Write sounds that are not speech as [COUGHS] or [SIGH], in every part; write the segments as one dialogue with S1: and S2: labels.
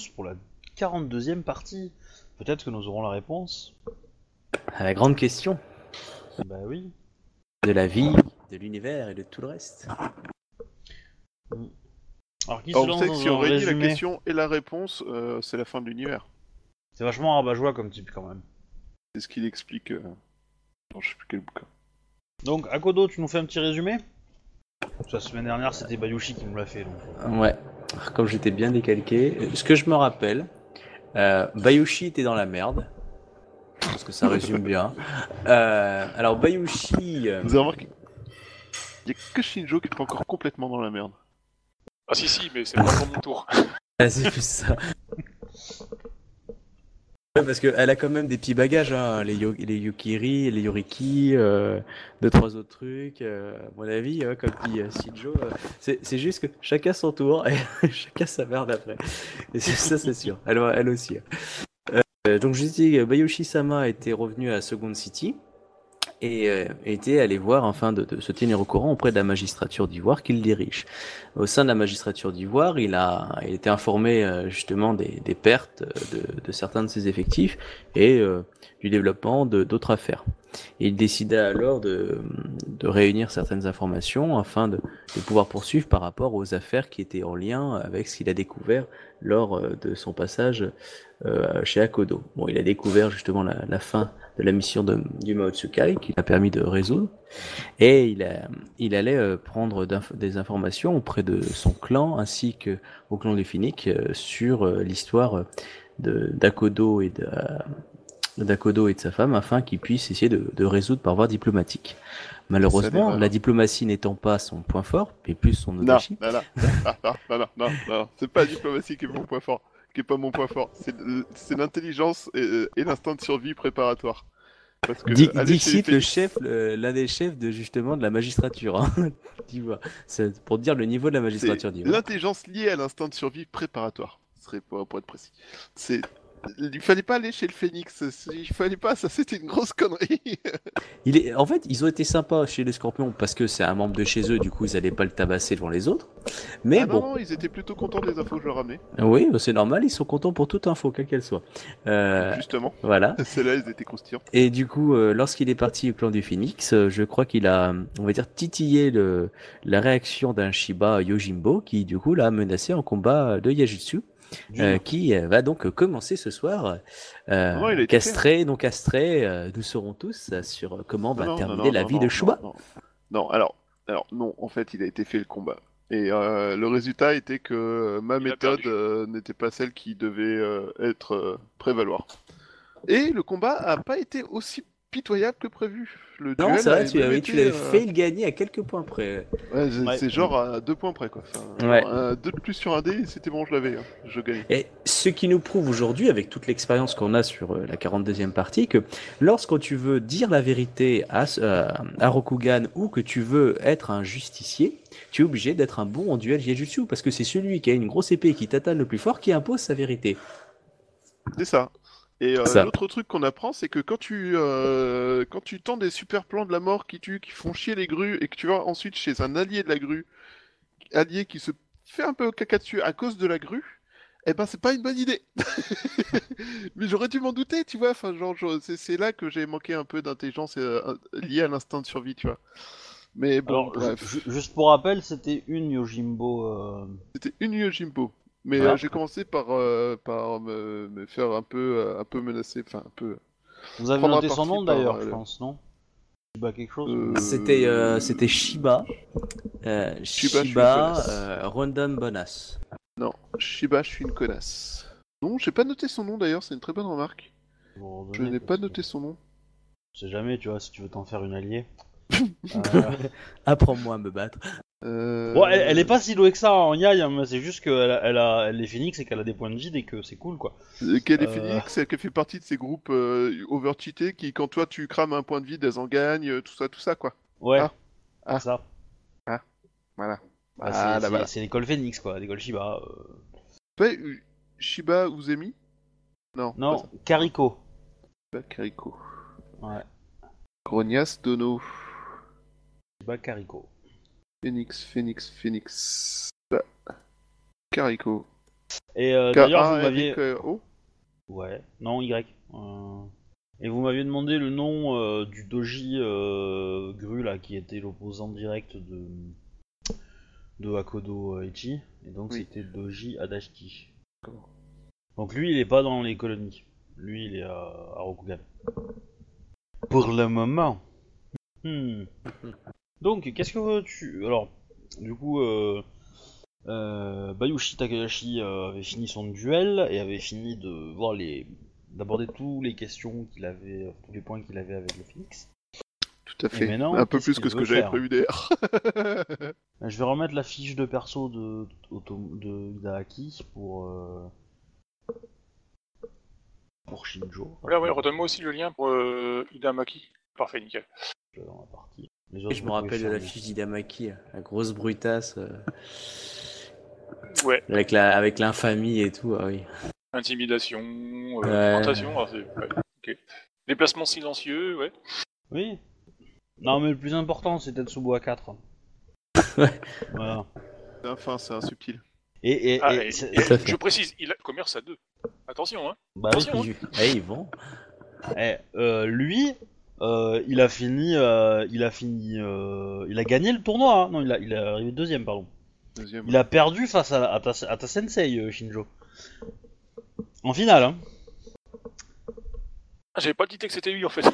S1: tous pour la 42e partie. Peut-être que nous aurons la réponse.
S2: À la grande question
S1: Bah oui.
S2: de la vie, de l'univers et de tout le reste.
S1: Alors qui se
S3: Alors, on
S1: lance
S3: sait que
S1: dans
S3: si
S1: un
S3: on réunit la question et la réponse, euh, c'est la fin de l'univers.
S1: C'est vachement rabat-joie comme type quand même.
S3: C'est ce qu'il explique euh, dans je sais plus quel bouquin.
S1: Donc, Akodo, tu nous fais un petit résumé? La semaine dernière, c'était Bayushi qui nous l'a fait. Donc.
S2: Ouais, comme j'étais bien décalqué. Ce que je me rappelle, euh, Bayushi était dans la merde. Parce que ça résume bien. [LAUGHS] Euh, alors Bayushi, euh,
S3: Vous avez remarqué Il y a que Shinjo qui est pas encore complètement dans la merde.
S4: Ah si si, mais c'est pas encore mon tour.
S2: ah, c'est plus ça. [LAUGHS] Ouais, parce qu'elle a quand même des petits bagages, hein, les, yo- les Yukiri, les Yoriki, euh, deux, trois autres trucs. euh, à mon avis, hein, comme dit euh, euh, c'est juste que chacun son tour [LAUGHS] et chacun sa merde après. Ça, c'est sûr. Elle, aussi. hein. Donc, je dis, Bayushi Sama était revenu à Second City et euh, était allé voir, afin de, de se tenir au courant auprès de la magistrature d'Ivoire qu'il dirige. Au sein de la magistrature d'Ivoire, il a il était informé euh, justement des, des pertes de, de certains de ses effectifs et euh, du développement d'autres affaires. Il décida alors de, de réunir certaines informations afin de, de pouvoir poursuivre par rapport aux affaires qui étaient en lien avec ce qu'il a découvert lors euh, de son passage euh, chez Akodo. Bon, il a découvert justement la, la fin de la mission de, du Mao Tsukai qui l'a permis de résoudre et il, a, il allait euh, prendre des informations auprès de son clan ainsi que au clan du Phoenix euh, sur euh, l'histoire euh, d'Akodo et de euh, d'Akodo et de sa femme afin qu'ils puissent essayer de, de résoudre par voie diplomatique. Malheureusement, la diplomatie n'étant pas son point fort, mais plus son
S3: Non,
S2: audacie,
S3: non, non, non, non, non, non, non, non, c'est pas la diplomatie qui est mon point fort, qui est pas mon point fort, c'est l'intelligence et, et l'instinct de survie préparatoire. Parce que les
S2: Dixit, le chef, l'un des chefs de justement de la magistrature. Hein, [LAUGHS] tu vois, c'est pour dire le niveau de la magistrature
S3: l'intelligence liée à l'instinct de survie préparatoire. Ce serait pour, pour être précis. C'est il fallait pas aller chez le Phoenix, il fallait pas, ça c'était une grosse connerie. [LAUGHS]
S2: Il est, en fait, ils ont été sympas chez les Scorpions parce que c'est un membre de chez eux, du coup ils allaient pas le tabasser devant les autres. Mais
S3: ah
S2: bon,
S3: non, non, ils étaient plutôt contents des infos que je leur ramenais,
S2: oui, bah, c'est normal, ils sont contents pour toute info, quelle qu'elle soit. Euh,
S3: justement.
S2: voilà. [LAUGHS]
S3: Celles-là, ils étaient croustillants.
S2: Et du coup, euh, lorsqu'il est parti au clan du Phoenix, euh, je crois qu'il a, on va dire, titillé le, la réaction d'un Shiba Yojimbo qui, du coup, l'a menacé en combat de Yajutsu, euh, qui euh, va donc commencer ce soir. Euh,
S3: Non,
S2: castré, non castré, euh, nous saurons tous sur comment va
S3: Non,
S2: terminer
S3: non,
S2: la vie
S3: non,
S2: de
S3: non,
S2: Shuba.
S3: Non, non, alors, alors non, en fait, il a été fait le combat. Et euh, le résultat était que ma
S4: Il
S3: méthode euh, n'était pas celle qui devait euh, être euh, prévaloir. Et le combat a pas été aussi pitoyable que prévu. Le
S2: Non,
S3: duel
S2: c'est vrai, tu, l'avais
S3: euh,
S2: fait le gagner à quelques points près.
S3: ouais, c'est-
S1: Ouais.
S3: c'est genre à deux points près quoi. Enfin,
S2: Ouais.
S3: genre, un deux de plus sur un dé, c'était bon, je l'avais, hein. je gagnais.
S2: Et ce qui nous prouve aujourd'hui, avec toute l'expérience qu'on a sur euh, la 42e partie, que lorsque tu veux dire la vérité à, euh, à Rokugan ou que tu veux être un justicier, tu es obligé d'être un bon en duel Jujutsu parce que c'est celui qui a une grosse épée qui t'atteint le plus fort qui impose sa vérité.
S3: C'est ça. Et euh, l'autre truc qu'on apprend, c'est que quand tu euh, quand tu tends des super plans de la mort qui tuent, qui font chier les grues, et que tu vas ensuite chez un allié de la grue, allié qui se fait un peu caca dessus à cause de la grue, eh ben c'est pas une bonne idée. [LAUGHS] Mais j'aurais dû m'en douter, tu vois. Enfin, genre, c'est là que j'ai manqué un peu d'intelligence euh, liée à l'instinct de survie, tu vois. Mais bon,
S1: Alors,
S3: bref,
S1: juste pour rappel, c'était une Yojimbo. euh,
S3: c'était une Yojimbo. Mais
S1: Voilà.
S3: euh, j'ai commencé par, euh, par me, me faire un peu, euh, un peu menacer, enfin un peu.
S1: Vous avez noté
S3: un
S1: son nom d'ailleurs,
S3: euh,
S1: je pense, non? Shiba quelque chose
S3: Euh,
S2: C'était euh, c'était Shiba, euh,
S3: Shiba,
S2: Shiba,
S3: je
S2: euh, Rondon Bonas.
S3: Non, Shiba, je suis une connasse. Non, j'ai pas noté son nom d'ailleurs, c'est une très bonne remarque.
S1: Vous
S3: Je n'ai pas
S1: que
S3: noté son nom.
S1: On sait jamais, tu vois, si tu veux t'en faire une alliée. [LAUGHS] Euh, [LAUGHS]
S2: Apprends-moi à me battre.
S3: Euh...
S1: Bon, elle, elle est pas si douée que ça en Yai, hein, mais c'est juste qu'elle a, elle a, elle est phoenix et qu'elle a des points de vide et que c'est cool quoi.
S3: Qu'elle est
S1: Euh.
S3: Phoenix, elle fait partie de ces groupes euh, overcheatés qui, quand toi tu crames un point de vide, elles en gagnent, euh, tout ça, tout ça quoi.
S1: Ouais,
S3: Ah. Ah.
S1: c'est ça.
S3: Voilà.
S1: Bah,
S3: Ah,
S1: c'est, c'est- l'école phoenix quoi, l'école Shiba. euh.
S3: Ouais, euh, Shiba Uzemi? Non.
S1: Non, Kariko.
S3: Shiba Kariko.
S1: Ouais,
S3: Grognas Dono.
S1: Shiba Kariko.
S3: Phoenix, Phoenix, Phoenix. Kariko.
S1: Et euh, d'ailleurs, vous
S3: K-A,
S1: m'aviez.
S3: Euh, O
S1: Ouais, non, Y. Euh, Et vous m'aviez demandé le nom euh, du doji Gru, là, qui était l'opposant direct de, de Hakodo euh, Ichi. Et donc
S3: Oui.
S1: c'était Doji Adachi. Donc lui, il est pas dans les colonies. Lui, il est à, à Rokugan. Pour le moment. Hmm. [LAUGHS] Donc, qu'est-ce que tu... Alors, du coup, euh, euh, Bayushi Takahashi euh, avait fini son duel et avait fini de voir les... d'aborder tous les questions qu'il avait, tous les points qu'il avait avec le Phoenix.
S3: Tout à fait.
S1: maintenant,
S3: Un peu plus que ce que j'avais prévu d'ailleurs. [LAUGHS]
S1: Euh, Je vais remettre la fiche de perso de, de pour... euh, pour Shinjo.
S4: Ouais, ouais, redonne-moi aussi le lien pour euh, Idamaki. Parfait, nickel.
S1: Dans la partie. Les
S2: Et
S1: autres,
S2: je me rappelle de la fiche d'Idamaki, la grosse brutasse, euh, [LAUGHS]
S4: Ouais,
S2: avec la avec l'infamie et tout. Ah oui.
S4: intimidation, euh,
S2: Ouais.
S4: ah, c'est- ouais, ok. Déplacement silencieux, ouais.
S1: Oui. Non, mais le plus important, c'est Tetsubo 4. [LAUGHS]
S2: Ouais.
S1: Voilà.
S3: Enfin, c'est un subtil.
S1: Et, et,
S4: Ah,
S1: et
S4: je précise, il a commerce à deux. Attention, hein.
S1: bah oui.
S4: attention,
S2: Il- [LAUGHS] Eh, ils vont.
S1: Eh, euh, lui, euh, il a fini, euh, il a fini, euh, il a gagné le tournoi. hein. Non, il a, il est arrivé deuxième, pardon.
S3: Deuxième.
S1: Il a perdu face à, à ta, à ta sensei, euh, Shinjo. En finale, hein.
S4: Ah, J'avais pas dit que c'était lui en fait.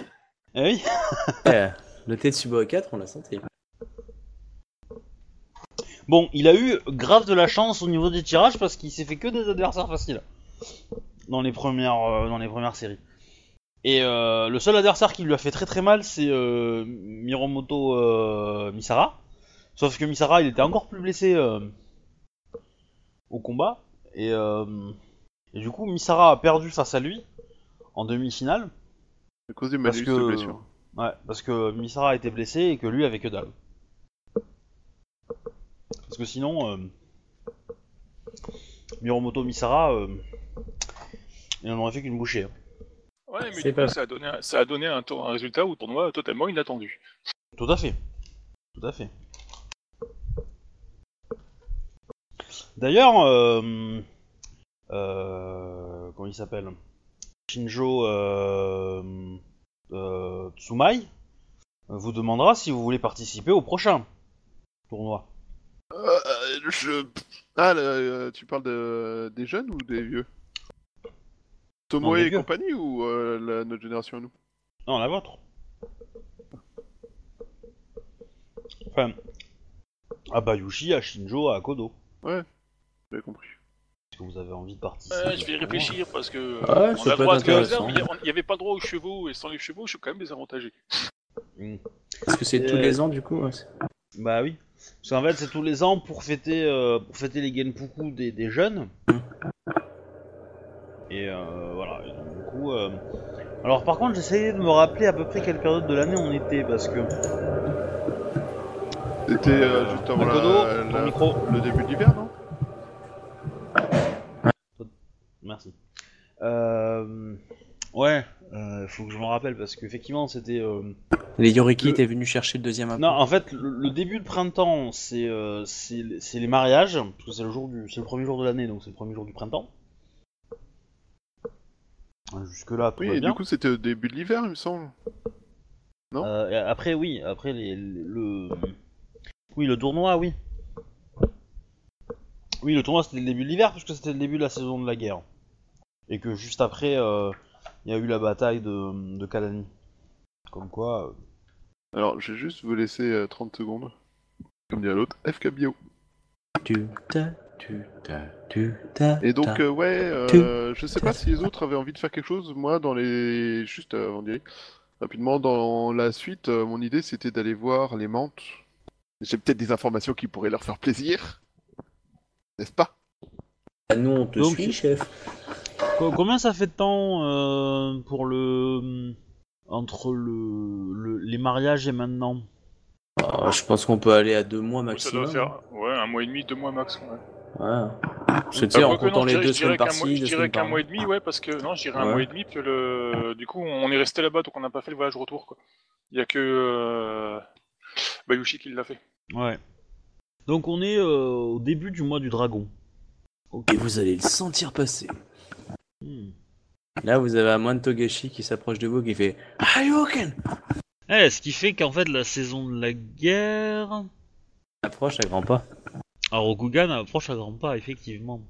S1: Eh oui. [LAUGHS]
S2: Eh, le Tetsubo 4, on l'a senti.
S1: Bon, il a eu grave de la chance au niveau des tirages parce qu'il s'est fait que des adversaires faciles dans les premières, euh, dans les premières séries. Et euh, le seul adversaire qui lui a fait très très mal, c'est euh, Miromoto euh, Misara. Sauf que Misara, il était encore plus blessé euh, au combat. Et, et du coup, Misara a perdu face à lui en demi-finale.
S3: À cause du malus
S1: que,
S3: de blessure.
S1: ouais, parce que Misara était blessé et que lui avait que dalle. Parce que sinon, Miromoto Misara, il en aurait fait qu'une bouchée. hein.
S4: Ouais, mais du coup, ça a donné, un, ça a donné un, tour- un résultat au tournoi totalement inattendu.
S1: Tout à fait. Tout à fait. D'ailleurs, euh, euh, comment il s'appelle? Shinjo euh, euh, Tsumai vous demandera si vous voulez participer au prochain tournoi.
S3: Euh, je... Ah, le- tu parles de... des jeunes ou des vieux? Tomoe et compagnie ou euh, la- notre génération à nous?
S1: Non, la vôtre. Enfin, à Bayushi, à Shinjo, à Kodo.
S3: J'ai compris.
S1: Est-ce que vous avez envie de participer
S4: Ouais, je
S1: au
S4: vais réfléchir parce que euh,
S2: Ouais,
S4: on
S2: ça
S4: a
S2: peut
S4: droit à
S2: être
S4: ce que
S2: intéressant.
S4: mais il y a- il y avait pas le droit aux chevaux et sans les chevaux, je suis quand même désavantagé.
S1: Hmm.
S2: Est-ce que c'est tous
S1: Euh,
S2: les ans du coup ouais, c'est-
S1: Bah oui. Parce qu'en fait, c'est tous les ans pour fêter, euh, pour fêter les Genpuku des, des jeunes. Et euh, voilà. Et donc, du coup. euh, Alors, par contre, j'essayais de me rappeler à peu près quelle période de l'année on était parce que.
S3: C'était euh, juste avant
S1: Makoto,
S3: la-
S1: ton
S3: la-
S1: micro.
S3: le début de l'hiver, non?
S1: Merci. Euh... Ouais. euh, faut que je me rappelle parce qu'effectivement, c'était. euh,
S2: Les Yoriki
S1: Le-
S2: étaient venus chercher le deuxième
S1: Non, en fait, le, le début de printemps, c'est euh, c'est c'est les mariages, parce que c'est le jour du, c'est le premier jour de l'année, donc c'est le premier jour du printemps. Jusque là, tout
S3: Oui,
S1: va
S3: et
S1: bien.
S3: du coup, c'était au début de l'hiver, il me semble. non?
S1: Euh, après, oui, après les, les- le, oui, le tournoi, oui. Oui, le tournoi c'était le début de l'hiver, puisque c'était le début de la saison de la guerre, et que juste après, euh, il y a eu la bataille de, de Kalani. Comme quoi. euh,
S3: Alors, je vais juste vous laisser euh, 30 secondes. Comme dit à l'autre, FK Bio.
S2: Tu,
S3: Et donc, euh, ouais, euh, je sais pas si les autres avaient envie de faire quelque chose. Moi, dans les. Juste euh, d'y aller, rapidement, dans la suite, euh, mon idée c'était d'aller voir les mantes. J'ai peut-être des informations qui pourraient leur faire plaisir. N'est-ce pas?
S2: Ah, nous on te
S1: Donc-
S2: suit, chef.
S1: Co- Combien ça fait de temps euh, pour le entre le, le- les mariages et maintenant?
S2: Ah, je pense qu'on peut aller à deux mois
S4: Ça
S2: maximum.
S4: doit faire ouais, un mois et demi, deux mois max. Ouais.
S2: Ouais. C'est tu
S4: Bah,
S2: sais, en comptant
S4: je
S2: les
S4: dirais-
S2: deux
S4: je
S2: semaines
S4: qu'un
S2: par-ci,
S4: mois- Je dirais qu'un mois et demi, ouais, parce que non, je dirais un mois et demi, parce que le... du coup, on est resté là-bas, donc on n'a pas fait le voyage retour. Quoi. Il y a que euh... Bayushi qui l'a fait.
S1: Ouais. Donc on est euh, au début du mois du dragon.
S2: Et vous allez le sentir passer.
S1: Hmm.
S2: Là, vous avez Amon Togashi qui s'approche de vous qui fait Hadouken
S1: Eh, ce qui fait qu'en fait, la saison de la guerre.
S2: Approche à grands pas.
S1: Alors, Rokugan approche à grands pas, effectivement.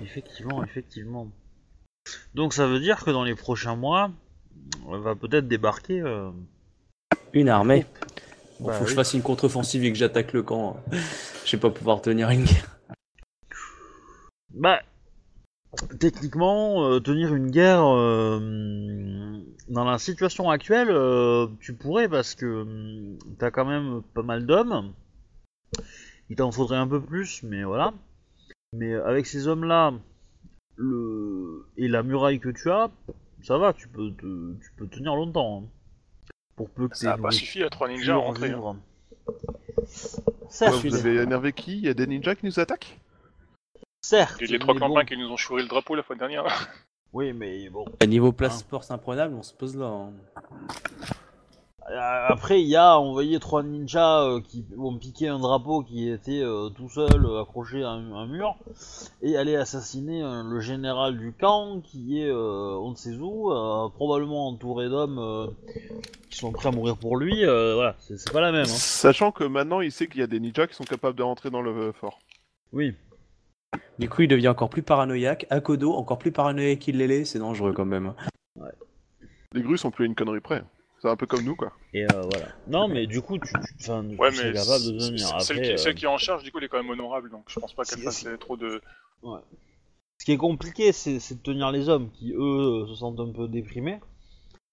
S1: Effectivement, effectivement. Donc, ça veut dire que dans les prochains mois, on va peut-être débarquer. euh,
S2: Une armée. Bon,
S1: Bah
S2: faut que je fasse une contre-offensive et que j'attaque le camp. Je vais pas pouvoir tenir une guerre.
S1: Bah, techniquement, euh, tenir une guerre euh, dans la situation actuelle, euh, tu pourrais parce que hum, t'as quand même pas mal d'hommes. Il t'en faudrait un peu plus, mais voilà. Mais avec ces hommes-là, le et la muraille que tu as, ça va, tu peux te- tu peux tenir longtemps. hein. Pour peu que
S4: Ça a
S1: t'aies
S4: pas suffi à trois ninjas à rentrer. hein.
S3: Ouais,
S1: Certes,
S3: vous avez énervé qui? Il y a des ninjas qui nous attaquent?
S1: Certes.
S4: Les, les trois clampins
S1: bon.
S4: qui nous ont chouré le drapeau la fois dernière.
S1: Oui, mais bon.
S2: À niveau place force imprenable, on se pose là.
S1: Euh, Après, il y a envoyé trois ninjas euh, qui ont piqué un drapeau qui était euh, tout seul euh, accroché à un, un mur et aller assassiner euh, le général du camp qui est euh, on ne sait où, euh, probablement entouré d'hommes euh, qui sont prêts à mourir pour lui. euh, voilà, c'est c'est pas la même. Hein.
S3: Sachant que maintenant il sait qu'il y a des ninjas qui sont capables de rentrer dans le fort.
S1: Oui.
S2: Du coup, il devient encore plus paranoïaque. Akodo, encore plus paranoïaque qu'il l'est, c'est dangereux quand même.
S3: Les grues sont plus à une connerie près. C'est un peu comme nous quoi.
S1: Et euh, voilà. Non, mais du coup, tu, tu, enfin,
S4: Ouais, mais
S1: capable de devenir.
S4: c-
S1: Après,
S4: celle, qui,
S1: euh,
S4: celle qui est en charge, du coup, elle est quand même honorable, donc je pense pas qu'elle
S1: C'est-
S4: fasse euh, trop de.
S1: Ce qui est compliqué, c'est de tenir les hommes qui, eux, se sentent un peu déprimés.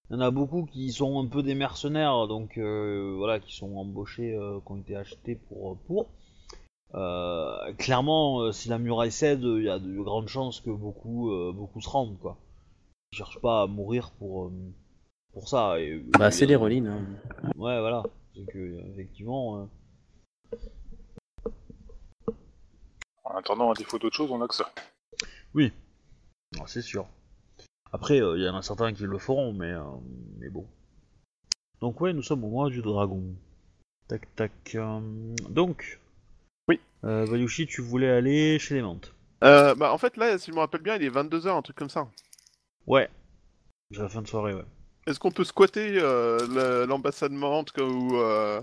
S1: Il y en a beaucoup qui sont un peu des mercenaires, donc euh, voilà, qui sont embauchés, euh, qui ont été achetés pour. pour. Euh, clairement, euh, si la muraille cède, il y a de grandes chances que beaucoup, euh, beaucoup se rendent, quoi. Ils cherchent pas à mourir pour, euh, pour ça. Et,
S2: Bah,
S1: et,
S2: c'est
S1: euh,
S2: les Ronin. hein.
S1: Ouais, voilà. C'est que, euh, effectivement. euh,
S4: En attendant, à défaut d'autre chose, on a que ça.
S1: Ah, c'est sûr. Après, euh, il y en a certains qui le feront, mais, euh, mais bon. Donc ouais, nous sommes au mois du dragon. Tac tac. euh, donc.
S3: Oui.
S1: Euh, Bayushi, tu voulais aller chez les Mantes.
S3: Euh, bah en fait là, si je me rappelle bien, il est 22h, un truc comme ça.
S1: Ouais. C'est la fin de soirée, ouais.
S3: Est-ce qu'on peut squatter euh, l'ambassade ou euh...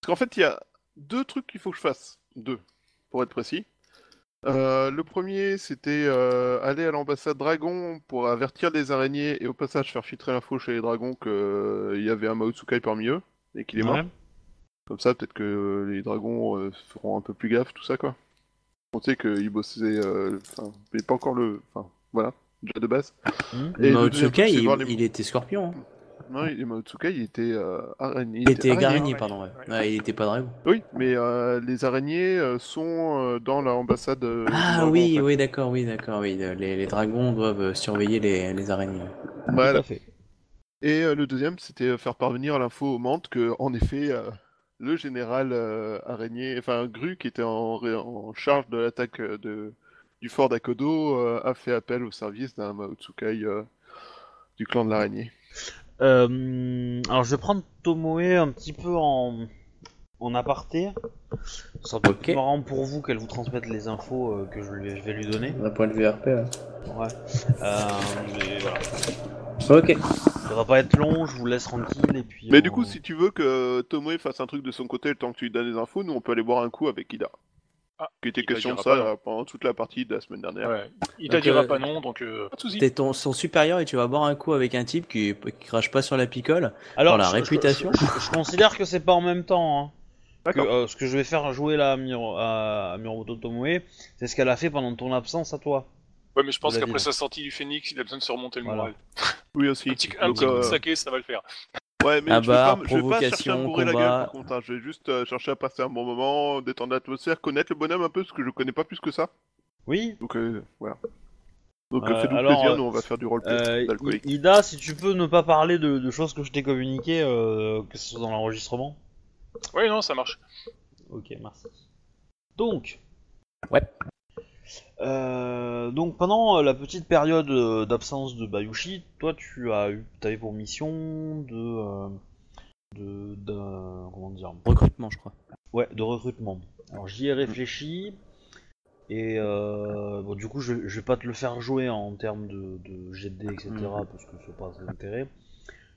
S3: Parce qu'en fait, il y a deux trucs qu'il faut que je fasse. Deux, pour être précis. Euh, le premier, c'était aller à l'ambassade Dragon pour avertir les araignées et au passage faire filtrer l'info chez les dragons qu'il y avait un Maotsukai parmi eux et qu'il est mort.
S1: Ouais.
S3: Comme ça, peut-être que les dragons feront un peu plus gaffe, tout ça quoi. On sait qu'ils bossaient, euh, enfin, mais pas encore le, enfin, voilà, déjà de base.
S1: Hmm.
S3: Et
S2: Mao Tsukai, il,
S3: voir les-
S2: il était scorpion. hein.
S3: Non, il Maotsukai, il était euh, araignée.
S2: Il était
S3: araignée.
S2: pardon. Ouais.
S4: Ouais.
S2: Ouais, il était pas dragon.
S3: Oui, mais euh, les araignées euh, sont euh, dans l'ambassade. euh,
S2: Ah
S3: dragon,
S2: oui,
S3: en fait.
S2: oui, d'accord, oui, d'accord, oui. Les, les dragons doivent euh, surveiller les, les araignées.
S3: Voilà.
S1: Fait.
S3: Et euh, le deuxième, c'était euh, faire parvenir l'info aux Mantes que, en effet, euh, le général euh, araignée, enfin Gru, qui était en, charge de l'attaque euh, de, du fort d'Akodo, euh, a fait appel au service d'un Maotsukai euh, du clan de l'araignée.
S1: Euh, alors je vais prendre Tomoe un petit peu en, en aparté. Ce sera peut-être
S2: Ok.
S1: plus marrant pour vous qu'elle vous transmette les infos euh, que je, lui- je vais lui donner.
S2: D'un point de vue RP, ouais.
S1: Ouais. Euh, mais voilà.
S2: Ok.
S1: Ça va pas être long, je vous laisse tranquille et puis.
S3: Mais
S1: on-
S3: du coup, si tu veux que Tomoe fasse un truc de son côté le temps que tu lui donnes les infos, nous on peut aller boire un coup avec Ida.
S4: Ah,
S3: Qui était
S4: il te
S3: question de ça euh, pendant toute la partie de la semaine dernière.
S4: Ouais. Il t'a dira
S2: euh,
S4: pas non, donc euh, pas de soucis.
S2: T'es ton, son supérieur et tu vas boire un coup avec un type qui, qui crache pas sur la picole.
S1: Alors,
S2: Dans la
S1: je- je-
S2: réputation.
S1: Je, je considère que c'est pas en même temps. Hein. Que, euh, ce que je vais faire jouer là à, Miro, à, à Miromoto Tomoe, c'est ce qu'elle a fait pendant ton absence à toi.
S4: Ouais, mais je pense qu'après sa sortie du Phoenix, il a besoin de se remonter le
S1: Voilà.
S4: moral.
S3: Oui aussi.
S4: Un petit, un petit coup de
S3: euh,
S4: saké, ça va le faire.
S3: Ouais, mais
S2: À
S3: je, vais pas, je vais pas chercher à me la gueule par contre. hein. Je vais juste euh, chercher à passer un bon moment, détendre l'atmosphère, connaître le bonhomme un peu parce que je connais pas plus que ça.
S1: Oui.
S3: Donc euh, voilà. Donc
S1: Euh,
S3: euh, fais-nous
S1: alors,
S3: plaisir,
S1: euh,
S3: nous on va faire du roleplay
S1: Euh,
S3: d'alcoolique.
S1: Ida, si tu peux ne pas parler de, de choses que je t'ai communiquées, euh, que ce soit dans l'enregistrement.
S4: Ouais, non, ça marche.
S1: Ok, merci. Donc.
S2: Ouais.
S1: Euh, donc pendant euh, la petite période euh, d'absence de Bayushi, toi tu as eu, t'avais pour mission de, euh, de, comment dire,
S2: Recrutement, je crois.
S1: ouais, de recrutement. Alors j'y ai réfléchi Et bon, du coup, je, je vais pas te le faire jouer en termes de, de dés, etc.
S2: Mhm.
S1: parce que c'est pas très intérêt.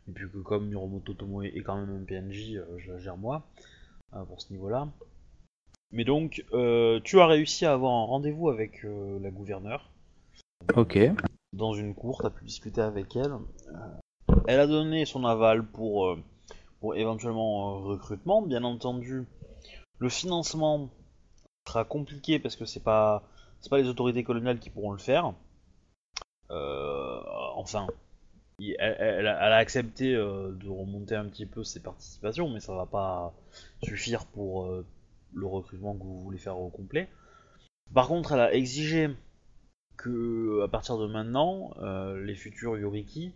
S1: Et puis que comme Miromoto Tomoe est quand même un PNJ, je la gère moi pour ce niveau-là. Mais donc, euh, tu as réussi à avoir un rendez-vous avec euh, la gouverneure
S2: Ok.
S1: dans une cour, tu as pu discuter avec elle. Euh, elle a donné son aval pour, pour éventuellement un recrutement. Bien entendu, le financement sera compliqué parce que c'est pas c'est pas les autorités coloniales qui pourront le faire. Euh, enfin, elle, elle a, elle a accepté de remonter un petit peu ses participations, mais ça va pas suffire pour le recrutement que vous voulez faire au complet. Par contre, elle a exigé que à partir de maintenant, euh, les futurs Yoriki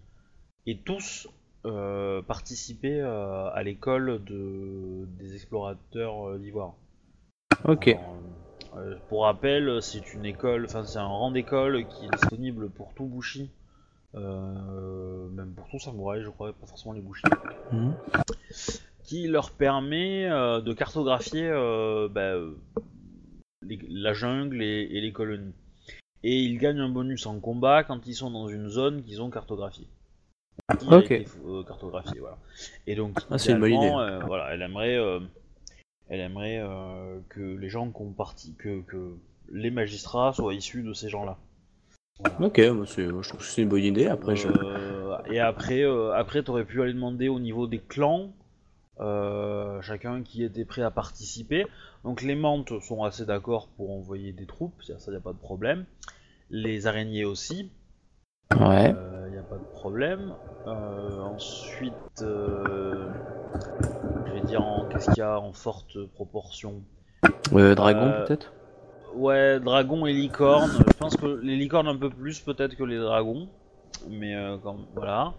S1: aient tous euh, participé euh, à l'école de, des explorateurs d'Ivoire.
S2: Ok.
S1: Alors, pour rappel, c'est une école, enfin c'est un rang d'école qui est disponible pour tout Bushi, même pour tout samouraï, je crois, pas forcément les Bushi,
S2: Mhm.
S1: Qui leur permet euh, de cartographier euh, bah, euh, les- la jungle et, et les colonies. Et ils gagnent un bonus en combat quand ils sont dans une zone qu'ils ont cartographiée. A
S2: Ok.
S1: été, euh, cartographiée, voilà. Et donc,
S2: Ah, c'est une bonne idée.
S1: voilà, elle aimerait, elle aimerait que les gens qui ont parti, que, que les magistrats soient issus de ces gens-là.
S2: Ok, c'est- je trouve que c'est une bonne idée. Après, je...
S1: Et après, après, t'aurais pu aller demander au niveau des clans, euh, chacun qui était prêt à participer. Donc les mantes sont assez d'accord pour envoyer des troupes, ça, ça y a pas de problème. Les araignées aussi,
S2: Ouais.
S1: il n'y a pas de problème. Euh, ensuite, euh, je vais dire en- qu'est-ce qu'il y a en forte proportion?
S2: Euh, dragon,
S1: euh,
S2: peut-être?
S1: Ouais, dragon et licorne. Je pense que les licornes un peu plus peut-être que les dragons, mais euh, quand voilà.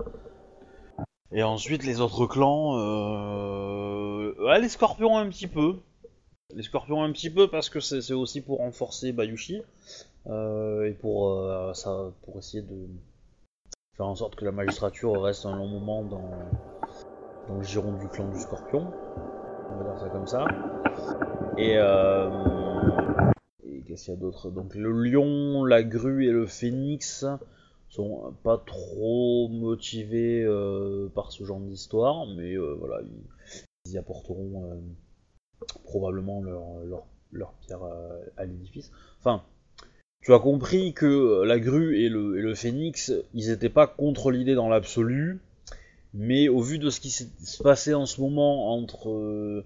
S1: Et ensuite les autres clans, euh... les scorpions un petit peu. Les scorpions un petit peu parce que c'est aussi pour renforcer Bayushi euh, et pour euh, ça, pour essayer de faire en sorte que la magistrature reste un long moment dans le giron du clan du scorpion. On va dire ça comme ça. Et et qu'est-ce qu'il y a d'autre? Donc le lion, la grue et le phénix sont pas trop motivés euh, par ce genre d'histoire, mais euh, voilà, ils, y apporteront euh, probablement leur, leur, pierre à, à l'édifice. Enfin, tu as compris que la grue et le, et le phénix, ils étaient pas contre l'idée dans l'absolu, mais au vu de ce qui se passé en ce moment entre,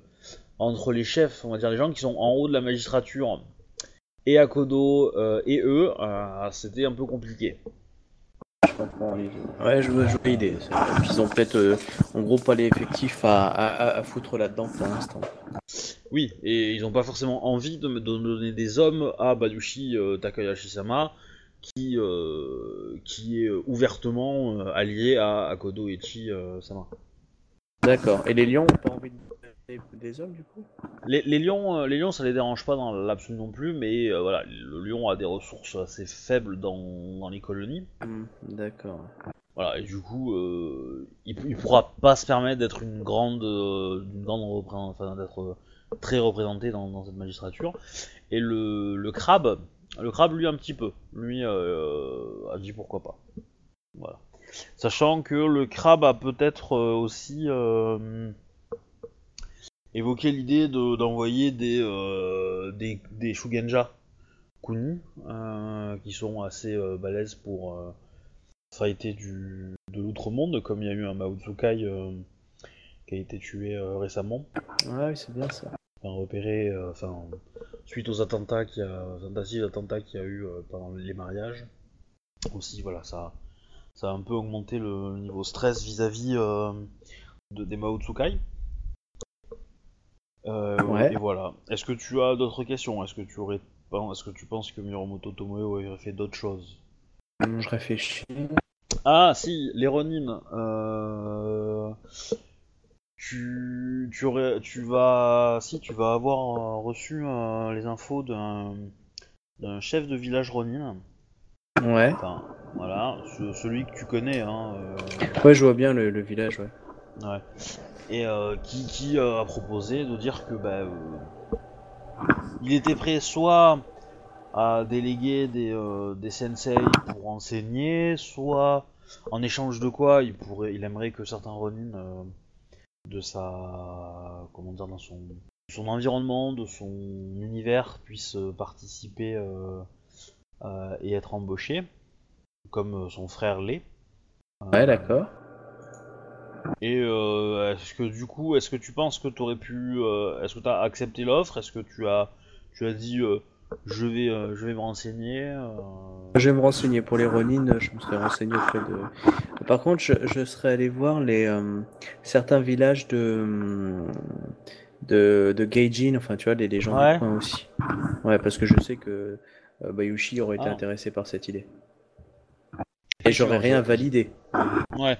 S1: entre les chefs, on va dire les gens qui sont en haut de la magistrature, et Akodo euh, et eux, c'était un peu compliqué.
S2: Je comprends les Ouais, je vois, je vois l'idée. Ils ont peut-être, euh, en gros, pas les effectifs à, à, à- à foutre là-dedans pour l'instant.
S1: Oui, et ils n'ont pas forcément envie de me donner des hommes à Badushi euh, Takayashi-sama, qui, euh, qui est ouvertement euh, allié à Akodo Echi euh, Sama.
S2: D'accord. Et les lions ont pas envie de des, des hommes, du coup
S1: Les, les lions, euh, les lions, ça les dérange pas dans l'absolu non plus, mais euh, voilà, le lion a des ressources assez faibles dans, dans les colonies.
S2: Hmm, D'accord.
S1: Voilà, et du coup, euh, il, il pourra pas se permettre d'être une grande, une grande enfin d'être très représenté dans, dans cette magistrature. Et le, le crabe, le crabe lui un petit peu, lui a dit pourquoi pas. Voilà. Sachant que le crabe a peut-être aussi évoqué l'idée de- d'envoyer des, euh, des, des Shugenja Kuni, euh, qui sont assez euh, balèzes pour euh, fighter du, de l'outre-monde, comme il y a eu un Mao Tsukai euh, qui a été tué récemment,
S2: Ouais, oui, c'est bien ça.
S1: enfin repéré, enfin suite aux attentats qu'il y a, qu'il y a eu pendant les mariages. Aussi, voilà, ça, ça a un peu augmenté le niveau stress vis-à-vis euh, de, des Mao Tsukai. Euh,
S2: Ouais.
S1: Et voilà. Est-ce que tu as d'autres questions? Est-ce que tu aurais, est-ce que tu penses que Miromoto Tomoe aurait fait d'autres choses?
S2: Hum, Je réfléchis.
S1: Ah si, les Ronin. Euh... Tu, tu aurais, tu vas, si tu vas avoir euh, reçu euh, les infos d'un d'un chef de village Ronin.
S2: Ouais.
S1: Enfin, voilà, ce- celui que tu connais, hein. euh,
S2: Ouais, je vois bien le, le village, ouais.
S1: ouais. Et euh, qui, euh, a proposé de dire que bah, euh, il était prêt soit à déléguer des, des sensei pour enseigner, soit en échange de quoi il pourrait, il aimerait que certains Ronin de sa, comment dire, dans son, son environnement, de son univers puissent participer et être embauchés, comme son frère l'est.
S2: Ouais, d'accord.
S1: Et euh, est-ce que du coup, est-ce que tu penses que tu aurais pu, euh, est-ce que tu as accepté l'offre? Est-ce que tu as, tu as dit, euh, je vais, je vais me renseigner
S2: Je vais me renseigner pour les Ronin, je me serais renseigné auprès de. Par contre, je, je serais allé voir les certains villages de de, de Gaijin, enfin tu vois, les, les gens
S1: Ouais.
S2: du coin aussi. Ouais, parce que je sais que Bayushi aurait été
S1: Ah.
S2: intéressé par cette idée. Et j'aurais rien validé.
S1: Ouais.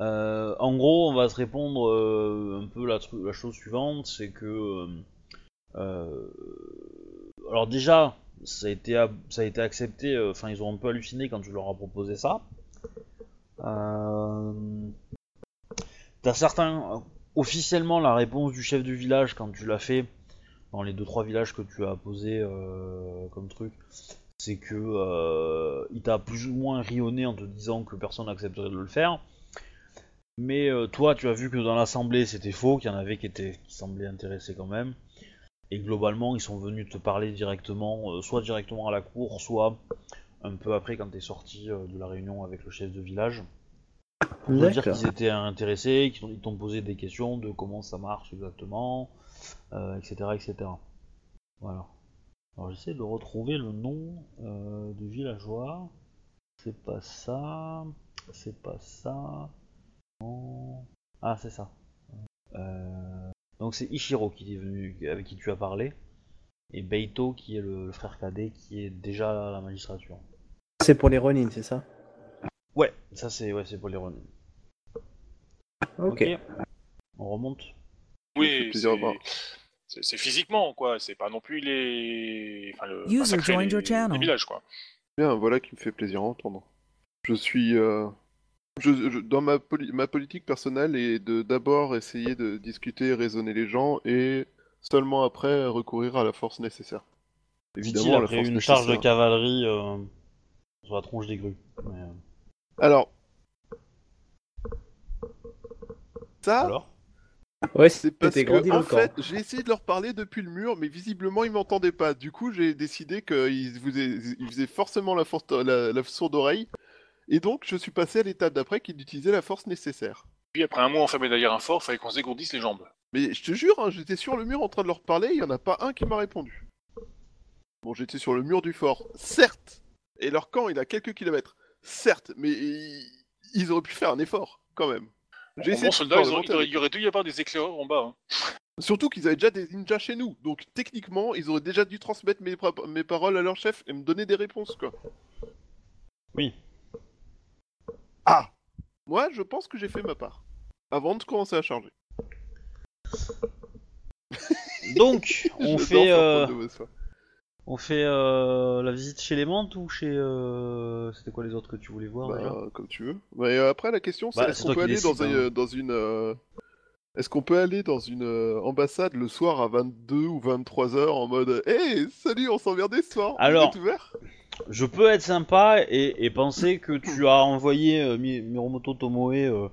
S1: Euh, en gros, on va se répondre euh, un peu la, chose suivante, c'est que, euh, alors déjà, ça a été, accepté. Enfin, ils ont un peu halluciné quand tu leur as proposé ça. T'as certains, officiellement, la réponse du chef du village quand tu l'as fait dans les deux trois villages que tu as posé comme truc, c'est que il t'a plus ou moins rionné en te disant que personne n'accepterait de le faire. Mais euh, toi, tu as vu que dans l'assemblée c'était faux, qu'il y en avait qui étaient qui semblaient intéressés quand même. Et globalement, ils sont venus te parler directement, euh, soit directement à la cour, soit un peu après quand t'es sorti euh, de la réunion avec le chef de village. Pour te dire qu'ils étaient intéressés, qu'ils t'ont- posé des questions de comment ça marche exactement, etc., etc. Voilà. Alors j'essaie de retrouver le nom du villageois. C'est pas ça. C'est pas ça. Ah, c'est ça. Euh, Donc c'est Ichiro qui est venu, avec qui tu as parlé. Et Beito qui est le, le frère cadet qui est déjà à la magistrature.
S2: C'est pour les Ronin, c'est ça?
S1: Ouais, ça c'est ouais, c'est pour les Ronin.
S2: Ok.
S1: On remonte?
S4: Oui, c'est- physiquement, quoi. C'est pas non plus les. Enfin, le.
S5: User
S4: les,
S5: your channel.
S4: les villages, quoi.
S3: Bien, voilà qui me fait plaisir à entendre. Je suis. euh, je- je- dans ma, poli- ma politique personnelle est de d'abord essayer de discuter, raisonner les gens et seulement après recourir à la force nécessaire. Évidemment, la
S1: après
S3: force
S1: une charge de cavalerie euh, sur la tronche des grues. Mais, euh,
S3: Alors. Ça,
S1: alors?
S2: Ouais,
S3: c'est parce
S2: c'était
S3: que, en fait, j'ai essayé de leur parler depuis le mur, mais visiblement, ils m'entendaient pas. Du coup, j'ai décidé qu'ils faisaient, ils faisaient forcément la, force, la, la sourde oreille. Et donc, je suis passé à l'étape d'après qu'ils utilisaient la force nécessaire.
S4: Puis après un mois enfermé derrière un fort, fallait qu'on se dégourdisse les jambes.
S3: Mais je te jure, hein, j'étais sur le mur en train de leur parler, il y en a pas un qui m'a répondu. Bon, j'étais sur le mur du fort, certes. Et leur camp, il a quelques kilomètres, certes. Mais ils, auraient pu faire un effort, quand même. J'ai
S4: En
S3: essayé
S4: bon
S3: de
S4: soldat, ils auraient- il
S3: mental.
S4: aurait, il dû y avoir des éclaireurs en bas. hein.
S3: Surtout qu'ils avaient déjà des ninjas chez nous, donc techniquement, ils auraient déjà dû transmettre mes, mes paroles à leur chef et me donner des réponses, quoi.
S1: Oui.
S3: Ah Moi, je pense que j'ai fait ma part. Avant de commencer à charger. [LAUGHS]
S1: Donc, on fait, euh, on fait euh, la visite chez les Mantes ou chez. euh, C'était quoi les autres que tu voulais voir
S3: Bah,
S1: déjà
S3: comme tu veux. Mais euh, après, la question, c'est
S1: Bah,
S3: est-ce
S1: c'est
S3: qu'on
S1: toi
S3: peut
S1: qui
S3: aller dans, un-
S1: hein.
S3: dans une. euh, Est-ce qu'on peut aller dans une euh, ambassade le soir à 22 ou 23 heures en mode Hey, salut, on s'emmerdait ce soir Vous
S1: Alors-
S3: êtes ouvert?
S1: Je peux être sympa et, et penser que tu as envoyé euh, Mi- Miromoto Tomoe euh,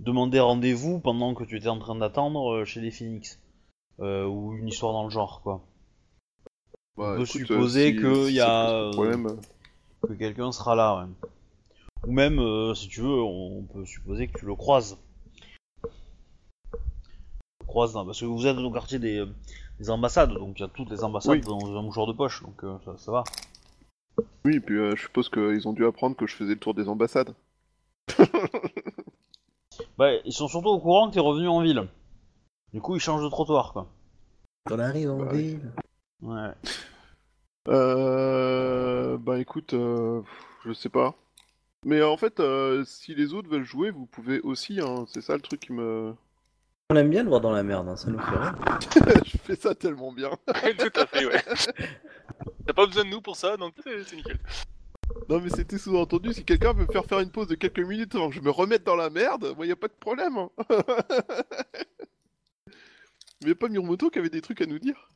S1: demander rendez-vous pendant que tu étais en train d'attendre euh, chez les Phoenix. Ou une histoire dans le genre, quoi.
S3: Bah,
S1: peut
S3: écoute, euh,
S1: supposer
S3: si-
S1: que
S3: si
S1: y a, Que quelqu'un sera là, ouais. Ou même, euh, si tu veux, on peut supposer que tu le croises. Le croises dans- Parce que vous êtes au quartier des, des ambassades, donc il y a toutes les ambassades
S3: Oui.
S1: dans un mouchoir de poche, donc euh, ça, ça va.
S3: Oui, et puis euh, je suppose qu'ils ont dû apprendre que je faisais le tour des ambassades. [LAUGHS]
S1: Bah, ils sont surtout au courant que t'es revenu en ville. Du coup, ils changent de trottoir, quoi.
S2: On arrive en
S3: Bah
S2: ville.
S1: Ouais.
S3: Euh... Bah écoute, euh, je sais pas. Mais en fait, euh, si les autres veulent jouer, vous pouvez aussi, hein. c'est ça le truc qui me...
S2: On aime bien le voir dans la merde, hein, ça nous fait rire. [LAUGHS]
S3: je fais ça tellement bien. [LAUGHS]
S4: Tout à fait, ouais. T'as pas besoin de nous pour ça, donc c'est nickel.
S3: Non mais c'était sous-entendu, si quelqu'un veut me faire faire une pause de quelques minutes avant que je me remette dans la merde, moi y a pas de problème. Hein. [LAUGHS] mais y a pas Miromoto qui avait des trucs à nous dire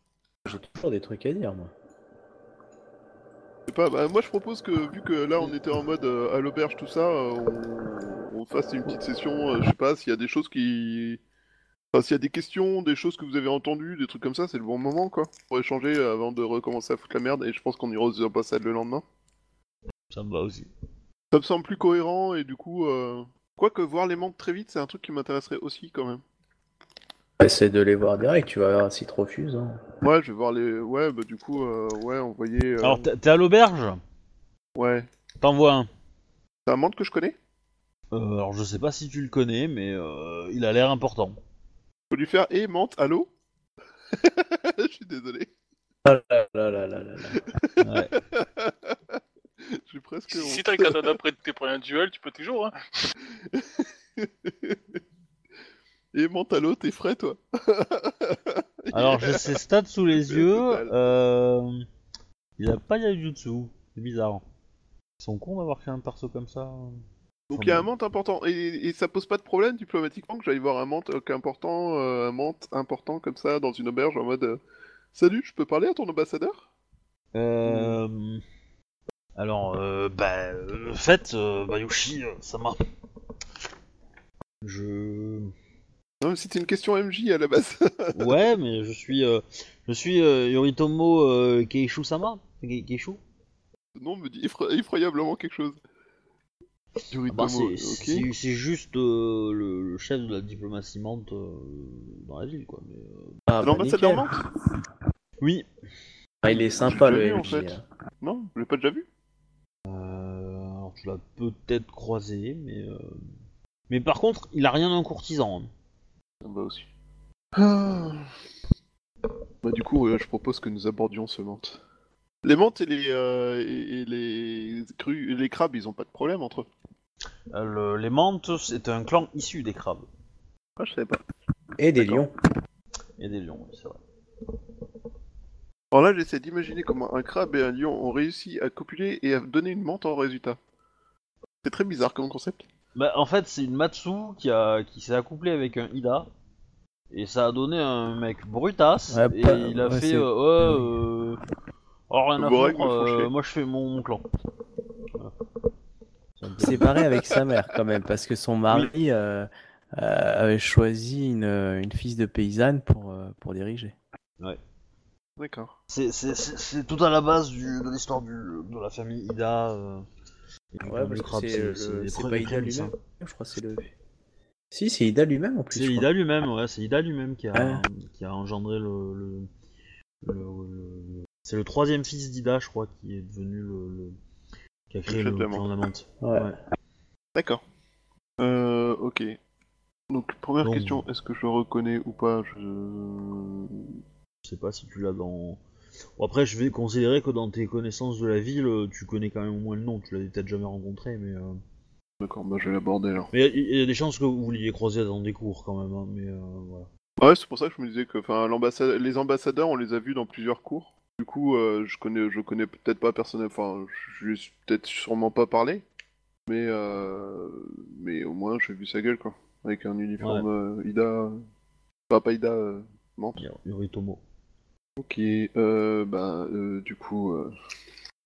S2: J'ai toujours des trucs à dire, moi.
S3: Je sais pas, bah, moi je propose que vu que là on était en mode euh, à l'auberge tout ça, euh, on, on fasse une petite session, euh, je sais pas, s'il y a des choses qui... Enfin s'il y a des questions, des choses que vous avez entendues, des trucs comme ça, c'est le bon moment quoi. Pour échanger euh, avant de recommencer à foutre la merde et je pense qu'on ira aux ambassades le lendemain.
S1: Ça me va aussi.
S3: Ça me semble plus cohérent et du coup... Euh... Quoique voir les membres très vite c'est un truc qui m'intéresserait aussi quand même.
S2: Essaie de les voir direct, tu vas voir s'ils te refusent. hein.
S3: Ouais je vais voir les... Ouais bah du coup, euh, ouais envoyer... euh,
S1: Alors, t'es t'es à l'auberge?
S3: Ouais.
S1: T'envoies un.
S3: C'est un membre que je connais?
S1: Euh, alors, je sais pas si tu le connais, mais euh, il a l'air important.
S3: Faut lui faire et Mante, allô? [LAUGHS] Je suis désolé.
S2: Ah là là là là là là.
S1: Ouais. [LAUGHS]
S3: Je suis presque.
S4: Si t'as un katana près de tes premiers duels, tu peux toujours. Hein. [LAUGHS]
S3: Et Mentalo, t'es frais toi?
S1: Alors, j'ai ses stats sous les yeux. Euh... Il a pas Yajutsu. C'est bizarre. Ils sont cons d'avoir fait un perso comme ça.
S3: Donc il y a un Mante important. Et, et ça pose pas de problème diplomatiquement que j'aille voir un Mante euh, important, euh, un Mante important comme ça dans une auberge en mode euh, Salut, je peux parler à ton ambassadeur?
S1: Euh... Alors, euh, bah, faites, euh, Bayushi, euh, ça m'a. Je.
S3: Non, mais c'était une question MJ à la base. [LAUGHS]
S1: Ouais, mais je suis, je suis Yoritomo euh, Keishu Sama. Ke- Keishu?
S3: Ce nom me dit effroyablement quelque chose.
S1: Ah bah, c'est, juste euh, le, le chef de la diplomatie Mante euh, dans la ville, quoi. Mais, euh,
S2: Ah, bah,
S3: L'ambassadeur. Mante
S1: Oui.
S2: Ah, il est sympa le
S3: vu, en fait.
S2: hein.
S3: Non, je l'ai pas déjà vu.
S1: Euh, alors tu l'as peut-être croisé, mais. euh, Mais par contre, il a rien d'un courtisan. hein.
S3: Ça me va aussi. Ah. Bah du coup, euh, je propose que nous abordions ce menthe. Les menthes et les, euh, et, et les, crues, les crabes, ils ont pas de problème entre eux.
S1: Euh, le- les Mantes, c'est un clan issu des crabes.
S3: Ah, je savais pas.
S2: Et des lions.
S1: Et des lions, oui, c'est vrai.
S3: Alors là, j'essaie d'imaginer comment un crabe et un lion ont réussi à copuler et à donner une menthe en résultat. C'est très bizarre comme concept.
S1: Bah, en fait, c'est une Matsu qui, a, qui s'est accouplée avec un Ida. Et ça a donné un mec brutasse.
S2: Ouais,
S1: et
S2: pas-
S1: il a
S2: ouais,
S1: fait.
S2: c'est-
S1: Euh, ouais, euh, oh, rien à
S3: Borek
S1: foutre,
S3: me font
S1: euh,
S3: chier.
S1: moi je fais mon, mon clan.
S2: Pareil avec sa mère quand même, parce que son mari euh, euh, avait choisi une, une fille de paysanne pour, euh, pour diriger.
S3: D'accord.
S1: C'est, c'est, c'est, c'est tout à la base du, de l'histoire du, de la famille Ida. euh, et du
S2: Ouais, parce que c'est le-
S1: les
S2: pas Ida
S1: prémices,
S2: lui-même.
S1: hein.
S2: Je crois que c'est le. Si, c'est Ida lui-même en plus.
S1: C'est
S2: je
S1: Ida lui-même, ouais, c'est Ida lui-même qui a,
S2: Ouais.
S1: qui a engendré le. le, le- le- C'est le troisième fils d'Ida, je crois, qui est devenu le. le- qui a créé
S3: Le
S1: le.
S2: Ouais.
S1: Ouais.
S3: D'accord. Euh, ok. Donc, première
S1: Donc-
S3: question, est-ce que je le reconnais ou pas? Je...
S1: Je sais pas si tu l'as dans. Bon, après, je vais considérer que dans tes connaissances de la ville, euh, tu connais quand même au moins le nom. Tu l'avais peut-être jamais rencontré, mais. euh,
S3: D'accord, bah je vais l'aborder alors.
S1: Mais il y, a- y a des chances que vous l'ayez croisé dans des cours quand même, hein, mais euh, voilà.
S3: Ouais, c'est pour ça que je me disais que les ambassadeurs, on les a vus dans plusieurs cours. Du coup, euh, je connais, je connais peut-être pas personnellement, enfin, je lui ai peut-être sûrement pas parlé, mais euh... mais au moins j'ai vu sa gueule quoi, avec un uniforme euh, Ida, pas pas Ida, Mante.
S1: Yoritomo.
S3: Ok, bah du coup,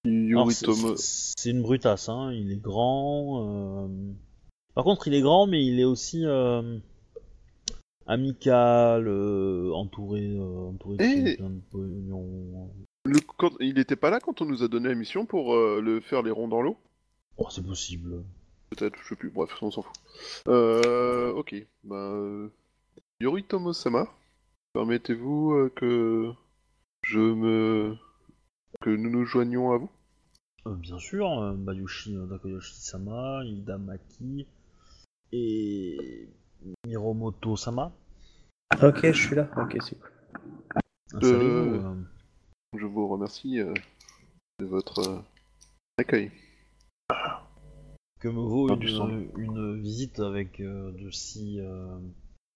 S3: Yoritomo.
S1: c'est une brutasse, hein. il est grand. Par contre, il est grand, mais il est aussi amical, euh, entouré, euh, entouré de
S3: Et-
S1: plein de pognons.
S3: Le... Quand... Il était pas là quand on nous a donné la mission pour euh, le faire les ronds dans l'eau?
S1: Oh, c'est possible.
S3: Peut-être, je sais plus, bref, on s'en fout. Euh, ok, bah... Euh... Yoritomo-sama, permettez-vous euh, que je me... que nous nous joignions à vous?
S1: Euh, bien sûr, euh, Bayushi Takoyoshi-sama, Ida Maki et Miromoto-sama.
S2: Ok, je suis là. Ok, c'est cool.
S1: Euh.
S3: Je vous remercie euh, de votre euh, accueil.
S1: Que me vaut
S3: Ah,
S1: une, une visite avec euh, de si euh,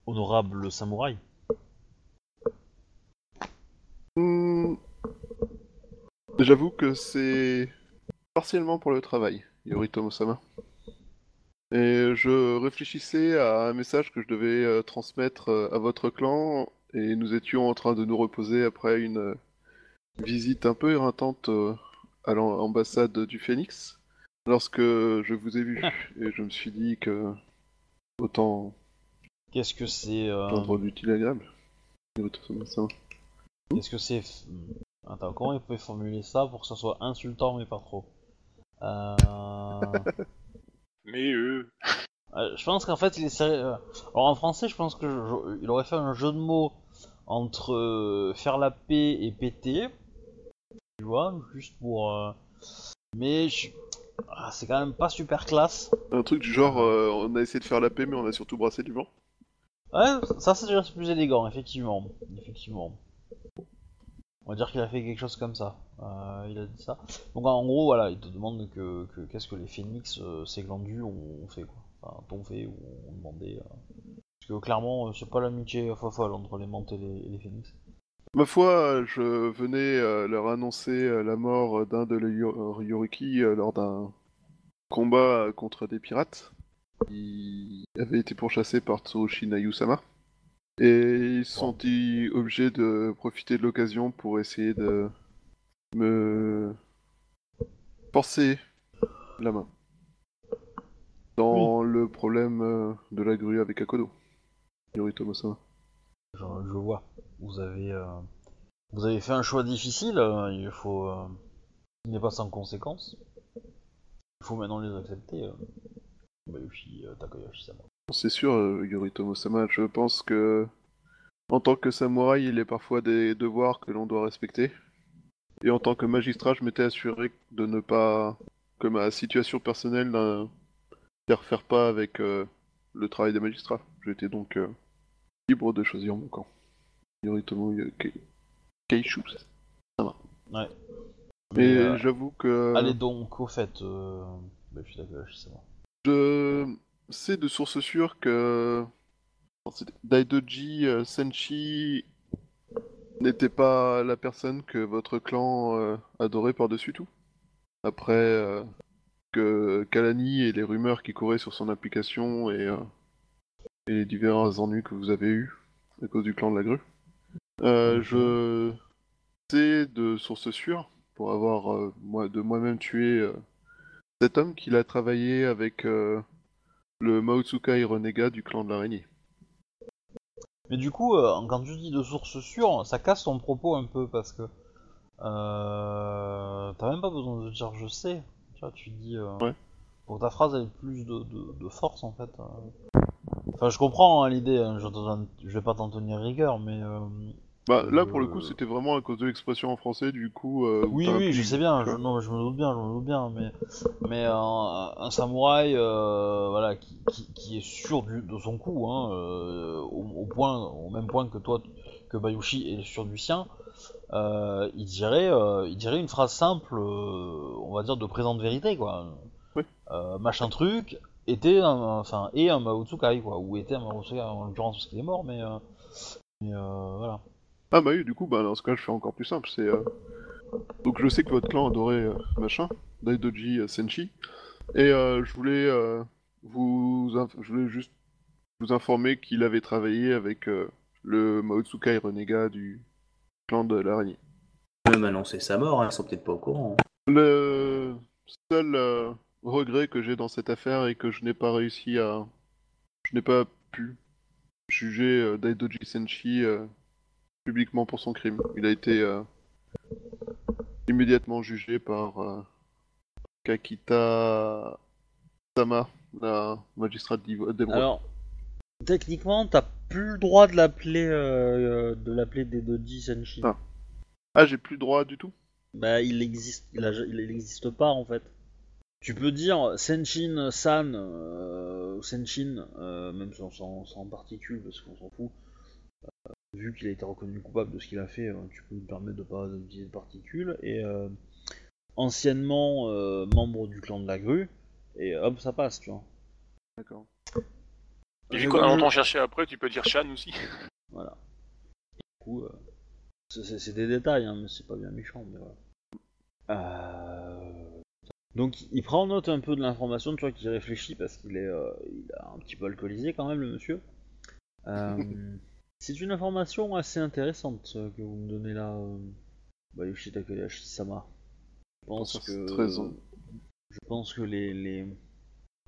S1: honorables samouraïs
S3: Hmm, J'avoue que c'est partiellement pour le travail, Yoritomo-sama. Et je réfléchissais à un message que je devais transmettre à votre clan, et nous étions en train de nous reposer après une visite un peu éreintante euh, à l'ambassade du Phénix lorsque je vous ai vu. Et je me suis dit que autant
S1: Qu'est-ce que c'est euh,
S3: l'utile agréable.
S1: Qu'est-ce que c'est Attends, comment il peut formuler ça pour que ça soit insultant mais pas trop? Euh... [LAUGHS]
S4: Mais eux.
S1: euh, Je pense qu'en fait il est sérieux. euh, Alors en français, je pense que je- je- il aurait fait un jeu de mots entre euh, faire la paix et péter. Tu vois, juste pour. euh, Mais je- ah, c'est quand même pas super classe.
S3: Un truc du genre, euh, on a essayé de faire la paix, mais on a surtout brassé du vent.
S1: Ouais, ça c'est déjà plus élégant, effectivement. Effectivement. On va dire qu'il a fait quelque chose comme ça. Euh, il a dit ça. Donc en gros, voilà, il te demande que, que- qu'est-ce que les phénix, euh, ces glandus, ont fait quoi. Enfin, t'ont fait ou ont demandé. euh. Parce que clairement, euh, c'est pas l'amitié folle entre les mantes et les, et les phénix.
S3: Ma foi, je venais euh, leur annoncer euh, la mort d'un de les Yo- Yoriki euh, lors d'un combat contre des pirates qui avaient été pourchassés par Tsurushi Nayu-sama. Et ils se sont dit obligés de profiter de l'occasion pour essayer de me forcer la main dans le problème de la grue avec Akodo. Yoritomo-sama.
S1: Je, je vois. Vous avez, euh, vous avez fait un choix difficile. il faut, euh, il n'est pas sans conséquences. Il faut maintenant les accepter. Bayushi euh.
S3: C'est sûr, Yoritomo-sama, je pense que en tant que samouraï, il a parfois des devoirs que l'on doit respecter. Et en tant que magistrat, je m'étais assuré de ne pas que ma situation personnelle n'interfère pas avec le travail des magistrats. J'étais donc libre de choisir mon camp. Yoritomo Yo- Ke- Keishu.
S1: Ouais.
S3: Mais
S1: euh,
S3: j'avoue que
S1: Allez donc, au fait, euh... Bayushi Takayoshi-sama.
S3: Je sais de sources sûres que Daidoji euh, Senshi n'était pas la personne que votre clan euh, adorait par-dessus tout. Après que Kalani et les rumeurs qui couraient sur son application et, et les divers ennuis que vous avez eus à cause du clan de la grue. Euh, je sais de sources sûres, pour avoir euh, moi, de moi-même tué euh, cet homme qu'il a travaillé avec le Maotsukai renégat du clan de l'araignée.
S1: Mais du coup, quand tu dis de sources sûres, ça casse ton propos un peu parce que t'as même pas besoin de dire je sais. Tu vois, tu dis
S3: Ouais.
S1: pour ta phrase ait plus de, de- de force en fait. Enfin, je comprends hein, l'idée. hein, je, je vais pas t'en tenir rigueur, mais euh,
S3: Bah là
S1: Euh,
S3: pour le coup c'était vraiment à cause de l'expression en français du coup. euh,
S1: oui, oui, je sais bien. Je, non, je me doute bien, je me doute bien, mais mais euh, un, un samouraï, euh, voilà, qui, qui, qui est sûr du- de son coup, hein, euh, au, au point, au même point que toi, que Bayushi est sûr du sien. euh, il dirait, euh, il dirait une phrase simple, euh, on va dire de présente vérité, quoi.
S3: Oui.
S1: Euh, machin truc était, un, enfin, et un Maotsukai, quoi, ou était un Maotsukai en l'occurrence parce qu'il est mort, mais, euh, mais euh, voilà.
S3: Ah bah oui du coup bah dans ce cas je fais encore plus simple c'est euh, donc je sais que votre clan adorait euh, machin Daidoji euh, Senshi et euh, je voulais vous inf- je voulais juste vous informer qu'il avait travaillé avec le Maotsukai renégat du clan de l'araignée.
S2: Même annoncer sa mort, hein, ils sont peut-être pas au courant.
S3: Le seul regret que j'ai dans cette affaire est que je n'ai pas réussi à. Je n'ai pas pu juger Daidoji Senshi publiquement pour son crime. Il a été euh, immédiatement jugé par euh, Kakita Sama, la magistrate d'Emeraude.
S1: Alors, techniquement, t'as plus le droit de l'appeler, euh, de l'appeler Dedoji Senshi.
S3: Ah. Ah, j'ai plus droit du tout?
S1: Bah, il existe, il, a- il existe pas en fait. Tu peux dire Senshin San, euh, ou Senshin, euh, même sans, sans, sans particule, parce qu'on s'en fout. Vu qu'il a été reconnu coupable de ce qu'il a fait, euh, tu peux lui permettre de pas utiliser de particules. Et euh, anciennement euh, membre du clan de la grue, et hop, ça passe, tu vois.
S3: D'accord.
S4: Et vu qu'on a longtemps cherché après, tu peux dire Shan aussi. [LAUGHS]
S1: Voilà. Du coup, euh, c'est- des détails, hein, mais c'est pas bien méchant, mais voilà. Euh, Donc il prend note un peu de l'information, tu vois, qu'il réfléchit parce qu'il est, euh, il a un petit peu alcoolisé quand même le monsieur. [LAUGHS] C'est une information assez intéressante euh, que vous me donnez là, euh. Je pense que
S3: très en-
S1: je pense que les les,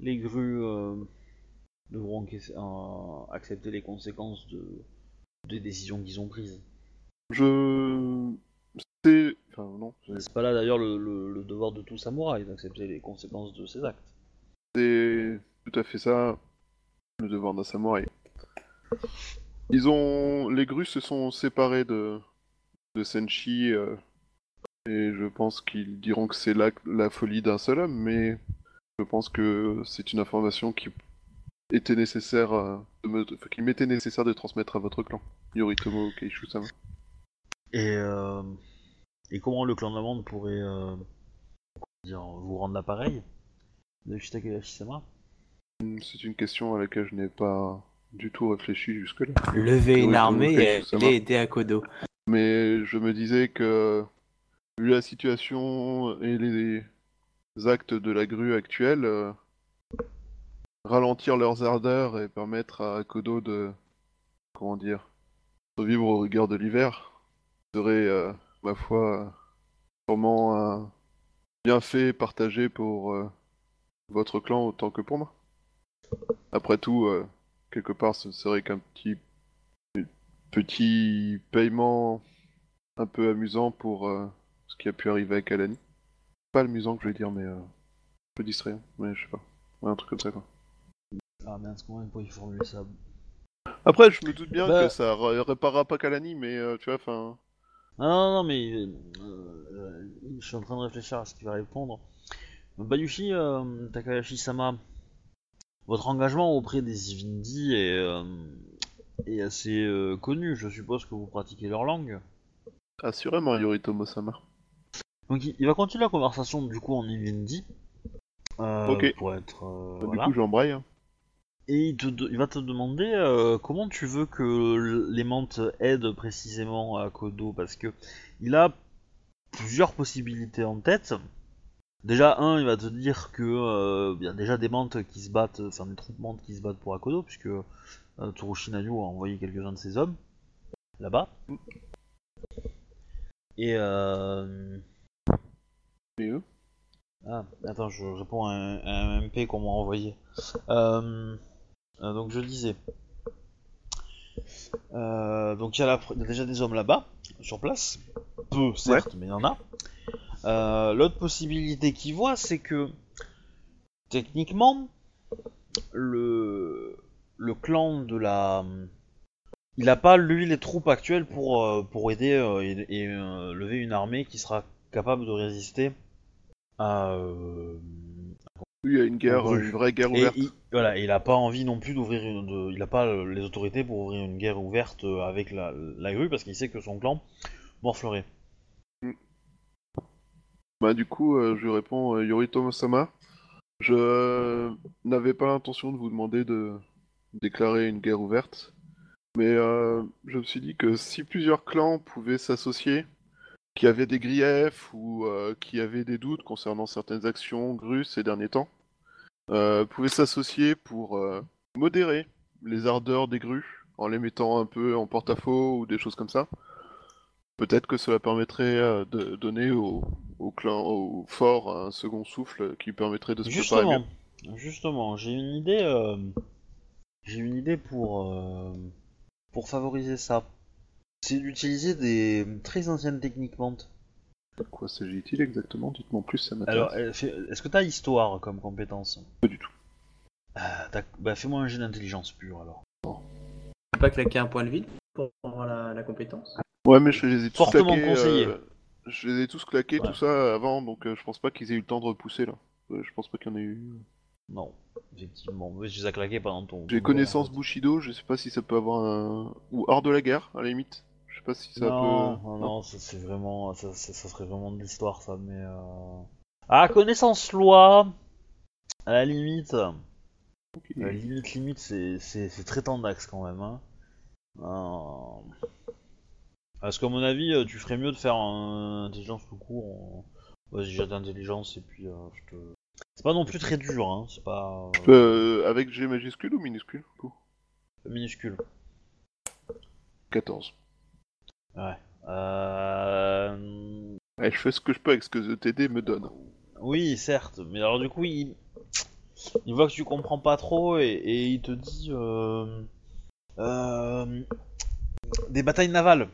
S1: les grues euh, devront euh, accepter les conséquences de des décisions qu'ils ont prises.
S3: Je. C'est. Enfin, non. c'est-
S1: C'est pas là d'ailleurs le, le- le devoir de tout samouraï d'accepter les conséquences de ses actes.
S3: C'est tout à fait ça, le devoir d'un samouraï. Ils ont. Les grues se sont séparés de, de Senshi, euh, et je pense qu'ils diront que c'est la, la folie d'un seul homme, mais je pense que c'est une information qui était nécessaire, euh, de me... enfin, qu'il m'était nécessaire de transmettre à votre clan, Yoritomo Keishu-sama.
S1: Et euh, et comment le clan de la Monde pourrait euh, dire, vous rendre l'appareil de Shitake Yashisama
S3: Hmm, C'est une question à laquelle je n'ai pas du tout réfléchi jusque-là.
S2: Lever une armée et aller aider à Kodo.
S3: Mais je me disais que, vu la situation et les actes de la grue actuelle, euh, ralentir leurs ardeurs et permettre à Kodo de, comment dire, survivre aux rigueurs de l'hiver serait, euh, ma foi, sûrement un bienfait partagé pour euh, votre clan autant que pour moi. Après tout, quelque part, ce ne serait qu'un petit petit paiement un peu amusant pour euh, ce qui a pu arriver avec Alani. Pas amusant que je vais dire, mais euh, un peu distrayant, mais je sais pas. Ouais, un truc comme ça quoi.
S1: Ah mince, comment on pourrait formuler ça
S3: Après, je me doute bien
S1: Bah-
S3: que ça ré- réparera pas qu'Alani, mais euh, tu vois, enfin.
S1: Ah non, non, mais je suis en train de réfléchir à ce qu'il va répondre. Bayushi Takahashi-sama, votre engagement auprès des Ivindi est, euh, est assez euh, connu. Je suppose que vous pratiquez leur langue.
S3: Assurément, Yoritomo Sama.
S1: Donc il, il va continuer la conversation du coup en Ivindi. Euh,
S3: Ok.
S1: Pour être. euh,
S3: Du coup, j'embraye. hein.
S1: Et il, te de- il va te demander euh, comment tu veux que l- les mantes aident précisément à Kodo parce que il a plusieurs possibilités en tête. Déjà, un, il va te dire que euh, il y a déjà des mantes qui se battent, enfin des troupes mantes qui se battent pour Akodo, puisque euh, Toroshi Nayu a envoyé quelques-uns de ses hommes là-bas. Et euh,
S3: Et eux?
S1: Ah, attends, je réponds à un, à un MP qu'on m'a envoyé. Euh, euh, donc je disais. Donc il y, a la pr- il y a déjà des hommes là-bas, sur place. Peu, certes, mais il y en a. Euh, L'autre possibilité qu'il voit, c'est que techniquement, le, le clan de la. Il n'a pas, lui, les troupes actuelles pour, euh, pour aider euh, et, et, euh, lever une armée qui sera capable de résister à.
S3: Oui, il y a une guerre, une vraie guerre
S1: et
S3: ouverte.
S1: il, voilà, il a pas envie non plus d'ouvrir une, de- il a pas les autorités pour ouvrir une guerre ouverte avec la, la grue parce qu'il sait que son clan morflerait.
S3: Bah du coup, euh, je réponds euh, Yoritomo Sama. Je n'avais pas l'intention de vous demander de déclarer une guerre ouverte, mais euh, je me suis dit que si plusieurs clans pouvaient s'associer, qui avaient des griefs ou qui avaient des doutes concernant certaines actions grues ces derniers temps, pouvaient s'associer pour modérer les ardeurs des grues en les mettant un peu en porte-à-faux ou des choses comme ça. Peut-être que cela permettrait de donner au, au clan, au fort, un second souffle qui permettrait de se préparer mieux.
S1: Justement, justement, j'ai une idée, euh, j'ai une idée pour euh, pour favoriser ça. C'est d'utiliser des très anciennes techniques mantes.
S3: De quoi s'agit-il exactement? Dites-moi en plus, ça m'intéresse.
S1: Alors, fait- est-ce que t'as histoire comme compétence?
S3: Pas du tout.
S1: Ah, Bah fais-moi un jet d'intelligence pure alors.
S2: peux pas claquer un point de vide pour la, la compétence?
S3: Ouais, mais je les ai tous
S1: Fortement
S3: claqués.
S1: conseillé.
S3: euh, je les ai tous claqués,
S1: Ouais.
S3: tout ça avant, donc euh, je pense pas qu'ils aient eu le temps de repousser là. Euh, je pense pas qu'il y en ait eu.
S1: Non, effectivement, mais tu les as claqués pendant ton.
S3: J'ai connaissance Bushido, je sais pas si ça peut avoir un. Ou art de la guerre, à la limite. Je sais pas si ça
S1: Non,
S3: peut.
S1: non, non, ça, c'est vraiment, ça, serait vraiment de l'histoire ça, mais. Euh... Ah, connaissance loi. À la limite, à
S3: Ok.
S1: la limite, limite, c'est, très tendax quand même. Hein. Euh, Parce qu'à mon avis, euh, tu ferais mieux de faire un intelligence tout court. En... Vas-y, jette d'intelligence et puis euh, je te. C'est pas non plus très dur, hein. C'est pas euh,
S3: avec G majuscule ou minuscule du coup
S1: minuscule.
S3: 14.
S1: Ouais. Euh...
S3: Ouais, je fais ce que je peux avec ce que The TD me donne.
S1: Oui, certes, mais alors du coup, il, il voit que tu comprends pas trop et, et il te dit euh, euh, des batailles navales.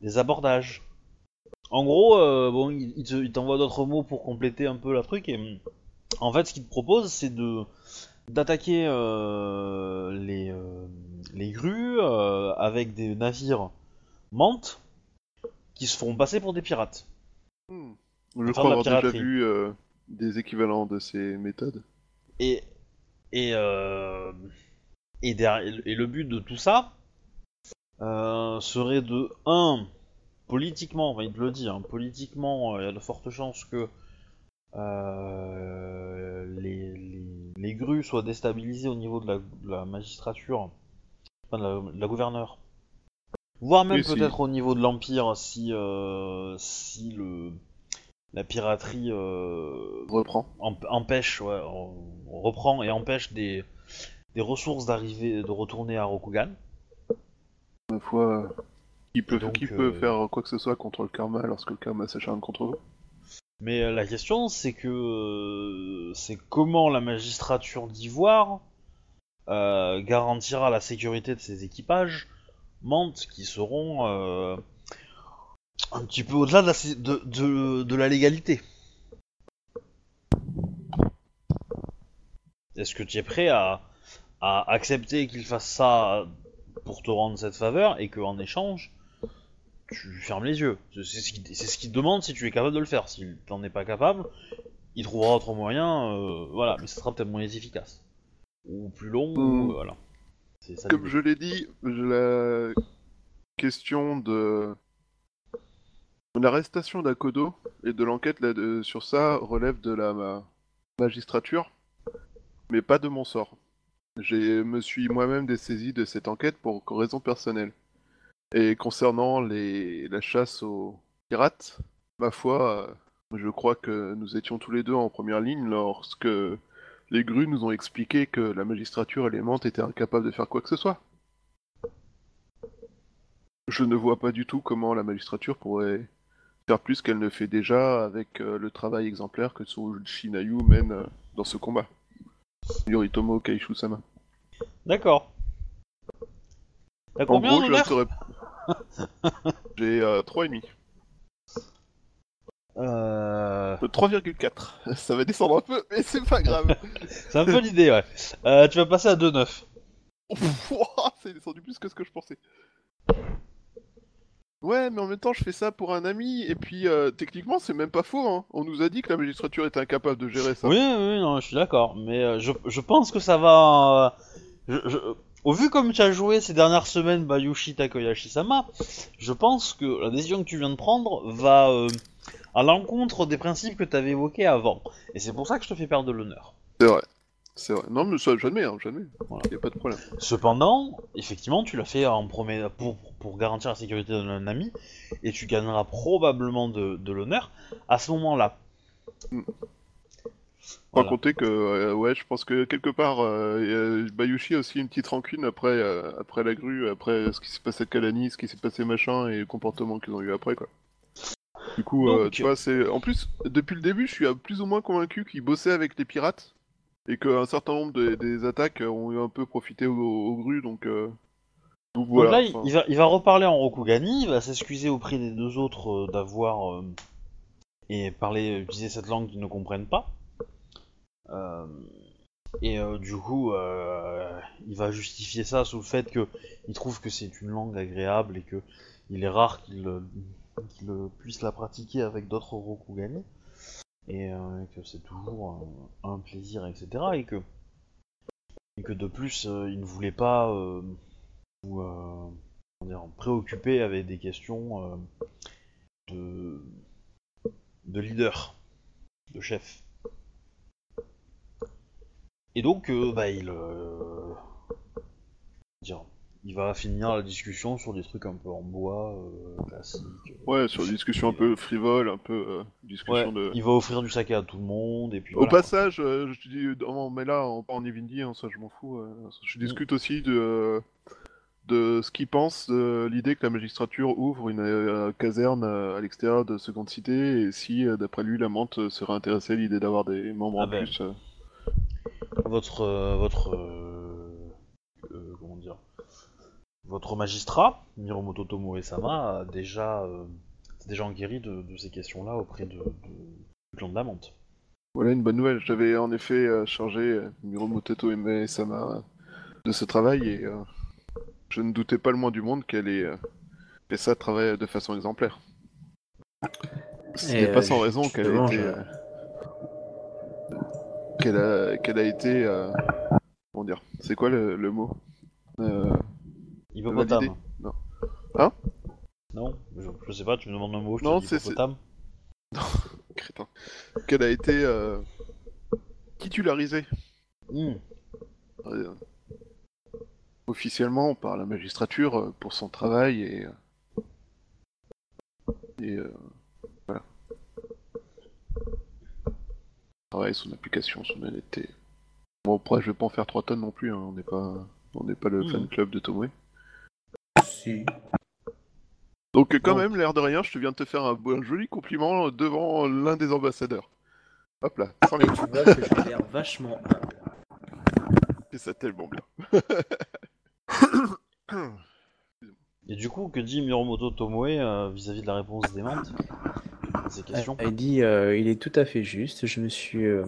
S1: Des abordages. En gros, euh, bon, il, il te- il t'envoie d'autres mots pour compléter un peu la truc et en fait, ce qu'il te propose, c'est de d'attaquer euh, les euh, les grues euh, avec des navires mantes qui se feront passer pour des pirates.
S3: Hmm. Je
S1: de
S3: crois avoir déjà vu euh, des équivalents de ces méthodes.
S1: Et et euh, et, derrière- et le but de tout ça euh, serait de un politiquement, enfin il te le dit, hein, politiquement, euh, il y a de fortes chances que euh, les, les, les grues soient déstabilisées au niveau de la, de la magistrature, enfin de la, de la gouverneure. Voire même
S3: Oui, si.
S1: peut-être au niveau de l'Empire si, euh, si le, la piraterie euh,
S3: Reprends.
S1: emp- empêche, ouais, reprend et empêche des, des ressources d'arriver, de retourner à Rokugan.
S3: Ma foi, euh, qui peut,
S1: donc,
S3: qui peut
S1: euh,
S3: faire quoi que ce soit contre le karma lorsque le karma s'acharne contre vous
S1: Mais euh, la question, c'est que euh, c'est comment la magistrature d'Ivoire euh, garantira la sécurité de ses équipages mantes qui seront euh, un petit peu au-delà de la, sé- de, de- de la légalité. Est-ce que tu es prêt à, à accepter qu'ils fassent ça pour te rendre cette faveur et qu'en échange, tu fermes les yeux C'est ce qu'il ce te demande si tu es capable de le faire. S'il t'en est pas capable, il trouvera autre moyen, euh, voilà, mais ce sera peut-être moins efficace. Ou plus long, ou,
S3: Mm.
S1: euh, voilà. Ça
S3: Comme je l'ai dit, la question de l'arrestation d'Akodo et de l'enquête sur ça relève de la ma- magistrature, mais pas de mon sort. Je me suis moi-même dessaisi de cette enquête pour raison personnelle. Et concernant la chasse aux pirates, ma foi, euh, je crois que nous étions tous les deux en première ligne lorsque les grues nous ont expliqué que la magistrature élémente était incapable de faire quoi que ce soit. Je ne vois pas du tout comment la magistrature pourrait faire plus qu'elle ne fait déjà avec euh, le travail exemplaire que Shinayu mène euh, dans ce combat. Yoritomo Kaishu-sama.
S1: D'accord. T'as
S3: En
S1: combien
S3: gros, je ne
S1: d'honneur
S3: saurais... J'ai euh, 3,5.
S1: euh...
S3: Euh, 3,4. [LAUGHS] Ça va descendre un peu, mais c'est pas grave. [LAUGHS]
S1: C'est un peu l'idée, ouais. Euh, tu vas passer à 2-9.
S3: Ouah, [LAUGHS] c'est descendu plus que ce que je pensais. Ouais, mais en même temps, je fais ça pour un ami, et puis euh, techniquement, c'est même pas faux. Hein. On nous a dit que la magistrature était incapable de gérer ça.
S1: Oui, oui, non, je suis d'accord. Mais euh, je, je pense que ça va. euh, je- je- Au vu comme tu as joué ces dernières semaines Bayushi Takoyashi-sama, je pense que la décision que tu viens de prendre va euh, à l'encontre des principes que tu avais évoqués avant. Et c'est pour ça que je te fais perdre de l'honneur.
S3: C'est vrai. C'est vrai. Non, mais ça, j'admets, hein, j'admets.
S1: Voilà.
S3: Y a pas de problème.
S1: Cependant, effectivement, tu l'as fait en premier pour, pour garantir la sécurité d'un ami, et tu gagneras probablement de, de l'honneur à ce moment-là.
S3: Mm. Sans
S1: Voilà.
S3: compter que, euh, ouais, je pense que quelque part, euh, Bayushi a aussi une petite rancune après, euh, après la grue, après ce qui s'est passé à Kalani, ce qui s'est passé machin, et le comportement qu'ils ont eu après, quoi. Du coup,
S1: Donc-
S3: tu vois, c'est. En plus, depuis le début, je suis plus ou moins convaincu qu'ils bossaient avec les pirates, et qu'un certain nombre de- des attaques ont eu un peu profité aux, aux grues, donc. euh, Donc
S1: Donc
S3: voilà.
S1: là, il-
S3: enfin,
S1: il, va, il va reparler en Rokugani, il va s'excuser auprès des deux autres euh, d'avoir euh, et parler, utiliser cette langue qu'ils ne comprennent pas. Euh, et du coup, il va justifier ça sous le fait que il trouve que c'est une langue agréable et que il est rare qu'il qu'il, euh, puisse la pratiquer avec d'autres Rokugani et euh, que c'est toujours un, plaisir, etc. Et que que de plus, euh, il ne voulait pas ou euh, préoccupé avec des questions de, de leader, de chef. Et donc, bah, il, dire, il va finir la discussion sur des trucs un peu en bois, euh, classiques.
S3: Ouais, sur une discussion un peu frivole, un peu. euh, discussion
S1: Ouais,
S3: de.
S1: il va offrir du saké à tout le monde, et puis
S3: Au
S1: voilà.
S3: passage, euh, je te dis, on met là, en, en Evindy, hein, ça je m'en fous. je discute aussi de, de ce qu'il pense de l'idée que la magistrature ouvre une euh, caserne à l'extérieur de Seconde Cité et si, d'après lui, la Mante euh, serait intéressée à l'idée d'avoir des membres
S1: Ah
S3: en
S1: ben.
S3: plus. euh.
S1: Votre. euh, votre. euh, euh, comment dire Votre magistrat, Miromoto Tomoe Sama, a déjà, euh, s'est déjà enguéri de, de ces questions-là auprès de, de- du clan de la Menthe.
S3: Voilà une bonne nouvelle. J'avais en effet euh, chargé euh, Miromoto Eme Sama de ce travail et euh, je ne doutais pas le moins du monde qu'elle ait euh, fait ça travail de façon exemplaire. Ce n'est pas
S2: euh,
S3: sans raison qu'elle a été.
S2: je-
S3: euh, qu'elle a, qu'elle a été. euh, comment dire C'est quoi le, le mot? Euh,
S1: Hippopotame.
S3: Non. Hein?
S1: Non je, je sais pas, tu me demandes un mot, je
S3: Non,
S1: te dis hippopotame. [LAUGHS]
S3: Crétin. Qu'elle a été euh, titularisée
S1: Hmm.
S3: euh, officiellement par la magistrature euh, pour son travail et, et euh, voilà. Travail, son application, son honnêteté. Bon après je vais pas en faire 3 tonnes non plus, hein, on n'est pas on n'est pas le
S1: Mhm.
S3: fan club de Tomoe.
S2: Si.
S3: Donc euh, quand même, l'air de rien, je te viens de te faire un, un joli compliment devant l'un des ambassadeurs. Hop là, sans les
S2: Tu vois que j'ai l'air vachement [LAUGHS]
S3: c'est ça tellement bien.
S1: Et du coup, que dit Miromoto Tomoe euh, vis-à-vis de la réponse des Menthes à ces questions
S2: Il dit, euh, il est tout à fait juste. Je me suis euh,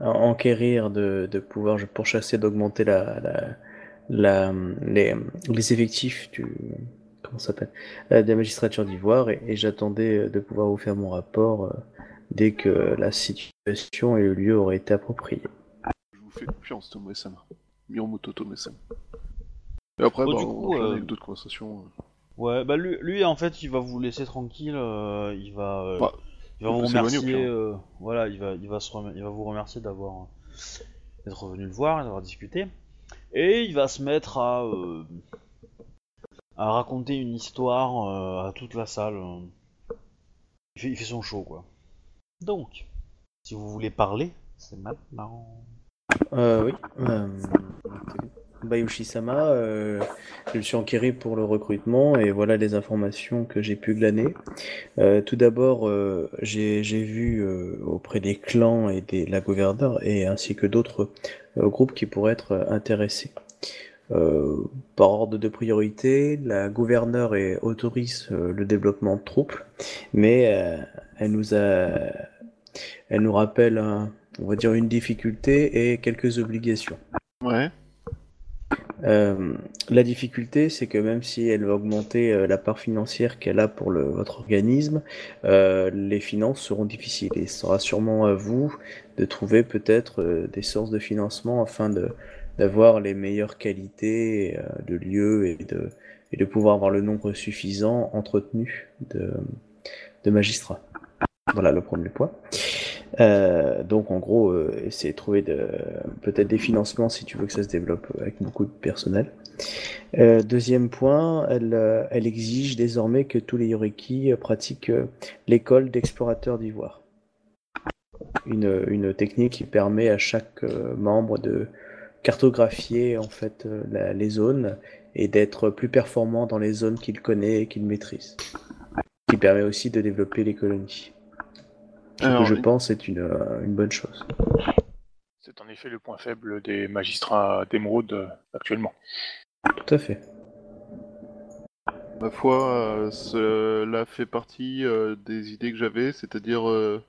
S2: enquérir de, de pouvoir je pourchasser, d'augmenter la, la, la, les, les effectifs du comment ça s'appelle euh, de la magistrature d'Ivoire et, et j'attendais euh, de pouvoir vous faire mon rapport euh, dès que la situation et le lieu auraient été appropriés.
S3: Je vous fais confiance, Tomoe-sama. Miromoto Tomoe-sama. Et après,
S1: Bon,
S3: bah,
S1: du
S3: on
S1: coup, euh,
S3: avec d'autres conversations.
S1: Ouais, bah lui, lui, en fait, il va vous laisser tranquille, euh, il va, euh,
S3: Bah,
S1: il va vous remercier, euh, voilà, il va, il va se il va vous remercier d'avoir, d'être venu le voir et d'avoir discuté, et il va se mettre à, euh, raconter une histoire euh, à toute la salle. Il fait, son show, quoi. Donc, si vous voulez parler, c'est maintenant.
S2: Euh, oui. Euh, Bayushi-sama, je me suis enquéré pour le recrutement et voilà les informations que j'ai pu glaner. Tout d'abord, j'ai vu auprès des clans et des la gouverneure et ainsi que d'autres groupes qui pourraient être euh, intéressés. Euh, par ordre de priorité, la gouverneure est- autorise euh, le développement de troupes, mais euh, elle nous a, elle nous rappelle, un- on va dire, une difficulté et quelques obligations.
S3: Ouais.
S2: Euh, la difficulté, c'est que même si elle va augmenter euh, la part financière qu'elle a pour le, votre organisme, euh, les finances seront difficiles et ce sera sûrement à vous de trouver peut-être euh, des sources de financement afin de d'avoir les meilleures qualités euh, de lieux et de, et de pouvoir avoir le nombre suffisant entretenu de, de magistrats. Voilà le premier point. Euh, donc en gros, de trouver peut-être des financements si tu veux que ça se développe avec beaucoup de personnel. Deuxième point, elle, elle exige désormais que tous les Yoriki pratiquent l'école d'explorateurs d'ivoire. Une, une technique qui permet à chaque euh, membre de cartographier en fait euh, la- les zones et d'être plus performant dans les zones qu'il connaît et qu'il maîtrise. Qui permet aussi de développer les colonies. Ce
S3: Alors,
S2: que je pense est une, euh, une bonne chose.
S4: C'est en effet le point faible des magistrats d'émeraude euh, actuellement.
S2: Tout à fait.
S3: Ma foi, euh, cela fait partie euh, des idées que j'avais, c'est-à-dire euh,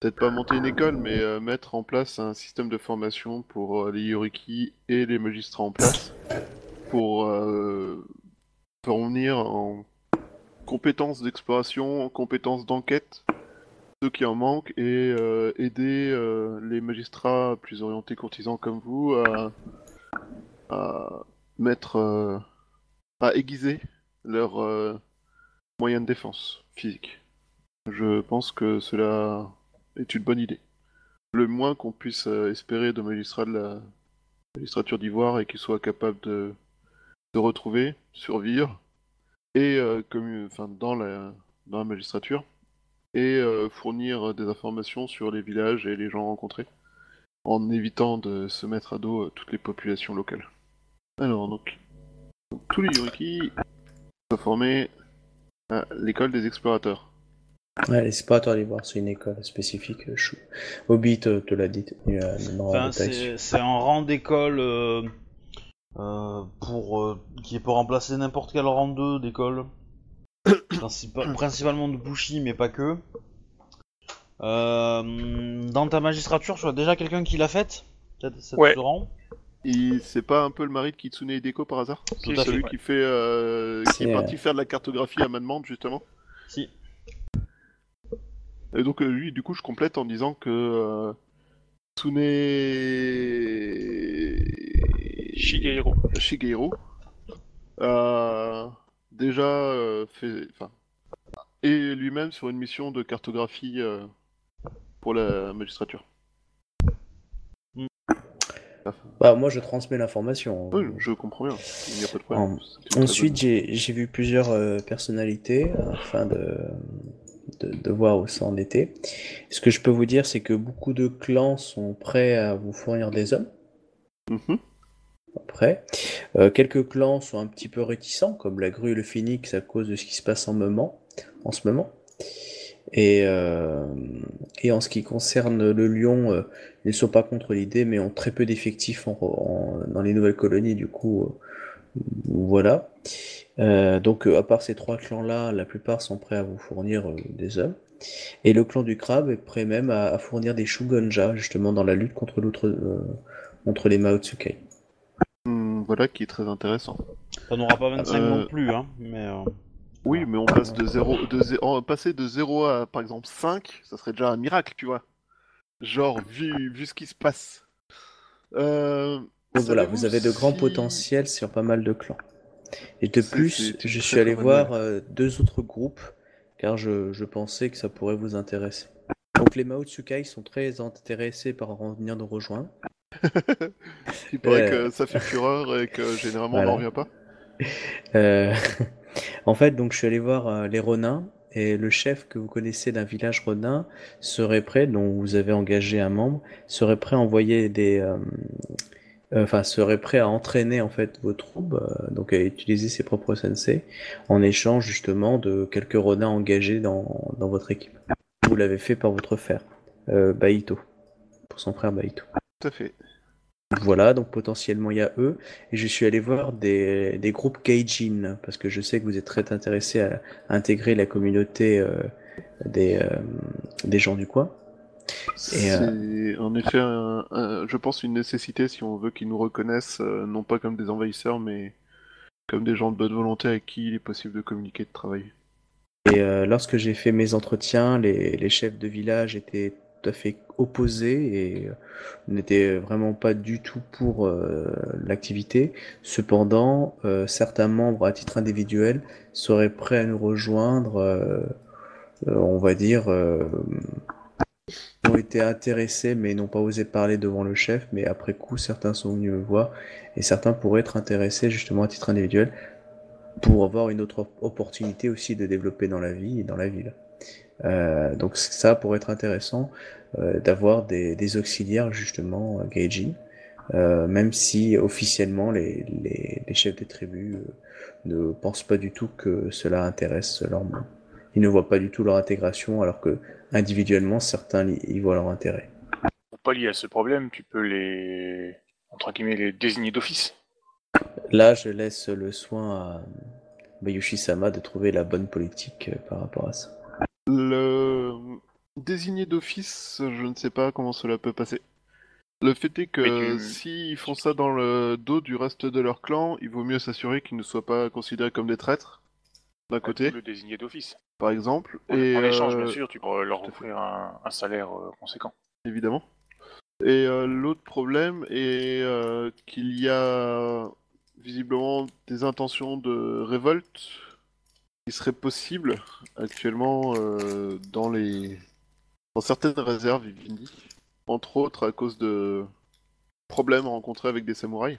S3: peut-être pas monter une école, mais euh, mettre en place un système de formation pour euh, les Yoriki et les magistrats en place, pour euh, fournir en compétences d'exploration, en compétences d'enquête, ceux qui en manquent, et euh, aider les magistrats plus orientés courtisans comme vous à, mettre, à aiguiser leurs moyens de défense physique. Je pense que cela est une bonne idée. Le moins qu'on puisse euh, espérer de magistrats de la magistrature d'Ivoire est qu'ils soient capables de se retrouver, survivre, et euh, commu- enfin, dans, la, dans la magistrature, et euh, fournir des informations sur les villages et les gens rencontrés, en évitant de se mettre à dos toutes les populations locales. Alors donc, Donc, tous les Yoriki sont formés à l'école des explorateurs.
S2: Ouais, les explorateurs d'ivoire, c'est une école spécifique. euh, chou. Hobbit te, te l'a dit.
S1: Enfin, c'est c'est un rang d'école euh, euh, pour euh, qui peut remplacer n'importe quel rang 2 d'école. [COUGHS] Principa- principalement de Bushi, mais pas que. Euh, dans ta magistrature, tu as déjà quelqu'un qui l'a faite Cette, cette
S4: Ouais.
S1: ce rang
S3: Et c'est pas un peu le mari de Kitsune Hideko par hasard?
S1: Fait.
S3: Celui
S4: ouais.
S3: qui fait, euh, qui
S2: C'est,
S3: est
S2: euh,
S3: parti faire de la cartographie à ma demande justement?
S1: Si.
S3: Et donc euh, lui, du coup, je complète en disant que euh, Tsune
S4: Shigeru.
S3: Shigeru a déjà euh, fait, enfin, et lui-même sur une mission de cartographie euh, pour la magistrature.
S2: Bah, moi, je transmets l'information.
S3: Oui, je comprends bien. Il n'y a pas de problème.
S2: En- Ensuite, j'ai j'ai vu plusieurs euh, personnalités afin de, de, de voir où ça en était. Ce que je peux vous dire, c'est que beaucoup de clans sont prêts à vous fournir des hommes.
S3: Mhm.
S2: Après, Euh, quelques clans sont un petit peu réticents, comme la grue et le phénix, à cause de ce qui se passe en, moment, en ce moment. Et, euh, et en ce qui concerne le lion, euh, ils ne sont pas contre l'idée, mais ont très peu d'effectifs en- en- dans les nouvelles colonies, du coup, euh, voilà. Euh, donc, euh, à part ces trois clans-là, la plupart sont prêts à vous fournir euh, des hommes. Et le clan du crabe est prêt même à, à fournir des shugonja, justement, dans la lutte contre, l'autre, euh, contre les Maotsukai.
S3: Hmm, voilà qui est très intéressant.
S1: Ça n'aura pas 25
S3: Euh,
S1: non plus, hein, mais... euh,
S3: Oui, mais on passe de 0, de zé- en- passer de 0 à par exemple 5, ça serait déjà un miracle, tu vois. Genre, vu, vu ce qui se passe. Euh,
S2: Donc voilà, vous avez de grands
S3: si-
S2: potentiels sur pas mal de clans. Et de plus, je suis allé voir euh, deux autres groupes, car je, je pensais que ça pourrait vous intéresser. Donc les Maotsukai sont très intéressés par en venir nous rejoindre. [LAUGHS]
S3: Il paraît
S2: Euh.
S3: que ça fait fureur et que généralement
S2: Voilà.
S3: on n'en revient pas. [LAUGHS]
S2: Euh, en fait, donc je suis allé voir euh, les Ronins, et le chef que vous connaissez d'un village Ronin serait prêt, dont vous avez engagé un membre, serait prêt à envoyer des... euh, euh, Enfin, serait prêt à entraîner en fait vos troupes, euh, donc à utiliser ses propres sensei, en échange justement de quelques Ronins engagés dans, dans votre équipe. Vous l'avez fait par votre frère, euh, Baito, pour son frère Baito.
S3: Tout à fait.
S2: Voilà, donc potentiellement il y a eux. Et je suis allé voir des, des groupes Gaijin, parce que je sais que vous êtes très intéressé à, à intégrer la communauté euh, des, euh, des gens du coin. Euh,
S3: C'est en effet, un- un- je pense, une nécessité si on veut qu'ils nous reconnaissent, euh, non pas comme des envahisseurs, mais comme des gens de bonne volonté avec qui il est possible de communiquer, de travailler.
S2: Et euh, lorsque j'ai fait mes entretiens, les, les chefs de village étaient tout à fait opposés et n'étaient vraiment pas du tout pour l'activité. Cependant, certains membres à titre individuel seraient prêts à nous rejoindre, on va dire, ont été intéressés mais n'ont pas osé parler devant le chef, mais après coup, certains sont venus me voir et certains pourraient être intéressés justement à titre individuel pour avoir une autre op- opportunité aussi de développer dans la vie et dans la ville. Euh, donc ça pourrait être intéressant euh, d'avoir des, auxiliaires justement euh, Gaijin, même si officiellement les, les, chefs des tribus ne pensent pas du tout que cela intéresse leurs membres. Ils ne voient pas du tout leur intégration alors que individuellement certains y voient leur intérêt.
S4: Pour pallier à ce problème, tu peux les. entre guillemets, les désigner d'office.
S2: Là je laisse le soin à Bayushi-sama de trouver la bonne politique euh, par rapport à ça.
S3: Le désigné d'office, je ne sais pas comment cela peut passer. Le fait est que
S4: tu-
S3: s'ils font ça dans le dos du reste de leur clan, il vaut mieux s'assurer qu'ils ne soient pas considérés comme des traîtres, d'un côté,
S4: Le désigner d'office.
S3: par exemple,
S4: En,
S3: et
S4: en échange,
S3: euh,
S4: bien sûr, tu pourras leur offrir un, un salaire euh, conséquent.
S3: évidemment. Et euh, l'autre problème est qu'il y a visiblement des intentions de révolte qui seraient possibles actuellement dans les dans certaines réserves entre autres à cause de problèmes rencontrés avec des samouraïs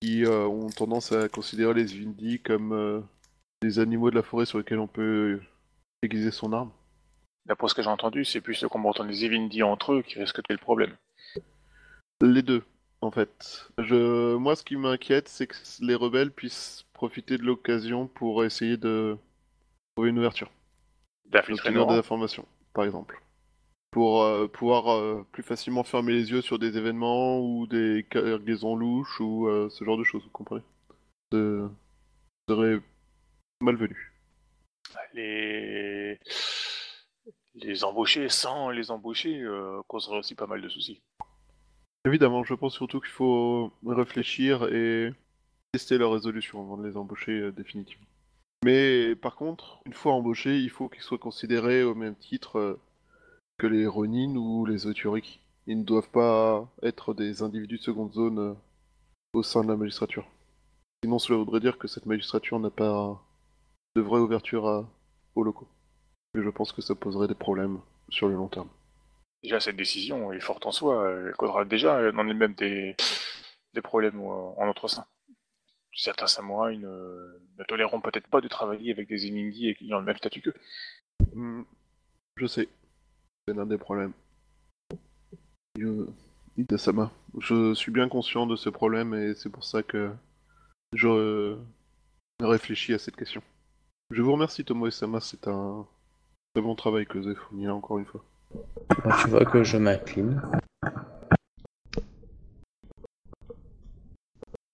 S3: qui euh, ont tendance à considérer les Vivendi comme euh, des animaux de la forêt sur lesquels on peut aiguiser son arme.
S4: D'après ce que j'ai entendu, c'est plus le combattant des Evindi entre eux qui risque de le problème.
S3: Les deux, en fait. Je... Moi, ce qui m'inquiète, c'est que les rebelles puissent profiter de l'occasion pour essayer de trouver une ouverture.
S4: D'obtenir
S3: des informations, par exemple. Pour euh, pouvoir euh, plus facilement fermer les yeux sur des événements ou des cargaisons louches ou euh, ce genre de choses, vous comprenez? Ce serait malvenu.
S4: Les... les embauchés sans les embauchés euh, causeraient aussi pas mal de soucis.
S3: Évidemment, je pense surtout qu'il faut réfléchir et tester leur résolution avant de les embaucher euh, définitivement. Mais par contre, une fois embauchés, il faut qu'ils soient considérés au même titre euh, que les Ronin ou les Oturiki. Ils ne doivent pas être des individus de seconde zone euh, au sein de la magistrature. Sinon, cela voudrait dire que cette magistrature n'a pas de vraie ouverture à- aux locaux. Et je pense que ça poserait des problèmes sur le long terme.
S4: Déjà, cette décision est forte en soi. Elle causera déjà dans elle-même des, des problèmes euh, en notre sein. Certains samouraïs ne, ne toléreront peut-être pas de travailler avec des qui ont le même statut qu'eux.
S3: Hmm, Je sais. C'est l'un des problèmes. Je... Ida-sama, je suis bien conscient de ce problème et c'est pour ça que je euh, réfléchis à cette question. Je vous remercie Tomo-sama, c'est un très bon travail que vous avez fourni là encore une fois.
S2: Tu vois que je m'incline.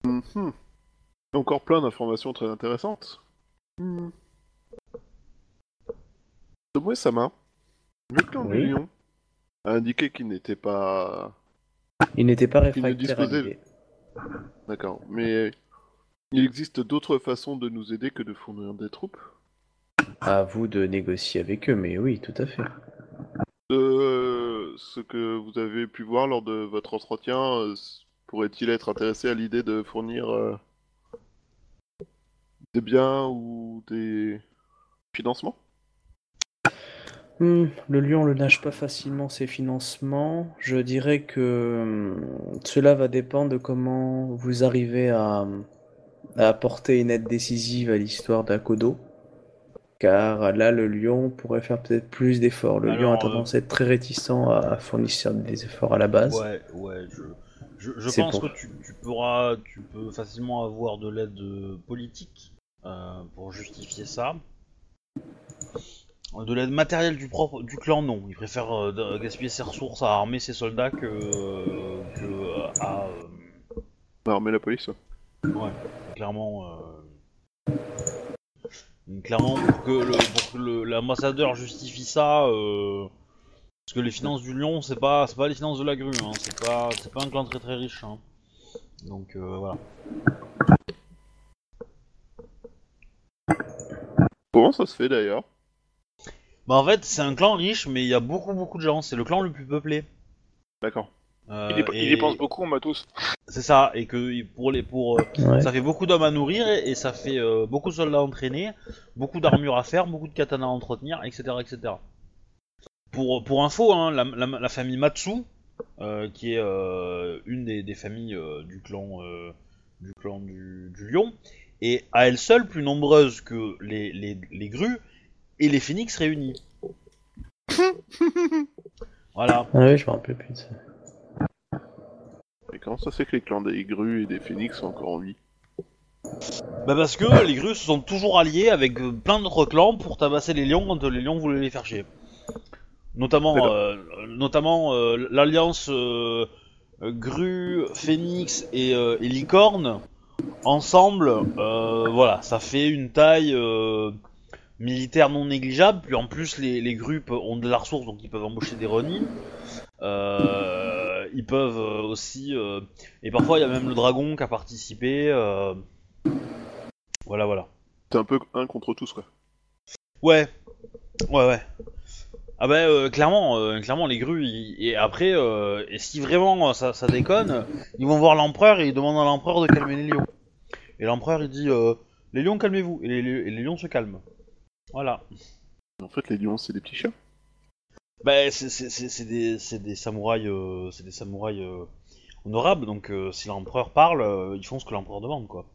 S3: Mhm. Encore plein d'informations très intéressantes. Hmm. Tomo-sama, le clan
S2: Oui.
S3: du lion a indiqué qu'il n'était pas
S2: Il n'était pas réfractaire
S3: disposait-. D'accord, mais il existe d'autres façons de nous aider que de fournir des troupes?
S2: À vous de négocier avec eux, mais oui, tout à fait.
S3: De ce que vous avez pu voir lors de votre entretien, euh, pourrait-il être intéressé à l'idée de fournir euh, des biens ou des financements?
S2: Hmm, le lion ne lâche pas facilement ses financements. Je dirais que hmm, cela va dépendre de comment vous arrivez à, à apporter une aide décisive à l'histoire d'Akodo. Car là, le lion pourrait faire peut-être plus d'efforts. Le lion a
S1: Alors,
S2: tendance à être très réticent à fournir des efforts à la base.
S1: Ouais, ouais, je, je, pense
S2: pour-
S1: que tu, tu pourras, tu peux facilement avoir de l'aide euh, politique euh, pour justifier ça. De l'aide matérielle du propre du clan, non. Il préfère euh, gaspiller ses ressources à armer ses soldats que, euh, que euh, à euh,
S3: Bah, Armer la police.
S1: Ouais, clairement. euh, Clairement, pour que l'ambassadeur justifie ça, euh, parce que les finances du lion, c'est pas, pas les finances de la grue, hein, c'est pas, c'est pas un clan très très riche. hein. Donc euh, voilà.
S3: Comment ça se fait d'ailleurs?
S1: Bah en fait, c'est un clan riche, mais il y a beaucoup beaucoup de gens. C'est le clan le plus peuplé.
S3: D'accord.
S1: Euh,
S4: Il, dép- il
S1: et-
S4: dépense beaucoup en matos.
S1: C'est ça, et que pour les pour euh,
S2: Ouais.
S1: Ça fait beaucoup d'hommes à nourrir et, et ça fait euh, beaucoup de soldats entraînés, beaucoup d'armures à faire, beaucoup de katanas à entretenir, etc. etc. Pour, pour info, hein, la, la- la famille Matsu, euh, qui est euh, une des, des familles euh, du clan, euh, du, clan du, du lion, est à elle seule plus nombreuse que les, les, les grues et les phénix réunis. [LAUGHS] voilà.
S2: Ah oui, je me rappelle plus de ça.
S3: Et comment ça fait que les clans des grues et des phénix sont encore en vie
S1: Bah parce que les grues se sont toujours alliés avec euh, plein d'autres clans pour tabasser les lions quand les lions voulaient les faire chier. Notamment, euh, notamment euh, l'alliance grue, phénix et, et licorne ensemble, voilà, ça fait une taille militaire non négligeable. Puis en plus les, les grues ont de la ressource donc ils peuvent embaucher des Ronin. Euh, ils peuvent euh, aussi euh, et parfois il y a même le dragon qui a participé. euh, voilà, voilà.
S3: C'est un peu un contre tous quoi.
S1: Ouais, ouais, ouais. Ah bah euh, clairement, euh, clairement les grues. ils- Et après, euh, et si vraiment ça, ça déconne, ils vont voir l'empereur et ils demandent à l'empereur de calmer les lions. Et l'empereur il dit les lions calmez-vous et les, les lions se calment. Voilà.
S3: En fait, les lions, c'est des petits chiens.
S1: Bah c'est c'est- c'est- c'est des, c'est des samouraïs, euh, c'est des samouraïs euh, honorables. Donc euh, si l'empereur parle, euh, ils font ce que l'empereur demande quoi.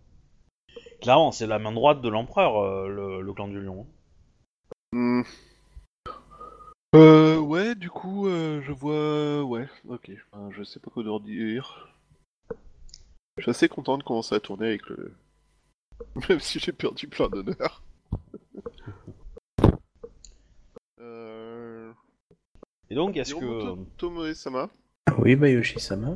S1: Clairement, c'est la main droite de l'empereur, euh, le, le clan du lion.
S3: Euh, ouais, du coup, euh, je vois... Ouais, ok. Euh, je sais pas quoi leur dire. Je suis assez content de commencer à tourner avec le [LAUGHS] Même si j'ai perdu plein d'honneur.
S1: Et donc, est-ce que.
S3: Hiromoto Tomoe-sama,
S2: Oui, bah Yoshi-sama.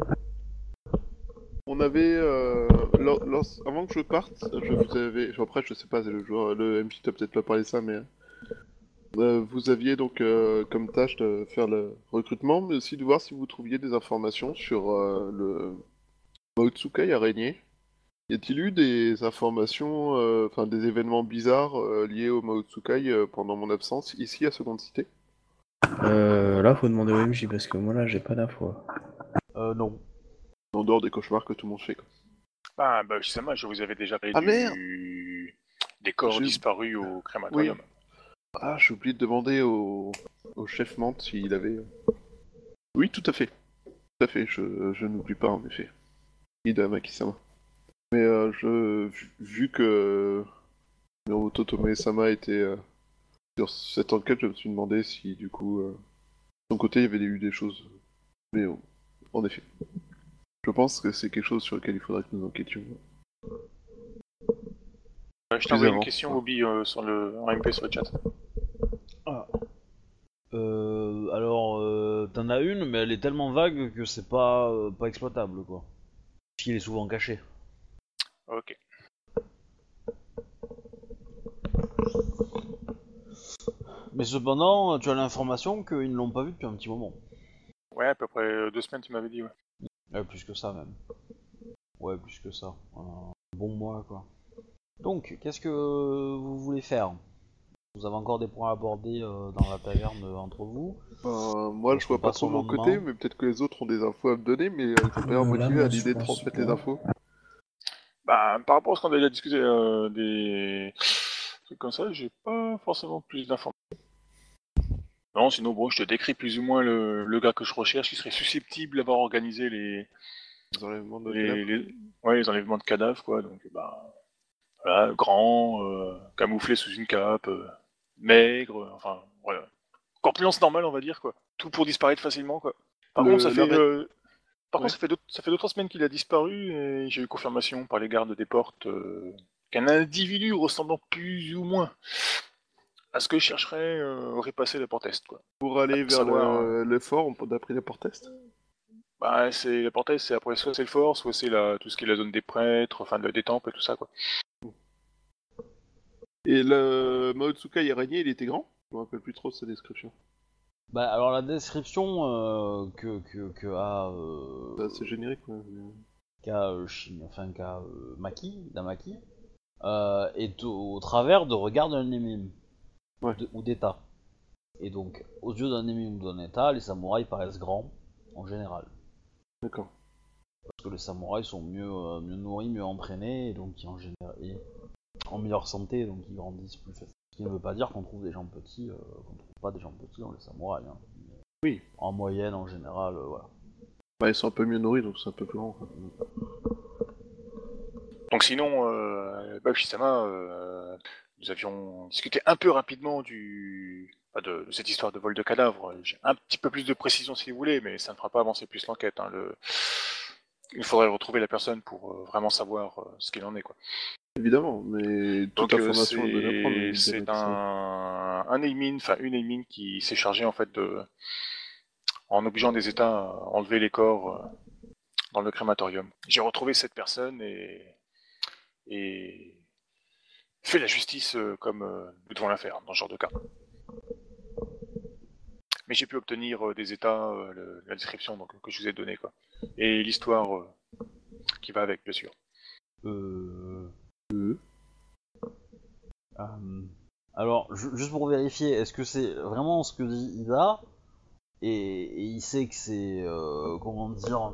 S3: on avait... Euh... lors- lors- Avant que je parte, je vous avais... Après, je sais pas, c'est le joueur... Le MP t'a peut-être pas parlé de ça, mais... euh, vous aviez donc euh, comme tâche de faire le recrutement, mais aussi de voir si vous trouviez des informations sur euh, le Maotsukai araignée. Y a-t-il eu des informations, euh, enfin des événements bizarres euh, liés au Maotsukai euh, pendant mon absence ici à Seconde Cité?
S2: Euh, là, faut demander au MJ parce que moi là, j'ai pas d'infos.
S1: Euh, non.
S3: En dehors des cauchemars que tout le monde fait. Quoi.
S4: Ah, bah, justement, je vous avais déjà parlé
S3: Ah,
S4: du-
S3: merde
S4: des corps
S3: Je-
S4: disparus au crématorium.
S3: Ah, j'ai oublié de demander au, au chef Mante s'il avait. euh, Oui, tout à fait. Tout à fait, je, je n'oublie pas en effet. Ida Makisama. Mais euh, je, vu, vu que Miromoto Tome-sama était euh, sur cette enquête, je me suis demandé si du coup, euh, de son côté, il y avait eu des choses. Mais euh, en effet, je pense que c'est quelque chose sur lequel il faudrait que nous enquêtions.
S4: Euh, je t'ai envoyé une question. Obi, euh, sur le, en MP sur le chat.
S1: Euh, alors, euh, t'en as une, mais elle est tellement vague que c'est pas, euh, pas exploitable, quoi. Puisqu'il est souvent caché.
S4: Ok.
S1: Mais cependant, tu as l'information qu'ils ne l'ont pas vu depuis un petit moment.
S4: Ouais, à peu près euh, deux semaines, tu m'avais dit, ouais.
S1: Ouais, plus que ça même. Ouais, plus que ça. Un bon mois, quoi. Donc, qu'est-ce que vous voulez faire? Vous avez encore des points à aborder euh, dans la taverne euh, entre vous?
S3: Ben, moi, je
S1: se
S3: vois pas trop mon côté, mais peut-être que les autres ont des infos à me donner, mais euh, ils sont pas l'air
S2: Euh, là,
S3: motivés
S2: moi,
S3: à
S2: je
S3: l'idée de transmettre les infos.
S4: Bah, par rapport à ce qu'on a déjà discuté euh, des trucs comme ça, j'ai pas forcément plus d'informations. Non, sinon, bon, je te décris plus ou moins le, le gars que je recherche qui serait susceptible d'avoir organisé les,
S3: Les enlèvements de
S4: les,
S3: cadavres.
S4: les- ouais, les enlèvements de cadavres, quoi. Donc, bah, voilà, grand, euh, camouflé sous une cape, euh, maigre, euh, enfin, voilà. Corpulence normale, on va dire, quoi. Tout pour disparaître facilement, quoi. Par
S3: Le-
S4: contre, ça fait, euh, par
S3: Ouais.
S4: contre, ça fait deux, ça fait deux trois semaines qu'il a disparu et j'ai eu confirmation par les gardes des portes qu'un individu ressemblant plus ou moins à ce que je chercherais euh, aurait passé le port-est, quoi.
S3: Pour aller vers
S4: savoir,
S3: le, le fort, on peut d'après les portes-est
S4: Bah, c'est le port-est, c'est après soit c'est le fort, soit c'est la, tout ce qui est la zone des prêtres, enfin de, des temples et tout ça, quoi.
S3: Et le Maotsukai araignée, il était grand? Je me rappelle plus trop de sa description.
S1: Bah, alors la description euh, que, que, que a, euh,
S3: C'est générique, quoi. mais-
S1: qu'a euh, Shin- enfin qu'a Maki, Damaki, euh, est au, au travers de regard d'un émime
S3: Ouais.
S1: de- ou d'état. Et donc, aux yeux d'un émime ou d'un état, les samouraïs paraissent grands en général.
S3: D'accord.
S1: Parce que les samouraïs sont mieux, euh, mieux nourris, mieux entraînés, et donc en général et en meilleure santé, donc ils grandissent plus facilement. Ce qui ne veut pas dire qu'on trouve des gens petits, euh, qu'on trouve pas des gens petits dans les samouraïs. hein.
S3: Oui.
S1: En moyenne, en général, euh, voilà.
S3: Bah, ils sont un peu mieux nourris, donc c'est un peu plus grand. quoi.
S4: Donc sinon, euh, euh, nous avions discuté un peu rapidement du, enfin, de, de cette histoire de vol de cadavres. J'ai un petit peu plus de précision si vous voulez, mais ça ne fera pas avancer plus l'enquête. hein. Le... Il faudrait retrouver la personne pour euh, vraiment savoir euh, ce qu'il en est. Quoi.
S3: Évidemment, mais toute
S4: Donc euh,
S3: information prendre.
S4: c'est un, un enfin une Eimin qui s'est chargée en fait de, en obligeant des États à enlever les corps euh, dans le crématorium. J'ai retrouvé cette personne et, et fait la justice euh, comme euh, nous devons la faire dans ce genre de cas. Mais j'ai pu obtenir euh, des États, la description donc, que je vous ai donnée quoi, et l'histoire qui va avec bien sûr.
S1: Euh...
S3: Euh.
S1: Alors, ju- juste pour vérifier, est-ce que c'est vraiment ce que dit Ida? Et, il sait que c'est comment dire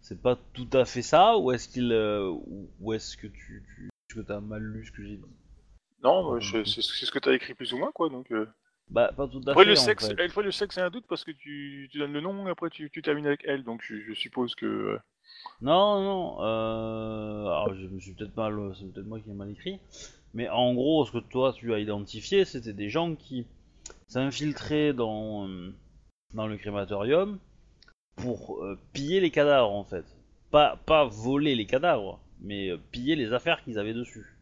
S1: c'est pas tout à fait ça ou est-ce qu'il ou, est-ce que tu, que t'as mal lu ce que j'ai dit
S4: Non, je- c'est ce que tu as écrit plus ou moins quoi donc. euh,
S1: Bah pas tout à
S4: Après
S1: fait.
S4: le
S1: en
S4: sexe,
S1: fait.
S4: après le sexe c'est un doute parce que tu, tu donnes le nom et après tu, tu termines avec elle, donc je, je suppose que. euh,
S1: Non, non. Euh... Alors, je me suis peut-être mal, c'est peut-être moi qui ai mal écrit. Mais en gros, ce que toi tu as identifié, c'était des gens qui s'infiltraient dans dans le crématorium pour euh, piller les cadavres en fait. Pas pas voler les cadavres, mais euh, piller les affaires qu'ils avaient dessus.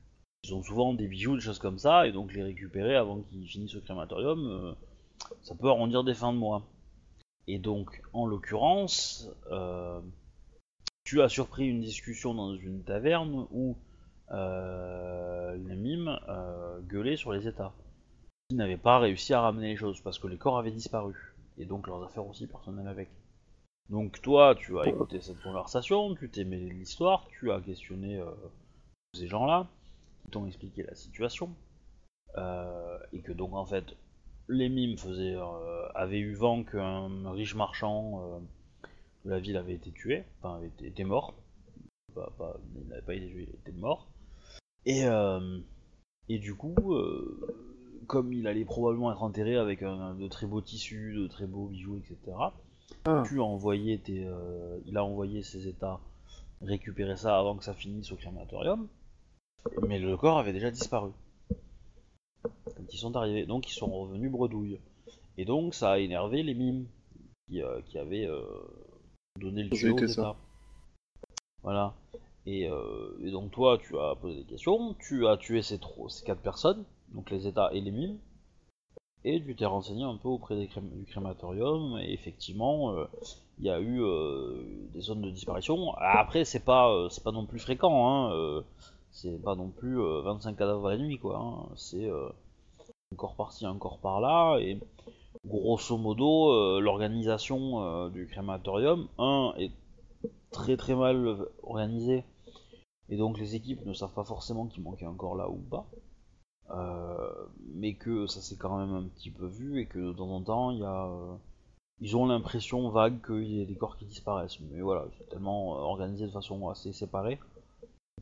S1: Ils ont souvent des bijoux, des choses comme ça, et donc les récupérer avant qu'ils finissent au crématorium, euh, ça peut arrondir des fins de mois. Et donc, en l'occurrence, euh, tu as surpris une discussion dans une taverne où euh, les mimes gueulaient sur les états. Ils n'avaient pas réussi à ramener les choses parce que les corps avaient disparu. Et donc leurs affaires aussi, personne n'allait avec. Donc toi, tu as écouté cette conversation, tu t'es mêlé de l'histoire, tu as questionné euh, ces gens-là, qui t'ont expliqué la situation. Euh, et que donc en fait, les mimes faisaient, euh, avaient eu vent qu'un riche marchand de la ville avait été tué, enfin avait été, était mort. Pas- pas- il n'avait pas été tué, il était mort. Et, et du coup, comme il allait probablement être enterré avec un, de très beaux tissus, de très beaux bijoux, etc.,
S3: Ah.
S1: tu as envoyé tes, euh, il a envoyé ses états récupérer ça avant que ça finisse au crématorium, mais le corps avait déjà disparu quand ils sont arrivés, donc ils sont revenus bredouilles. Et donc ça a énervé les mimes qui, euh, qui avaient euh, donné le tuyau aux
S3: ça.
S1: Voilà. Et, euh, et donc toi, tu as posé des questions, tu as tué ces, trois, ces quatre personnes, donc les États et les mimes, et tu t'es renseigné un peu auprès des crém- du crématorium, et effectivement, euh, il y a eu euh, des zones de disparition. Après, c'est pas, euh, c'est pas non plus fréquent, hein, c'est pas non plus euh, 25 cadavres à la nuit, quoi. hein, c'est un corps par-ci, un corps par-là, et grosso modo, l'organisation du crématorium, un, est très très mal organisée, et donc les équipes ne savent pas forcément qu'il manquait un corps là ou pas. Euh, mais que ça s'est quand même un petit peu vu et que de temps en temps il y a euh, ils ont l'impression vague qu'il y a des corps qui disparaissent. Mais voilà c'est tellement euh, organisé de façon assez séparée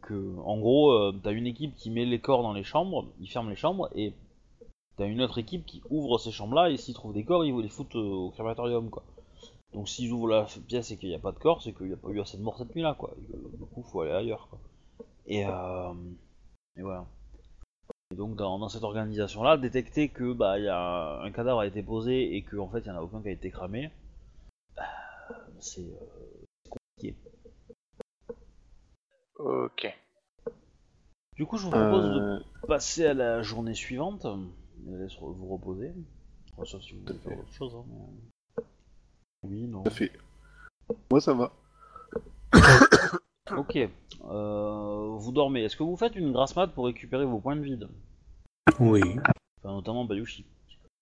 S1: que en gros t'as une équipe qui met les corps dans les chambres ils ferment les chambres et t'as une autre équipe qui ouvre ces chambres là et s'ils trouvent des corps ils vous les foutent au crématorium quoi. Donc s'ils ouvrent la pièce et qu'il n'y a pas de corps c'est qu'il n'y a pas eu assez de morts cette nuit là quoi du coup faut aller ailleurs quoi. Et, et voilà et donc dans, dans cette organisation-là, détecter que bah il y a un cadavre a été posé et qu'en fait il y en a aucun qui a été cramé, c'est euh, c'est compliqué.
S4: Ok.
S1: Du coup, je vous propose de
S3: Euh,
S1: passer à la journée suivante. Je laisse vous reposer. Enfin, sauf si vous voulez faire autre chose. hein, mais- Oui, non.
S3: tout à fait. Moi, ça va. [COUGHS]
S1: Ok. Euh, vous dormez. Est-ce que vous faites une grasse mat pour récupérer vos points de vide?
S2: Oui.
S1: Enfin, notamment Bayushi.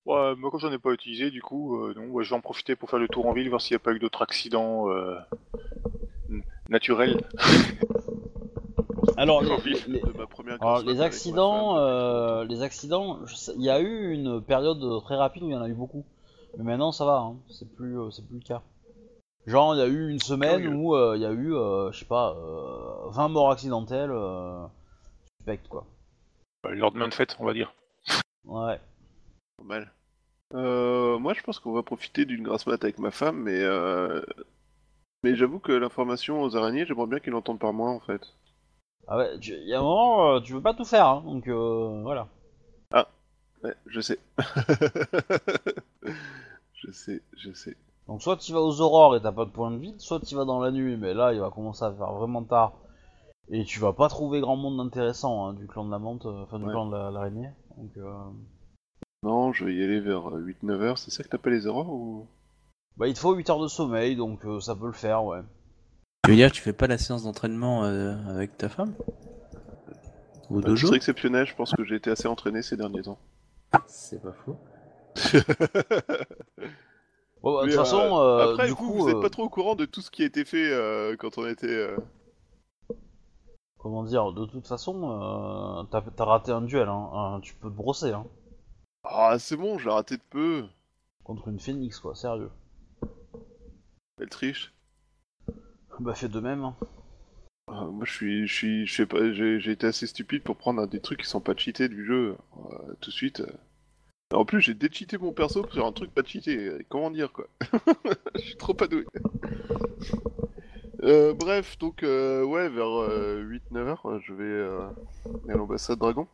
S4: Ouais, moi comme j'en ai pas utilisé, du coup, euh, non, ouais, je vais en profiter pour faire le tour en ville, voir s'il n'y a pas eu d'autres accidents euh, naturels. [LAUGHS]
S1: Alors, les- les- les accidents, euh, les accidents, il y a eu une période très rapide où il y en a eu beaucoup. Mais maintenant, ça va, hein, c'est plus, euh, c'est plus le cas. Genre, il y a eu une semaine
S3: Curieux.
S1: où euh, il y a eu, euh, je sais pas, euh, 20 morts accidentelles euh, suspectes, quoi.
S4: Euh, Le lendemain de fête, on va dire.
S1: Ouais.
S3: Pas mal. Euh, moi, je pense qu'on va profiter d'une grasse mat avec ma femme, mais euh... mais j'avoue que l'information aux araignées, j'aimerais bien qu'ils l'entendent par moi, en fait.
S1: Ah ouais, il y a un moment, euh, tu veux pas tout faire, hein, donc euh, voilà.
S3: Ouais, [LAUGHS] je sais. je sais, je sais.
S1: Donc soit tu vas aux aurores et t'as pas de point de vide, soit tu vas dans la nuit, mais là il va commencer à faire vraiment tard. Et tu vas pas trouver grand monde intéressant hein, du clan de la menthe, euh, enfin du
S3: Ouais.
S1: clan de la- l'araignée. Donc euh...
S3: Non, je vais y aller vers 8-9 heures, c'est ça que t'appelles les erreurs ou?
S1: Bah il te faut 8 heures de sommeil, donc euh, ça peut le faire, ouais.
S2: Tu veux dire, tu fais pas la séance d'entraînement euh, avec ta femme? Au
S3: À
S2: dojo
S3: titre exceptionnel, je pense que j'ai été assez entraîné ces derniers temps.
S2: C'est pas faux. [LAUGHS]
S1: Bon, bah, de toute
S3: euh,
S1: façon, euh,
S3: Après,
S1: du
S3: vous,
S1: coup,
S3: vous êtes
S1: euh,
S3: pas trop au courant de tout ce qui a été fait euh, quand on était. euh,
S1: comment dire, de toute façon, euh, t'as raté un duel, hein, tu peux te brosser, hein,
S3: Ah, c'est bon, j'ai raté de peu.
S1: contre une phénix, quoi, sérieux.
S3: Elle triche.
S1: Bah fais de même, hein.
S3: Ah, moi, je suis, je suis, je sais pas, j'ai été assez stupide pour prendre des trucs qui sont pas cheatés du jeu euh, tout de suite. euh. En plus, j'ai décheaté mon perso sur un truc pas cheaté. euh, Comment dire quoi [LAUGHS] Je suis trop pas doué. Euh, bref, donc euh, ouais, vers 8-9 heures, euh, je vais euh, à l'ambassade Dragon.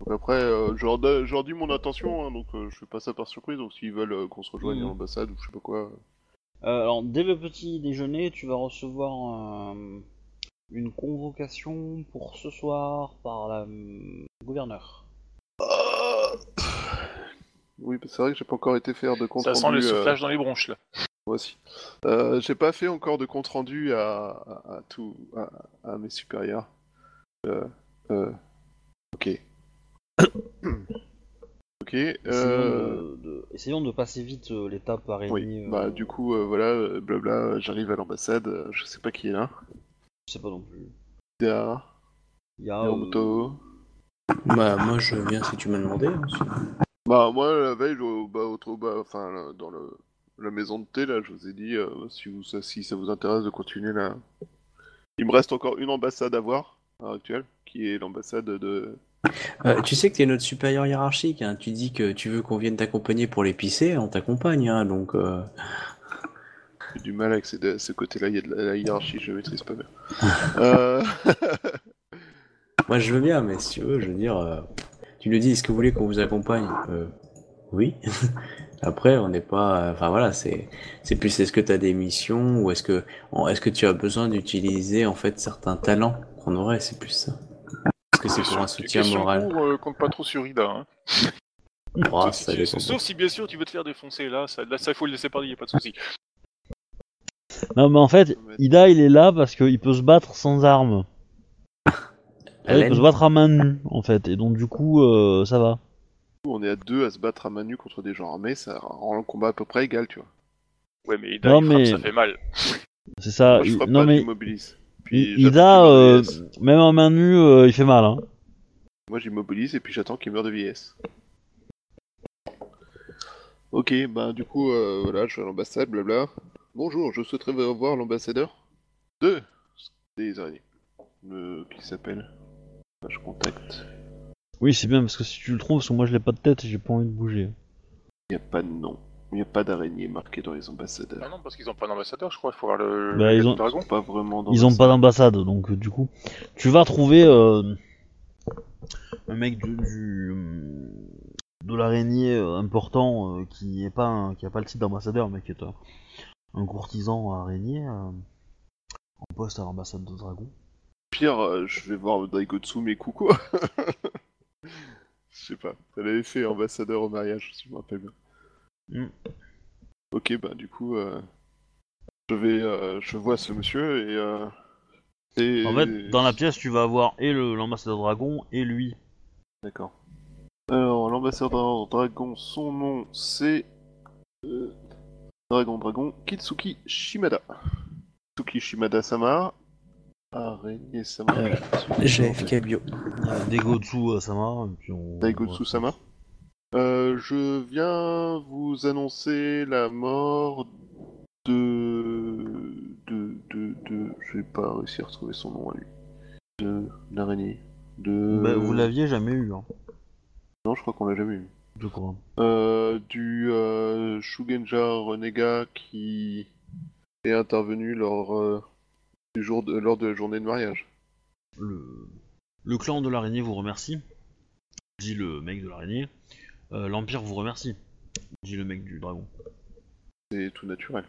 S3: Donc après, euh, je, leur donne- je leur dis mon intention, hein, donc je fais pas ça par surprise. Donc s'ils veulent qu'on se rejoigne
S1: Mhm.
S3: à l'ambassade ou je sais pas quoi.
S1: Euh, alors, dès le petit déjeuner, tu vas recevoir un, une convocation pour ce soir par la gouverneur.
S3: Oui, c'est vrai que j'ai pas encore été faire de compte
S4: Ça sent
S3: rendu.
S4: le
S3: euh,
S4: soufflage dans les bronches là.
S3: Moi aussi. Euh, j'ai pas fait encore de compte rendu à, à, à tout, à, à mes supérieurs. Euh, euh, ok. [COUGHS] ok.
S1: Essayons,
S3: Euh,
S1: de, de- essayons de passer vite euh, l'étape araignée.
S3: oui.
S1: euh,
S3: Bah du coup, euh, voilà, blabla. J'arrive à l'ambassade. Je sais pas qui est là.
S1: Je sais pas non plus.
S3: Ida,
S1: Il y a. euh.
S2: Bah, moi je viens si tu m'as demandé. hein, si-
S3: Bah moi la veille, au, bah, au, au- bah, enfin là, dans le, la maison de thé là, je vous ai dit euh, si vous ça, si ça vous intéresse de continuer là. Il me reste encore une ambassade à voir à l'heure actuelle, qui est l'ambassade de.
S2: Euh, tu sais que t'es notre supérieur hiérarchique, hein. tu dis que tu veux qu'on vienne t'accompagner pour l'épicer, on t'accompagne, hein, donc... euh,
S3: J'ai du mal avec ces- ce côté-là, il y a de la, la hiérarchie, je maîtrise pas bien. euh... [LAUGHS]
S2: Moi je veux bien, mais si tu veux, je veux dire, euh, tu nous dis, est-ce que vous voulez qu'on vous accompagne? Euh, Oui. [LAUGHS] Après, on n'est pas... Enfin voilà, c'est c'est plus est-ce que tu as des missions ou est-ce que, est-ce que tu as besoin d'utiliser en fait certains talents qu'on aurait, c'est plus ça. Est-ce que c'est pour un soutien moral?
S4: court, euh, compte pas trop sur Ida. Hein. [LAUGHS]
S2: Oh,
S4: Sauf,
S2: ça
S4: si,
S2: dépend.
S4: sauf si bien sûr tu veux te faire défoncer là, ça, là ça faut le laisser parler, y a pas de souci.
S1: Non, mais en fait, Ida il est là parce qu'il peut se battre sans armes. Peut
S2: laine.
S1: se battre à main nue en fait, et donc du coup euh, ça va.
S3: On est à deux à se battre à main nue contre des gens armés, ça rend le combat à peu près égal, tu vois.
S4: Ouais mais Ida
S1: Non,
S4: il frappe, ça fait mal.
S1: C'est ça.
S3: Moi, je
S1: il- non
S3: pas,
S1: mais
S3: Puis
S1: Ida, euh, même en main nue, euh, il fait mal. Hein.
S3: Moi j'immobilise et puis j'attends qu'il meure de vieillesse. Ok, bah du coup, euh, voilà, je vais à l'ambassade, blabla. Bonjour, je souhaiterais voir l'ambassadeur de des araignées. Le... Qui s'appelle Je contacte.
S1: Oui, c'est bien parce que si tu le trouves, parce que moi je l'ai pas de tête et j'ai pas envie de bouger.
S3: Il n'y a pas de nom. Il n'y a pas d'araignée marquée dans les
S4: Ah
S3: ambassadeurs.
S4: non parce qu'ils ont pas d'ambassadeur je crois, il faut voir le,
S1: Bah,
S4: le
S1: ils ont-
S4: dragon.
S3: Pas vraiment dans
S1: Ils ont pas d'ambassade, donc euh, du coup, tu vas trouver euh, un mec du, du, euh, de l'araignée euh, important euh, qui est pas un- qui a pas le titre d'ambassadeur, mais qui est un, un courtisan araignée euh, en poste à l'ambassade de Dragon.
S3: Pire, euh, je vais voir Daigotsu Meku quoi. [LAUGHS] Je sais pas. Elle avait fait ambassadeur au mariage, si je me rappelle bien.
S1: Mm.
S3: Ok, bah du coup, euh, je vais, euh, je vois ce monsieur et. Euh, et...
S1: En fait, dans la pièce, tu vas avoir et l'ambassadeur Dragon et lui.
S3: D'accord. Alors, l'ambassadeur dragon, son nom c'est. Dragon Dragon, Kitsuki Shimada. Kitsuki Shimada Sama. Araignée Sama.
S1: Euh,
S2: GFK bio.
S1: Degotsu euh, Sama, et puis on...
S3: Daigotsu Sama. Euh, je viens vous annoncer la mort de. de. de. de. Je vais pas réussir à retrouver son nom à lui. De. l'araignée. De.
S1: Bah, vous l'aviez jamais eu, hein,
S3: Non, je crois qu'on l'a jamais eu.
S1: je crois.
S3: Euh, du euh, Shugenja Renégat qui est intervenu lors, euh, du jour de, lors de la journée de mariage.
S1: Le, le clan de l'araignée vous remercie, dit le mec de l'araignée. Euh, L'Empire vous remercie, dit le mec du dragon.
S3: C'est tout naturel.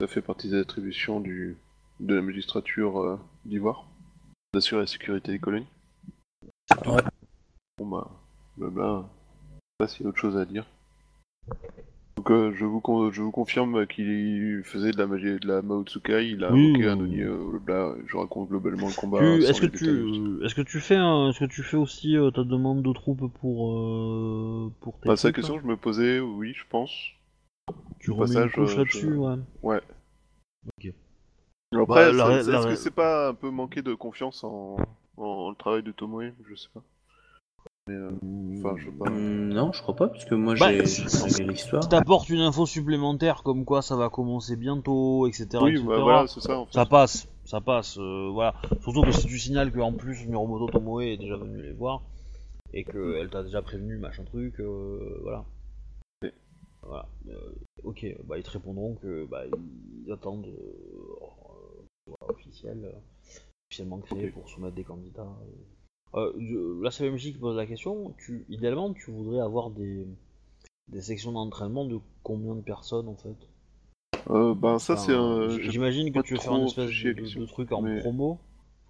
S3: Ça fait partie des attributions du, de la magistrature euh, d'Ivoire, d'assurer la sécurité des colonies.
S2: Ouais.
S3: Bon bah, blabla. Je sais pas s'il y a autre chose à dire. Donc euh, je, vous con- je vous confirme qu'il faisait de la magie de la Maotsukai, il a
S1: Oui,
S3: invoqué
S1: oui,
S3: un
S1: oui.
S3: Oni, euh, blabla, je raconte globalement le combat.
S1: Tu-
S3: sans
S1: Est-ce que
S3: les détails.
S1: tu, est-ce que tu fais, un- est-ce que tu fais aussi euh, ta demande de troupes pour euh, pour tes
S3: Bah, c'est la
S1: troupes,
S3: question
S1: là
S3: que je me posais, oui, je pense.
S1: Tu
S3: au
S1: remets
S3: passage,
S1: une couche
S3: euh,
S1: là-dessus,
S3: je-
S1: ouais.
S3: Ouais.
S1: Ok.
S3: Après,
S1: Bah, la
S3: est-ce que c'est pas un peu manquer de confiance en, en le travail de Tomoe? Je sais pas. Mais, euh, enfin, je sais pas.
S2: Hmm, non, je crois pas, puisque moi
S1: Bah,
S2: j'ai j'ai l'histoire.
S1: Si t'apportes une info supplémentaire comme quoi ça va commencer bientôt, etc.
S3: oui,
S1: etc.,
S3: bah, voilà, c'est ça en fait.
S1: Ça passe, ça passe, euh, voilà. Surtout que si tu signales qu'en plus Miromoto Tomoe est déjà venu les voir et qu'elle t'a déjà prévenu, machin truc, euh, voilà.
S3: Oui.
S1: Voilà. Euh, ok, bah ils te répondront que bah ils attendent euh, euh, officiel, euh, officiellement créé pour soumettre des candidats. Euh, la CMJ qui pose la question, tu, idéalement tu voudrais avoir des, des sections d'entraînement de combien de personnes en fait?
S3: Euh, ben, ça,
S1: Enfin,
S3: c'est un.
S1: J'imagine que tu veux faire une espèce de, de truc en
S3: mais-
S1: promo.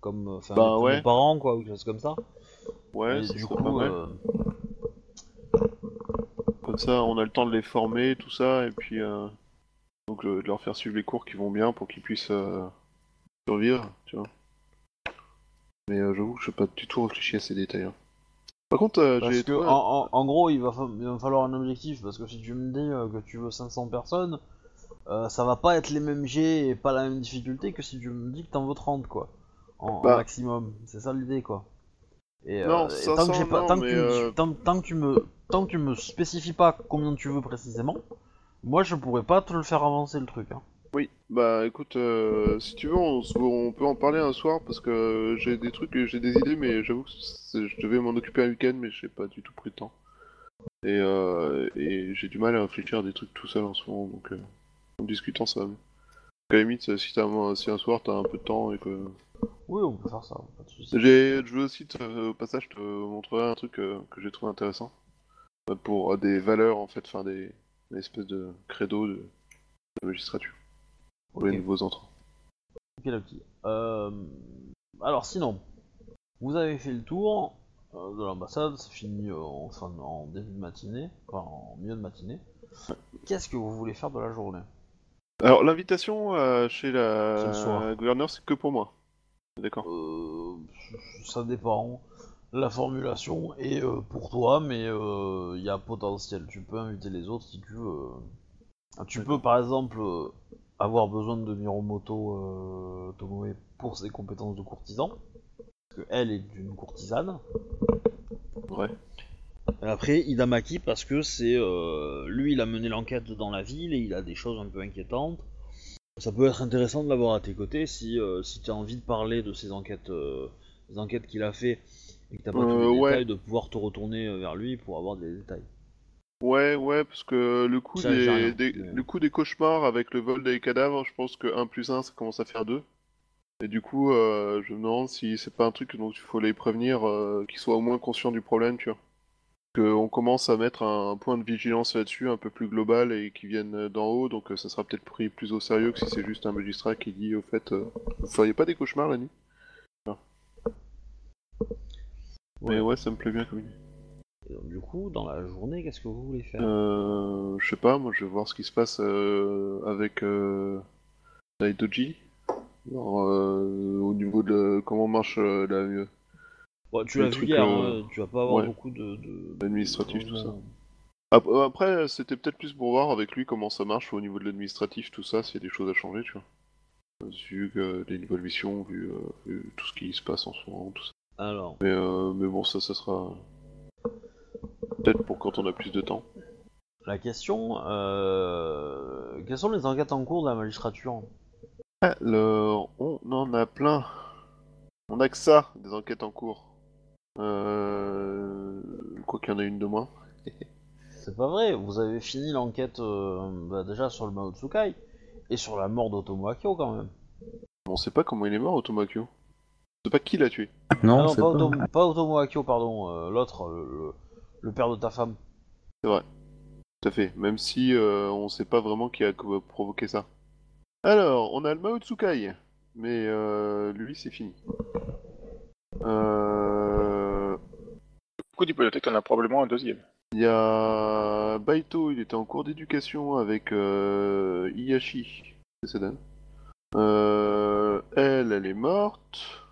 S1: comme enfin,
S3: Bah,
S1: comme
S3: ouais.
S1: parents, quoi, ou quelque chose comme ça.
S3: Ouais,
S1: coup,
S3: pas mal.
S1: euh,
S3: Comme ça, on a le temps de les former, tout ça, et puis euh, donc euh, de leur faire suivre les cours qui vont bien pour qu'ils puissent euh, survivre, tu vois. Mais euh, j'avoue que je n'ai pas du tout réfléchi à ces détails. hein. Par contre, euh,
S1: Parce
S3: j'ai
S1: que en, en- en gros, il va, fa- il va falloir un objectif. Parce que si tu me dis euh, que tu veux 500 personnes, euh, ça va pas être les mêmes jets et pas la même difficulté que si tu me dis que t'en veux 30, quoi. En, en
S3: Bah.
S1: maximum. C'est ça l'idée, quoi. Et,
S3: Non,
S1: et
S3: 500,
S1: tant que j'ai pas,
S3: non,
S1: tant que
S3: mais,
S1: tu me-
S3: euh,
S1: tant, tant que tu me, tant que tu me spécifies pas combien tu veux précisément, moi je pourrais pas te le faire avancer le truc. Hein.
S3: Oui, bah écoute, euh, si tu veux, on, peut en parler un soir parce que j'ai des trucs, j'ai des idées, mais j'avoue que je devais m'en occuper un week-end, mais j'ai pas du tout pris le temps. Et, euh, et j'ai du mal à réfléchir à des trucs tout seul en ce moment, donc euh, en discutant ça mieux. À la limite, si, t'as un- si un soir t'as un peu de temps et que.
S1: Oui, on peut faire ça, pas de soucis.
S3: J'ai, je veux aussi, te- au passage, te montrer un truc euh, que j'ai trouvé intéressant. Pour des valeurs, en fait, enfin des, une espèce de credo de, de magistrature. Pour
S1: Ok.
S3: les nouveaux entrants.
S1: Ok, petite. Euh, alors sinon, vous avez fait le tour euh, de l'ambassade, c'est fini euh, en, fin de- en début de matinée, enfin en milieu de matinée. Qu'est-ce que vous voulez faire de la journée?
S3: Alors, l'invitation euh, chez la
S1: soir?
S3: gouverneure, c'est que pour moi. D'accord.
S1: Euh, Ça dépend. La formulation est euh, pour toi, mais euh, il y a potentiel. Tu peux inviter les autres si tu veux. Ah, Tu peux par exemple avoir besoin de Miromoto euh, Tomoe pour ses compétences de courtisan. Parce qu'elle est une courtisane.
S3: Ouais.
S1: Après, Idamaki, parce que c'est. euh, lui, il a mené l'enquête dans la ville et il a des choses un peu inquiétantes. Ça peut être intéressant de l'avoir à tes côtés si, euh, si tu as envie de parler de ces enquêtes, euh, des enquêtes qu'il a fait et que t'as pas tous les
S3: ouais.
S1: détails, de pouvoir te retourner vers lui pour avoir des détails.
S3: Ouais, ouais, parce que le coup,
S1: Ça, j'ai rien,
S3: des, des-
S1: mais-
S3: le coup des cauchemars avec le vol des cadavres, je pense que 1 plus 1, ça commence à faire 2. Et du coup, euh, je me demande si c'est pas un truc dont il faut les prévenir, euh, qu'ils soient au moins conscients du problème, tu vois. Qu'on commence à mettre un, point de vigilance là-dessus, un peu plus global, et qui viennent d'en haut, donc euh, ça sera peut-être pris plus au sérieux que si c'est juste un magistrat qui dit, au fait, euh, vous feriez pas des cauchemars la nuit Mais ouais, ça me plaît bien comme idée.
S1: Et donc, du coup, dans la journée, qu'est-ce que vous voulez faire?
S3: Euh, je sais pas, moi je vais voir ce qui se passe euh, avec euh, Daidoji. Euh, au niveau de comment marche euh, la-
S1: Bon, Tu l'as vu hier, hein, tu vas pas avoir
S3: ouais.
S1: beaucoup de.
S3: tout ça. euh, Après, c'était peut-être plus pour voir avec lui comment ça marche au niveau de l'administratif, tout ça, s'il y a des choses à changer, tu vois. Vu que les nouvelles missions, vu, vu tout ce qui se passe en ce moment, tout ça.
S1: Alors,
S3: Mais, mais bon, ça, ça sera peut-être pour quand on a plus de temps.
S1: la question, euh... quelles sont les enquêtes en cours de la magistrature
S3: Alors, on en a plein. On a que ça, des enquêtes en cours. Euh... Quoi qu'il y en a une de moins. [LAUGHS]
S1: C'est pas vrai, vous avez fini l'enquête euh, bah, déjà sur le Mao Tsukai et sur la mort d'Otomo Akio quand même.
S3: On sait pas comment il est mort, Otomakyo. On sait pas qui l'a tué.
S2: Non,
S1: Ah non,
S2: c'est
S1: pas,
S2: pas.
S1: Otomo, pas Otomo Akio, pardon, euh, l'autre, le, le- père de ta femme.
S3: C'est vrai. Tout à fait. Même si euh, on sait pas vraiment qui a provoqué ça. Alors, on a le Mao Tsukai. Mais euh, lui, c'est fini. Euh...
S4: Du coup, d'hypothèque, t'en as probablement un deuxième?
S3: Il y a Baito, il était en cours d'éducation avec euh, Iyashi. C'est ça donne? Euh, elle, elle est morte.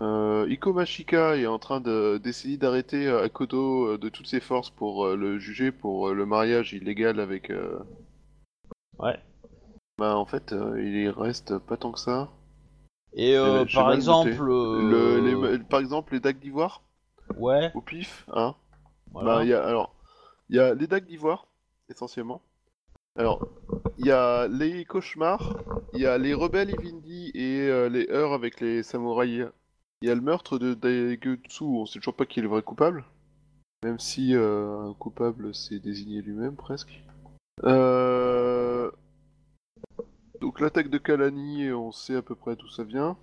S3: Euh, Iko Mashika est en train de- d'essayer d'arrêter euh, Akodo euh, de toutes ses forces pour euh, le juger pour le mariage illégal avec.
S1: Ouais.
S3: Bah en fait, il y reste pas tant que ça.
S1: Et euh, par exemple,
S3: Le, les- par exemple, les dagues d'ivoire
S1: ouais,
S3: au pif, hein.
S1: voilà.
S3: Bah, il y a, alors, il y a les dagues d'ivoire, essentiellement. Alors, il y a les cauchemars, il y a les rebelles Ivindi et euh, les heurts avec les samouraïs. Il y a le meurtre de Daigutsu, on sait toujours pas qui est le vrai coupable. Même si euh, un coupable s'est désigné lui-même, presque. Euh... Donc l'attaque de Kalani, on sait à peu près d'où ça vient.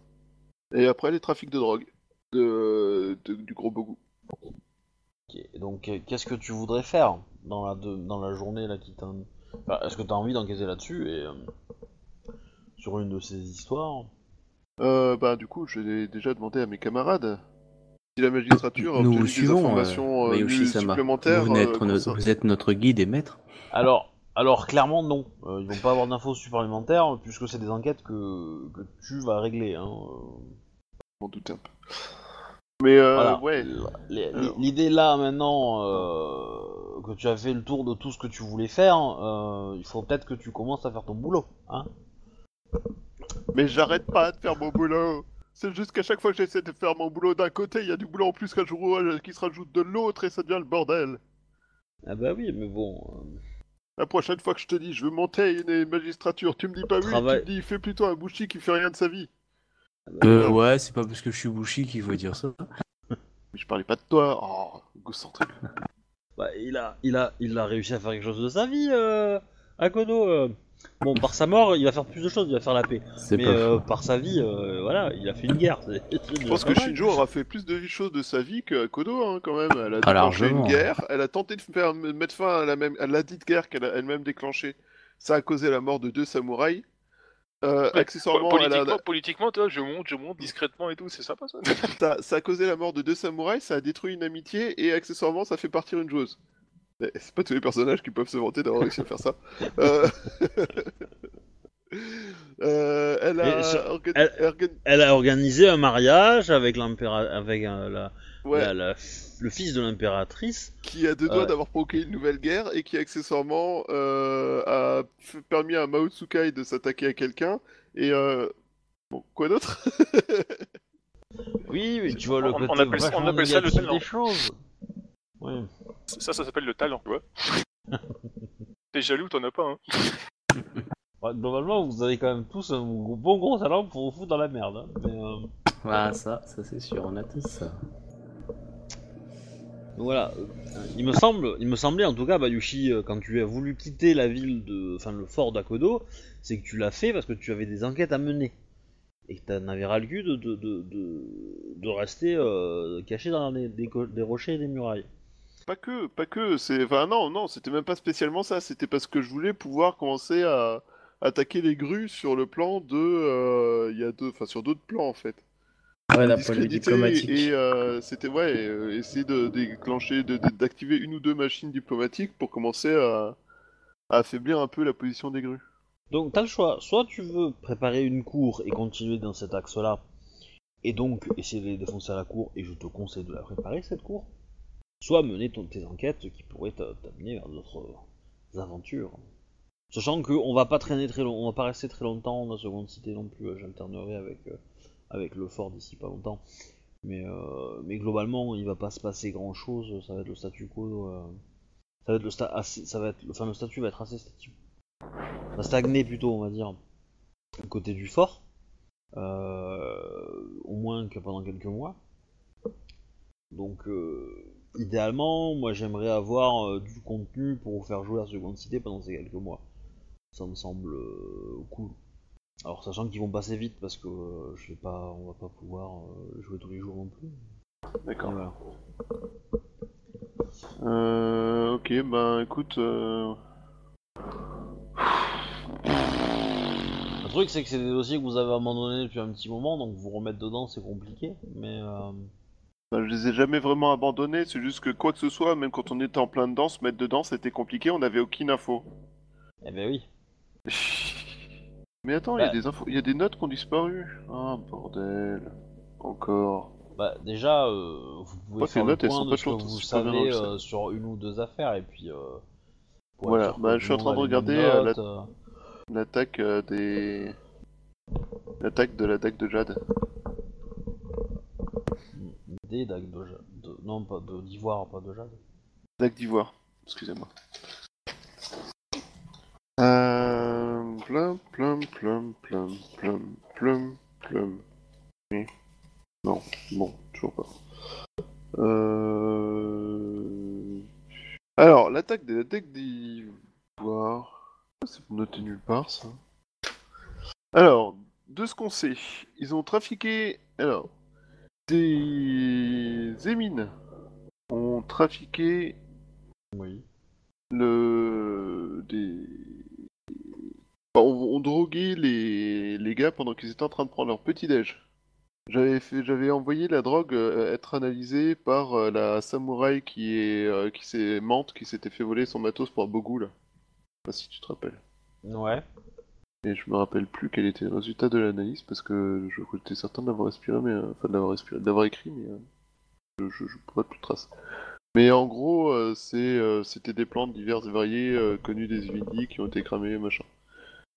S3: Et après les trafics de drogue. De, du gros Bogu.
S1: Ok, Donc euh, qu'est-ce que tu voudrais faire dans la, dans la journée là qui. Enfin, Est-ce que tu as envie d'enquêter là-dessus et euh, sur une de ces histoires?
S3: Euh, bah, du coup, j'ai déjà demandé à mes camarades si la magistrature a
S2: Nous
S3: obtenu
S2: vous
S3: des
S2: suivons,
S3: informations
S2: euh,
S3: euh, supplémentaires.
S2: Vous, êtes
S3: euh,
S2: vous êtes notre guide et maître.
S1: Alors, alors clairement non. Euh, ils vont pas avoir d'infos supplémentaires puisque c'est des enquêtes que, que tu vas régler. Hein. euh.
S3: Je m'en doutais un peu. Mais euh,
S1: Voilà.
S3: ouais.
S1: L'idée là maintenant euh, que tu as fait le tour de tout ce que tu voulais faire, euh, il faut peut-être que tu commences à faire ton boulot. Hein
S3: mais j'arrête pas de faire mon boulot. C'est juste qu'à chaque fois que j'essaie de faire mon boulot d'un côté, il y a du boulot en plus qu'un jour qui se rajoute de l'autre et ça devient le bordel.
S1: ah bah oui, mais bon. euh,
S3: La prochaine fois que je te dis je veux monter une magistrature, tu me dis pas oui, tu me dis fais plutôt un bouchi qui fait rien de sa vie.
S2: Euh, ouais, c'est pas parce que je suis Bushi qu'il faut dire ça.
S3: Mais je parlais pas de toi. Oh, égocentrique.
S1: Bah, il a, il a, il a réussi à faire quelque chose de sa vie, euh, Akodo. euh. Bon, par sa mort, il va faire plus de choses, il va faire la paix. Mais
S2: pas
S1: euh, par sa vie, euh, voilà, il a fait une guerre.
S3: Je pense que
S1: mal.
S3: Shinjo aura fait plus de choses de sa vie que Kodo, hein, quand même. Elle a
S2: Ah,
S3: déclenché une guerre, elle a tenté de faire, mettre fin à la, même, à la dite guerre qu'elle a elle-même déclenchée. Ça a causé la mort de deux samouraïs. Euh,
S4: Ouais,
S3: accessoirement,
S4: Po-
S3: elle a-
S4: politiquement, politiquement, toi, je monte, je monte discrètement et tout, c'est sympa ça. [LAUGHS]
S3: ça, ça a causé la mort de deux samouraïs, ça a détruit une amitié et accessoirement ça fait partir une joueuse. Mais C'est pas tous les personnages qui peuvent se vanter d'avoir réussi à faire ça. Euh... [LAUGHS] euh, elle a
S1: elle- Elle organisé un mariage avec avec euh, la,
S3: ouais,
S1: la- la- le fils de l'impératrice.
S3: qui a deux doigts
S1: Ouais.
S3: d'avoir provoqué une nouvelle guerre et qui accessoirement euh, a permis à Mao Tsukai de s'attaquer à quelqu'un et euh... bon quoi d'autre? [LAUGHS]
S1: Oui, mais tu vois le
S4: On- on appelle ça- on
S1: vachement
S4: appelle ça le talent.
S1: des choses. Oui.
S4: Ça, ça s'appelle le talent, tu vois. [LAUGHS] T'es jaloux, t'en as pas, hein. [LAUGHS]
S1: Ouais, globalement, vous avez quand même tous un bon gros talent pour vous foutre dans la merde. hein. Mais, euh,
S2: Ah, ça, ça c'est sûr, on a tous ça.
S1: donc voilà, euh, il me semble, il me semblait en tout cas, Bayushi, euh, quand tu as voulu quitter la ville de, enfin le fort d'Akodo, c'est que tu l'as fait parce que tu avais des enquêtes à mener et que t'en avais ras le cul de de, de, de, de rester euh, caché dans des, des, co- des rochers et des murailles.
S3: Pas que, pas que, c'est... Enfin non, non, c'était même pas spécialement ça, c'était parce que je voulais pouvoir commencer à attaquer les grues sur le plan de... euh, Il y a deux... Enfin sur d'autres plans en fait.
S2: Ouais, de vue
S3: Discréditer
S2: diplomatique.
S3: et euh, c'était ouais, euh, essayer de déclencher, de- de- d'activer une ou deux machines diplomatiques pour commencer à, à affaiblir un peu la position des grues.
S1: Donc t'as le choix, soit tu veux préparer une cour et continuer dans cet axe-là, et donc essayer de les défoncer à la cour, et je te conseille de la préparer cette cour, soit mener tes enquêtes qui pourraient t'a- t'amener vers d'autres aventures. Sachant qu'on va pas traîner très long, on va pas rester très longtemps dans la seconde cité non plus, euh, j'alternerai avec, euh, avec le fort d'ici pas longtemps. Mais, euh, globalement, il va pas se passer grand chose, ça va être le statu quo. ça va être le sta- assez- ça va être, enfin le statut va être assez statique va stagner plutôt, on va dire, du côté du fort, au moins que pendant quelques mois. Donc, idéalement, moi j'aimerais avoir euh, du contenu pour vous faire jouer la seconde cité pendant ces quelques mois. Ça me semble euh, cool. Alors, sachant qu'ils vont passer vite parce que euh, je vais pas, on va pas pouvoir jouer tous les jours non plus.
S3: D'accord.
S1: Voilà.
S3: Euh, ok, ben écoute, euh,
S1: Le truc, c'est que c'est des dossiers que vous avez abandonnés depuis un petit moment, donc vous remettre dedans, c'est compliqué. Mais
S3: je les ai jamais vraiment abandonnés, c'est juste que quoi que ce soit, même quand on était en plein dedans, se mettre dedans c'était compliqué, on n'avait aucune info.
S1: eh ben oui. [LAUGHS]
S3: Mais attends, il y a
S1: Bah.
S3: des infos, il y a des notes qui ont disparu. Ah bordel, encore.
S1: Bah déjà, euh, vous pouvez faire le
S3: notes,
S1: point de ce que vous savez euh, sur une ou deux affaires et puis. Euh,
S3: Voilà, bah, je suis en train de regarder, euh. L'attaque des, l'attaque de l'attaque de Jade.
S1: Des dagues de, non pas d'ivoire, pas de jade.
S3: L'attaque d'ivoire. Excusez-moi. Euh, plum, plum, plum, plum, plum, plum, plum. Non, bon, toujours pas. Euh... Alors, l'attaque de l'attaque d'ivoire. C'est noté nulle part, ça. Alors, de ce qu'on sait, ils ont trafiqué. Alors, des émines ont trafiqué
S1: Oui.
S3: le des Enfin, on, on droguait les, les gars pendant qu'ils étaient en train de prendre leur petit déj. J'avais fait, j'avais envoyé la drogue euh, être analysée par euh, la samouraï qui est, euh, qui s'est mente, qui s'était fait voler son matos pour là. Je sais pas si tu te rappelles.
S1: Ouais.
S3: Et je me rappelle plus quel était le résultat de l'analyse parce que j'étais certain de respiré, mais euh, enfin de respiré, de l'avoir écrit, mais euh, je, je, je pourrais plus de traces. Mais en gros, euh, c'était des plantes diverses et variées connues des Ivindi qui ont été cramées, machin.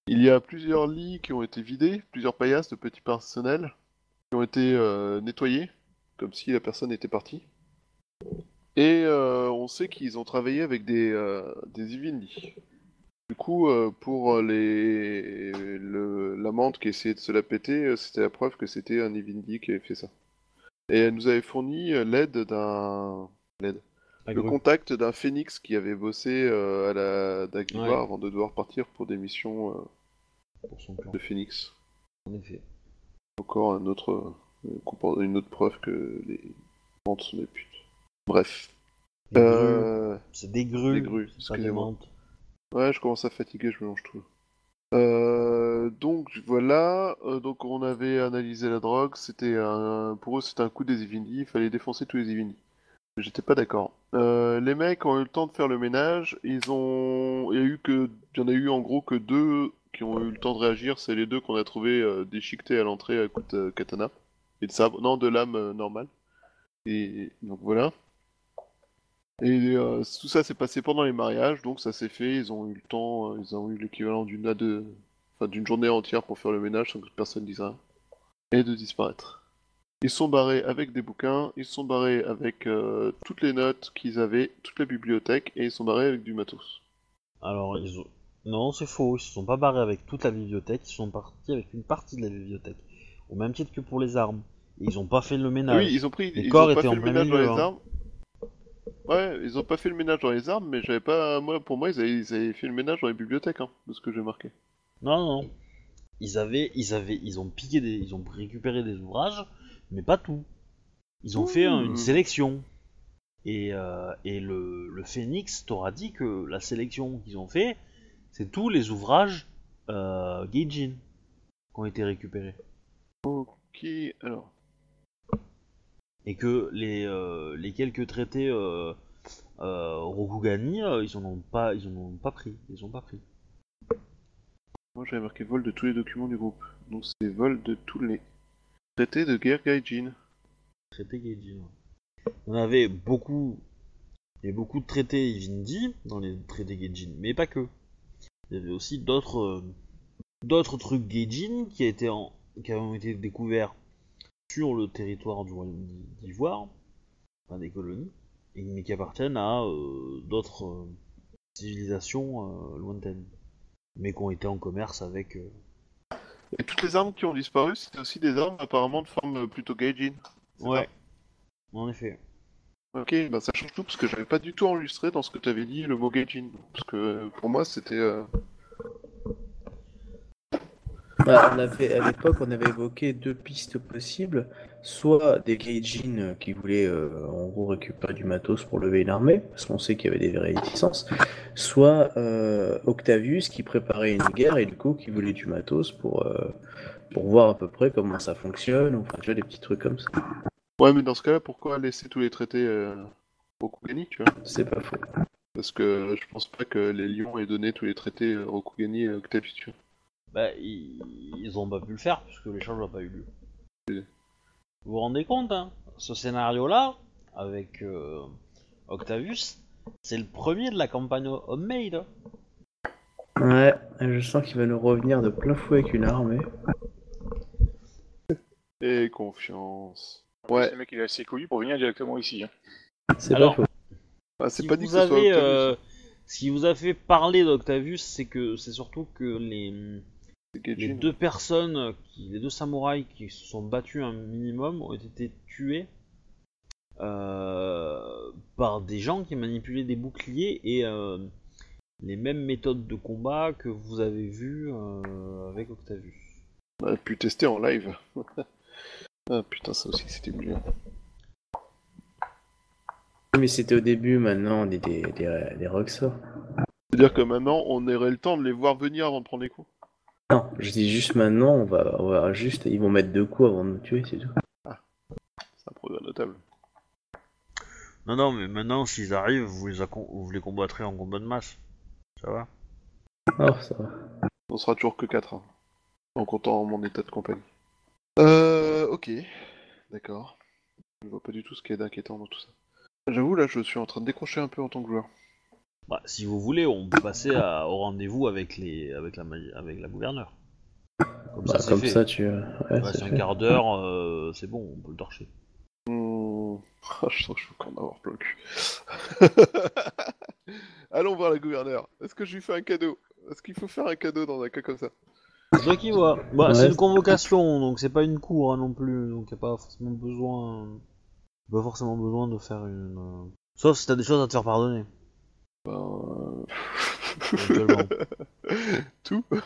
S3: Il y a plusieurs lits qui ont été vidés, plusieurs paillasses de petits personnels qui ont été nettoyés, comme si la personne était partie. Et on sait qu'ils ont travaillé avec des, des. Du coup, euh, pour les le, la menthe qui essayait de se la péter, euh, c'était la preuve que c'était un Ivindi qui avait fait ça. Et elle nous avait fourni euh, l'aide d'un l'aide
S1: La
S3: le contact d'un phénix qui avait bossé euh, à la d'Aguilar
S1: Ouais.
S3: avant de devoir partir pour des missions euh,
S1: Pour son plan.
S3: de phénix.
S1: En effet.
S3: Encore un autre, euh, une autre preuve que les menthes sont des putes. Bref.
S1: Des.
S3: Euh,
S1: C'est des grues.
S3: des grues,
S1: des.
S3: Ouais, je commence à fatiguer, je mélange tout. Euh, donc voilà, euh, donc on avait analysé la drogue, c'était pour eux c'était un coup des Ivindi, il fallait défoncer tous les Ivindi. J'étais pas d'accord. Euh, les mecs ont eu le temps de faire le ménage, il y a eu que, y en a eu en gros que deux qui ont eu le temps de réagir, c'est les deux qu'on a trouvé euh, déchiquetés à l'entrée à coup de katana et de sabre, non de lame normale. Et donc voilà. Et euh, tout ça s'est passé pendant les mariages, donc ça s'est fait. Ils ont eu le temps, euh, ils ont eu l'équivalent d'une à deux, enfin d'une journée entière pour faire le ménage sans que personne dise rien, et de disparaître. Ils sont barrés avec des bouquins, ils sont barrés avec euh, toutes les notes qu'ils avaient, toute la bibliothèque, et ils sont barrés avec du matos.
S1: Alors, ils ont... Non, c'est faux. Ils se sont pas barrés avec toute la bibliothèque. Ils sont partis avec une partie de la bibliothèque. Au même titre que pour les armes. Et ils ont pas fait le ménage.
S3: Oui, ils ont pris,
S1: Les
S3: ils
S1: corps
S3: ont pas
S1: étaient
S3: fait
S1: en
S3: le
S1: plein
S3: ménage dans les
S1: hein.
S3: armes. Ouais, ils ont pas fait le ménage dans les armes, mais j'avais pas, moi, pour moi, ils avaient, ils avaient fait le ménage dans les bibliothèques, hein, de ce que j'ai marqué.
S1: Non, non, non. Ils avaient, ils avaient, ils ont piqué des, ils ont récupéré des ouvrages, mais pas tout. Ils ont fait un- une sélection. Et, euh, et le, le Phoenix t'aura dit que la sélection qu'ils ont fait, c'est tous les ouvrages euh, Gaijin qui ont été récupérés.
S3: Ok, alors.
S1: Et que les, euh, les quelques traités euh, euh, Rokugani, euh, ils en ont pas, ils en ont pas pris. Ils ont pas pris.
S3: Moi j'avais marqué vol de tous les documents du groupe. Donc c'est vol de tous les traités de guerre Gaijin.
S1: Traité Gaijin. On avait beaucoup, il y avait beaucoup de traités Ivindi dans les traités Gaijin, mais pas que. Il y avait aussi d'autres, d'autres trucs Gaijin qui, été en- qui ont été découverts sur le territoire du royaume d'I- d'Ivoire, enfin des colonies, et, mais qui appartiennent à euh, d'autres euh, civilisations euh, lointaines, mais qui ont été en commerce avec.
S3: Et toutes les armes qui ont disparu, c'était aussi des armes apparemment de forme plutôt Gaijin. c'est
S1: Ouais. En effet.
S3: Ok, bah ça change tout parce que j'avais pas du tout enregistré dans ce que tu avais dit le mot Gaijin. Parce que pour moi c'était.
S2: Bah, on avait, à l'époque, on avait évoqué deux pistes possibles. Soit des Gaijin qui voulaient euh, en gros récupérer du matos pour lever une armée, parce qu'on sait qu'il y avait des vraies réticences. Soit euh, Octavius qui préparait une guerre et du coup qui voulait du matos pour, euh, pour voir à peu près comment ça fonctionne, ou enfin, tu vois, des petits trucs comme ça.
S3: Ouais, mais dans ce cas-là, pourquoi laisser tous les traités euh, Rokugani, tu vois?
S2: C'est pas faux.
S3: Parce que je pense pas que les lions aient donné tous les traités euh, Rokugani à Octavius, tu vois.
S1: Bah, ils, ils ont pas pu le faire puisque l'échange n'a pas eu lieu.
S3: Oui.
S1: Vous vous rendez compte, hein Ce scénario-là, avec euh, Octavius, c'est le premier de la campagne Homemade. hein.
S2: Ouais, je sens qu'il va nous revenir de plein fouet avec une armée.
S3: Et confiance.
S4: Ouais. Le mec, il est assez couillu pour venir directement ici. hein.
S2: C'est
S1: Alors,
S2: pas faux.
S3: ah, c'est
S1: Si
S3: pas dit
S1: vous
S3: que ce soit
S1: avez,
S3: Octavius.
S1: euh, ce qui vous a fait parler d'Octavius, c'est que c'est surtout que les, les deux personnes, qui, les deux samouraïs qui se sont battus un minimum, ont été tués euh, par des gens qui manipulaient des boucliers et euh, les mêmes méthodes de combat que vous avez vues euh, avec Octavius.
S3: On a pu tester en live. [LAUGHS] ah putain, ça aussi c'était mieux.
S2: Mais c'était au début, maintenant, des, des, des, des Roxor.
S3: C'est-à-dire que maintenant, on aurait le temps de les voir venir avant de prendre les coups.
S2: Non, je dis juste maintenant, on va, on va juste, ils vont mettre deux coups avant de nous tuer, c'est tout.
S3: C'est un progrès notable.
S1: Non, non, mais maintenant, s'ils arrivent, vous les, accom- vous les combattrez en combat de masse. Ça va
S2: Oh, ça va.
S3: On sera toujours que 4, en comptant mon état de compagnie. Euh, ok. D'accord. Je vois pas du tout ce qui est d'inquiétant dans tout ça. J'avoue, là, je suis en train de décrocher un peu en tant que joueur.
S1: Bah, si vous voulez, on peut passer à- au rendez-vous avec les, avec la, avec la gouverneure. Comme ça,
S2: Bah,
S1: c'est
S2: comme
S1: fait.
S2: ça, tu. Ouais,
S1: Il reste
S2: c'est
S1: un quart d'heure, euh, c'est bon, on peut le torcher.
S3: Hmm. [LAUGHS] Je sens que je vais encore en avoir plein le cul. [LAUGHS] Allons voir la gouverneure. Est-ce que je lui fais un cadeau? Est-ce qu'il faut faire un cadeau dans un cas comme ça?
S1: C'est toi qui vois. Bah,
S2: Ouais.
S1: c'est une convocation, donc c'est pas une cour hein, non plus, donc y a pas forcément besoin, pas forcément besoin de faire une. euh, Sauf si t'as des choses à te faire pardonner,
S3: Ben... euh, [LAUGHS] Tout [LAUGHS] Tout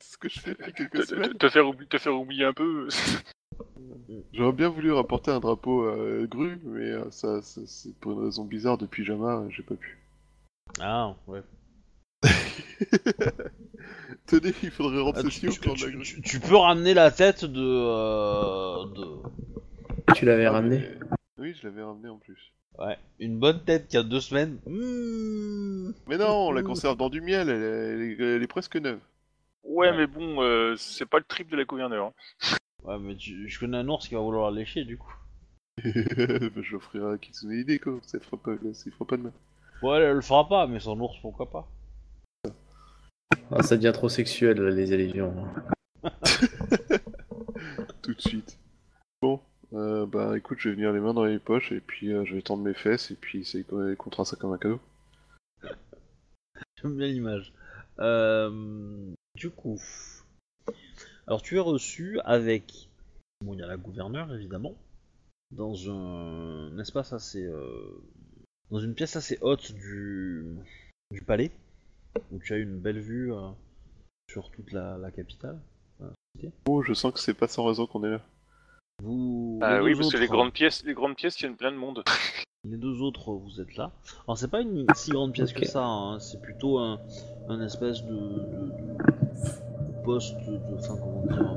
S3: ce que je fais depuis quelques
S4: Te,
S3: semaines
S4: te- faire oublier, te faire oublier un peu. [LAUGHS]
S3: J'aurais bien voulu rapporter un drapeau euh, grue, mais euh, ça, ça- c'est pour une raison bizarre de pyjama, euh, j'ai pas pu.
S1: ah, ouais.
S3: Tenez, il faudrait rendre
S1: Ah,
S3: ceci
S1: tu,
S3: au
S1: tu-
S3: plan de la
S1: tu-
S3: grue.
S1: tu- tu peux ramener la tête de. euh, de...
S2: Tu l'avais
S3: Ah,
S2: ramené
S3: mais- Oui, je l'avais ramené en plus.
S1: Ouais, une bonne tête qui a deux semaines. Mmh.
S3: Mais non, on la conserve dans du miel, elle est, elle est- elle est presque neuve.
S4: Ouais,
S1: Ouais.
S4: mais bon, euh, c'est pas le trip de la gouverneure. hein.
S1: Ouais, mais tu- je connais un ours qui va vouloir la lécher du coup.
S3: Bah, [LAUGHS] je l'offrirai à Kitsune Hide, quoi. Ça fera pas, ça fera pas de mal.
S1: Ouais, elle, elle le fera pas, mais son ours, pourquoi pas.
S2: Ah, Ça devient trop sexuel, là, les allusions. [LAUGHS]
S3: Tout de suite. Euh, bah écoute, je vais venir les mains dans les poches, et puis euh, je vais tendre mes fesses, et puis essayer de contraire ça comme un cadeau. [LAUGHS]
S1: J'aime bien l'image. Euh, du coup, alors tu es reçu avec, bon, il y a la gouverneure évidemment, dans un, espace assez, dans une pièce assez haute du, du palais, où tu as une belle vue sur toute la, la capitale.
S3: Oh, je sens que c'est pas sans raison qu'on est là.
S1: Vous,
S4: Ah
S1: les
S4: oui, parce que les grandes pièces, les grandes pièces tiennent plein de monde. [LAUGHS]
S1: Les deux autres, vous êtes là. Alors c'est pas une si grande pièce que ça, hein. c'est plutôt un, un espèce de, de- de poste de, enfin comment dire,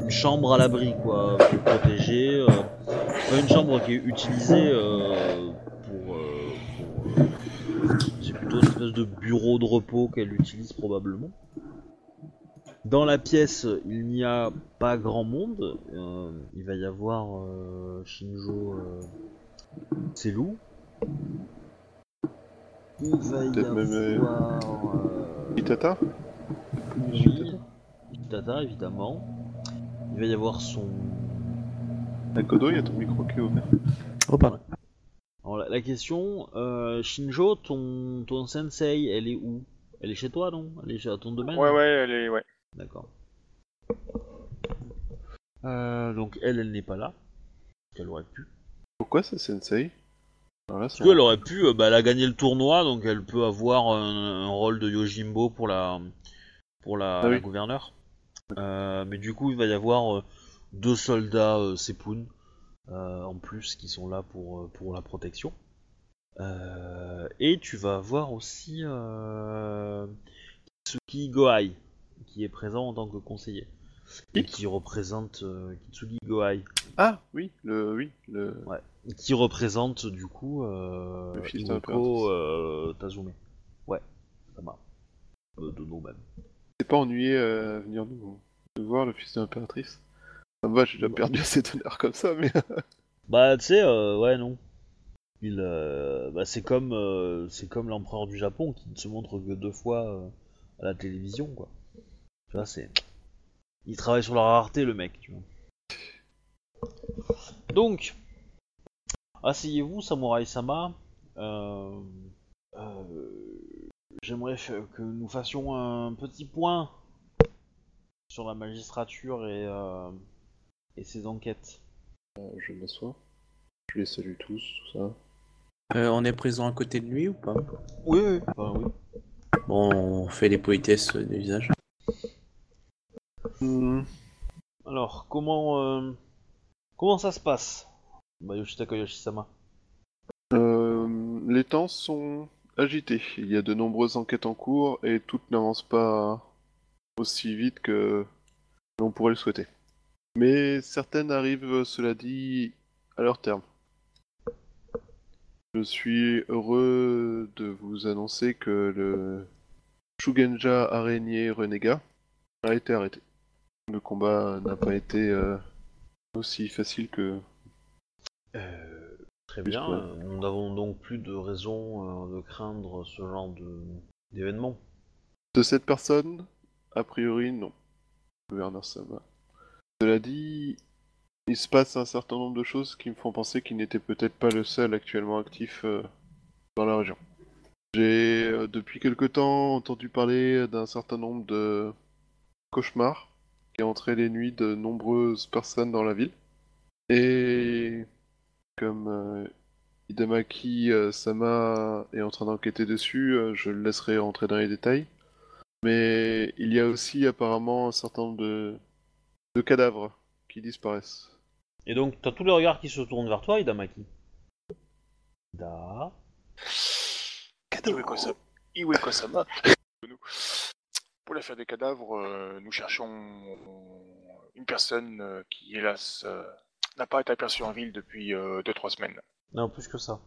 S1: une chambre à l'abri quoi, pour protéger. euh, pas une chambre qui est utilisée euh, pour, euh, pour, euh, c'est plutôt une espèce de bureau de repos qu'elle utilise probablement. Dans la pièce, il n'y a pas grand monde. Euh, il va y avoir euh, Shinjo. euh, c'est loup. Il va y
S3: même, euh,
S1: avoir. euh,
S3: Itata
S1: oui, Tata, évidemment. Il va y avoir son.
S3: Akodo, il y a ton micro qui est ouvert.
S2: Oh, pardon.
S1: Alors, la, la question, euh, Shinjo, ton, ton sensei, elle est où? Elle est chez toi, non? Elle est chez à ton domaine
S4: Ouais, ouais, elle est, ouais.
S1: D'accord. Euh, donc, elle, elle n'est pas là. Elle aurait pu.
S3: Pourquoi ça, Sensei? Alors là,
S1: Parce qu'elle aurait pu, euh, bah, elle a gagné le tournoi, donc elle peut avoir un, un rôle de Yojimbo pour la, pour la,
S3: Ah oui.
S1: la gouverneure. Euh, mais du coup, il va y avoir deux soldats Sepun en plus qui sont là pour, pour la protection. Et tu vas avoir aussi Kitsuki Gohai qui est présent en tant que conseiller et qui représente euh, Kitsugi Gohai
S3: Ah, oui, le... Oui, le...
S1: qui représente du coup euh,
S3: Le l'impératrice.
S1: euh, Tazume. Ouais, ça m'a. Euh, de nous même.
S3: C'est pas ennuyé à venir nous, voir, le fils de l'impératrice Ça me va, j'ai déjà
S1: Bah.
S3: perdu assez d'honneur comme ça, mais... [LAUGHS]
S1: Bah tu sais, euh, ouais non. Il, bah, c'est comme euh, c'est comme l'empereur du Japon qui ne se montre que deux fois à la télévision quoi. Tu vois c'est. Il travaille sur la rareté le mec, tu vois. Donc, asseyez-vous, Samurai Sama. Euh, euh, J'aimerais que nous fassions un petit point sur la magistrature et, euh, et ses enquêtes.
S3: je m'assois. Je les salue tous, tout ça.
S2: Euh, on est présent à côté de lui ou pas?
S1: Oui, oui, oui.
S2: Bon, on fait les politesses de visage.
S3: Hmm.
S1: Alors, comment euh, comment ça se passe Yoshitaka Yoshisama.
S3: Euh, les temps sont agités. Il y a de nombreuses enquêtes en cours et toutes n'avancent pas aussi vite que l'on pourrait le souhaiter. Mais certaines arrivent, cela dit, à leur terme. Je suis heureux de vous annoncer que le Shugenja araignée renégat a été arrêté. Le combat n'a pas été euh, aussi facile que
S1: Euh, très bien, nous n'avons donc plus de raison euh, de craindre ce genre de d'événement.
S3: De cette personne, a priori, non. Gouverneur Sama. Cela dit, il se passe un certain nombre de choses qui me font penser qu'il n'était peut-être pas le seul actuellement actif euh, dans la région. J'ai euh, depuis quelque temps entendu parler d'un certain nombre de cauchemars qui entraient les nuits de nombreuses personnes dans la ville. Et comme euh, Hidamaki euh, Sama est en train d'enquêter dessus, euh, je le laisserai rentrer dans les détails. Mais il y a aussi apparemment un certain nombre de, de cadavres qui disparaissent.
S1: Et donc, t'as tous les regards qui se tournent vers toi, Idamaki. Da.
S4: Iweko-sama. Iweko-sama. [LAUGHS] Pour l'affaire des cadavres, euh, nous cherchons une personne euh, qui, hélas, euh, n'a pas été aperçue en ville depuis 2-3 semaines.
S1: Non, plus que ça.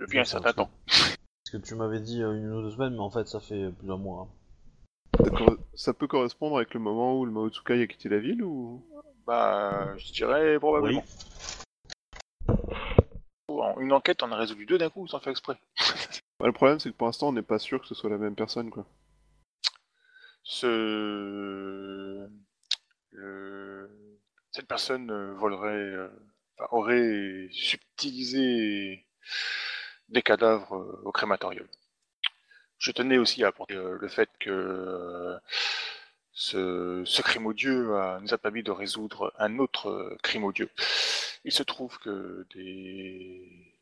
S4: Depuis un certain temps.
S1: Parce que tu m'avais dit euh, une ou deux semaines, mais en fait, ça fait plus d'un mois. hein.
S3: Ça, cor- ça peut correspondre avec le moment où le Maotsukai a quitté la ville ou?
S4: Bah, je dirais probablement. En Une enquête, on a résolu deux d'un coup, sans faire exprès.
S3: Bah, Le problème c'est que pour l'instant on n'est pas sûr que ce soit la même personne quoi.
S4: Ce... le- Cette personne euh, volerait, euh, enfin, aurait subtilisé des cadavres euh, au crématorium. Je tenais aussi à apporter le fait que ce, ce crime odieux nous a permis de résoudre un autre crime odieux. Il se trouve que des...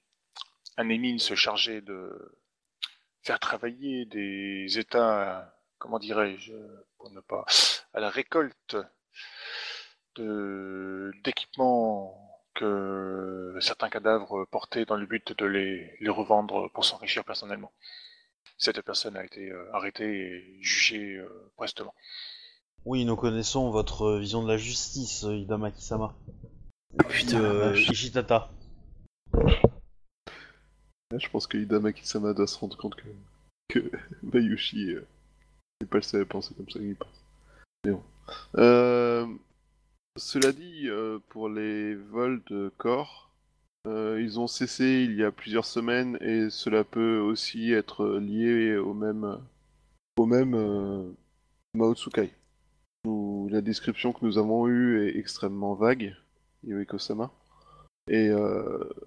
S4: un émine se chargeait de faire travailler des États, comment dirais-je, pour ne pas, à la récolte de d'équipements que certains cadavres portaient dans le but de les, les revendre pour s'enrichir personnellement. Cette personne a été euh, arrêtée et jugée euh, prestement.
S1: Oui, nous connaissons votre vision de la justice, euh.
S2: Putain, la
S1: Euh,
S2: vache.
S1: Ishitata.
S3: Là, je pense que Hidamaki-sama doit se rendre compte que, que Bayushi n'est pas le seul à penser comme ça qu'il pense. Mais bon. Euh, cela dit, euh, pour les vols de corps, euh, ils ont cessé il y a plusieurs semaines et cela peut aussi être lié au même, au même Maotsukai. Nous- la description que nous avons eue est extrêmement vague, Yoeko-sama. Et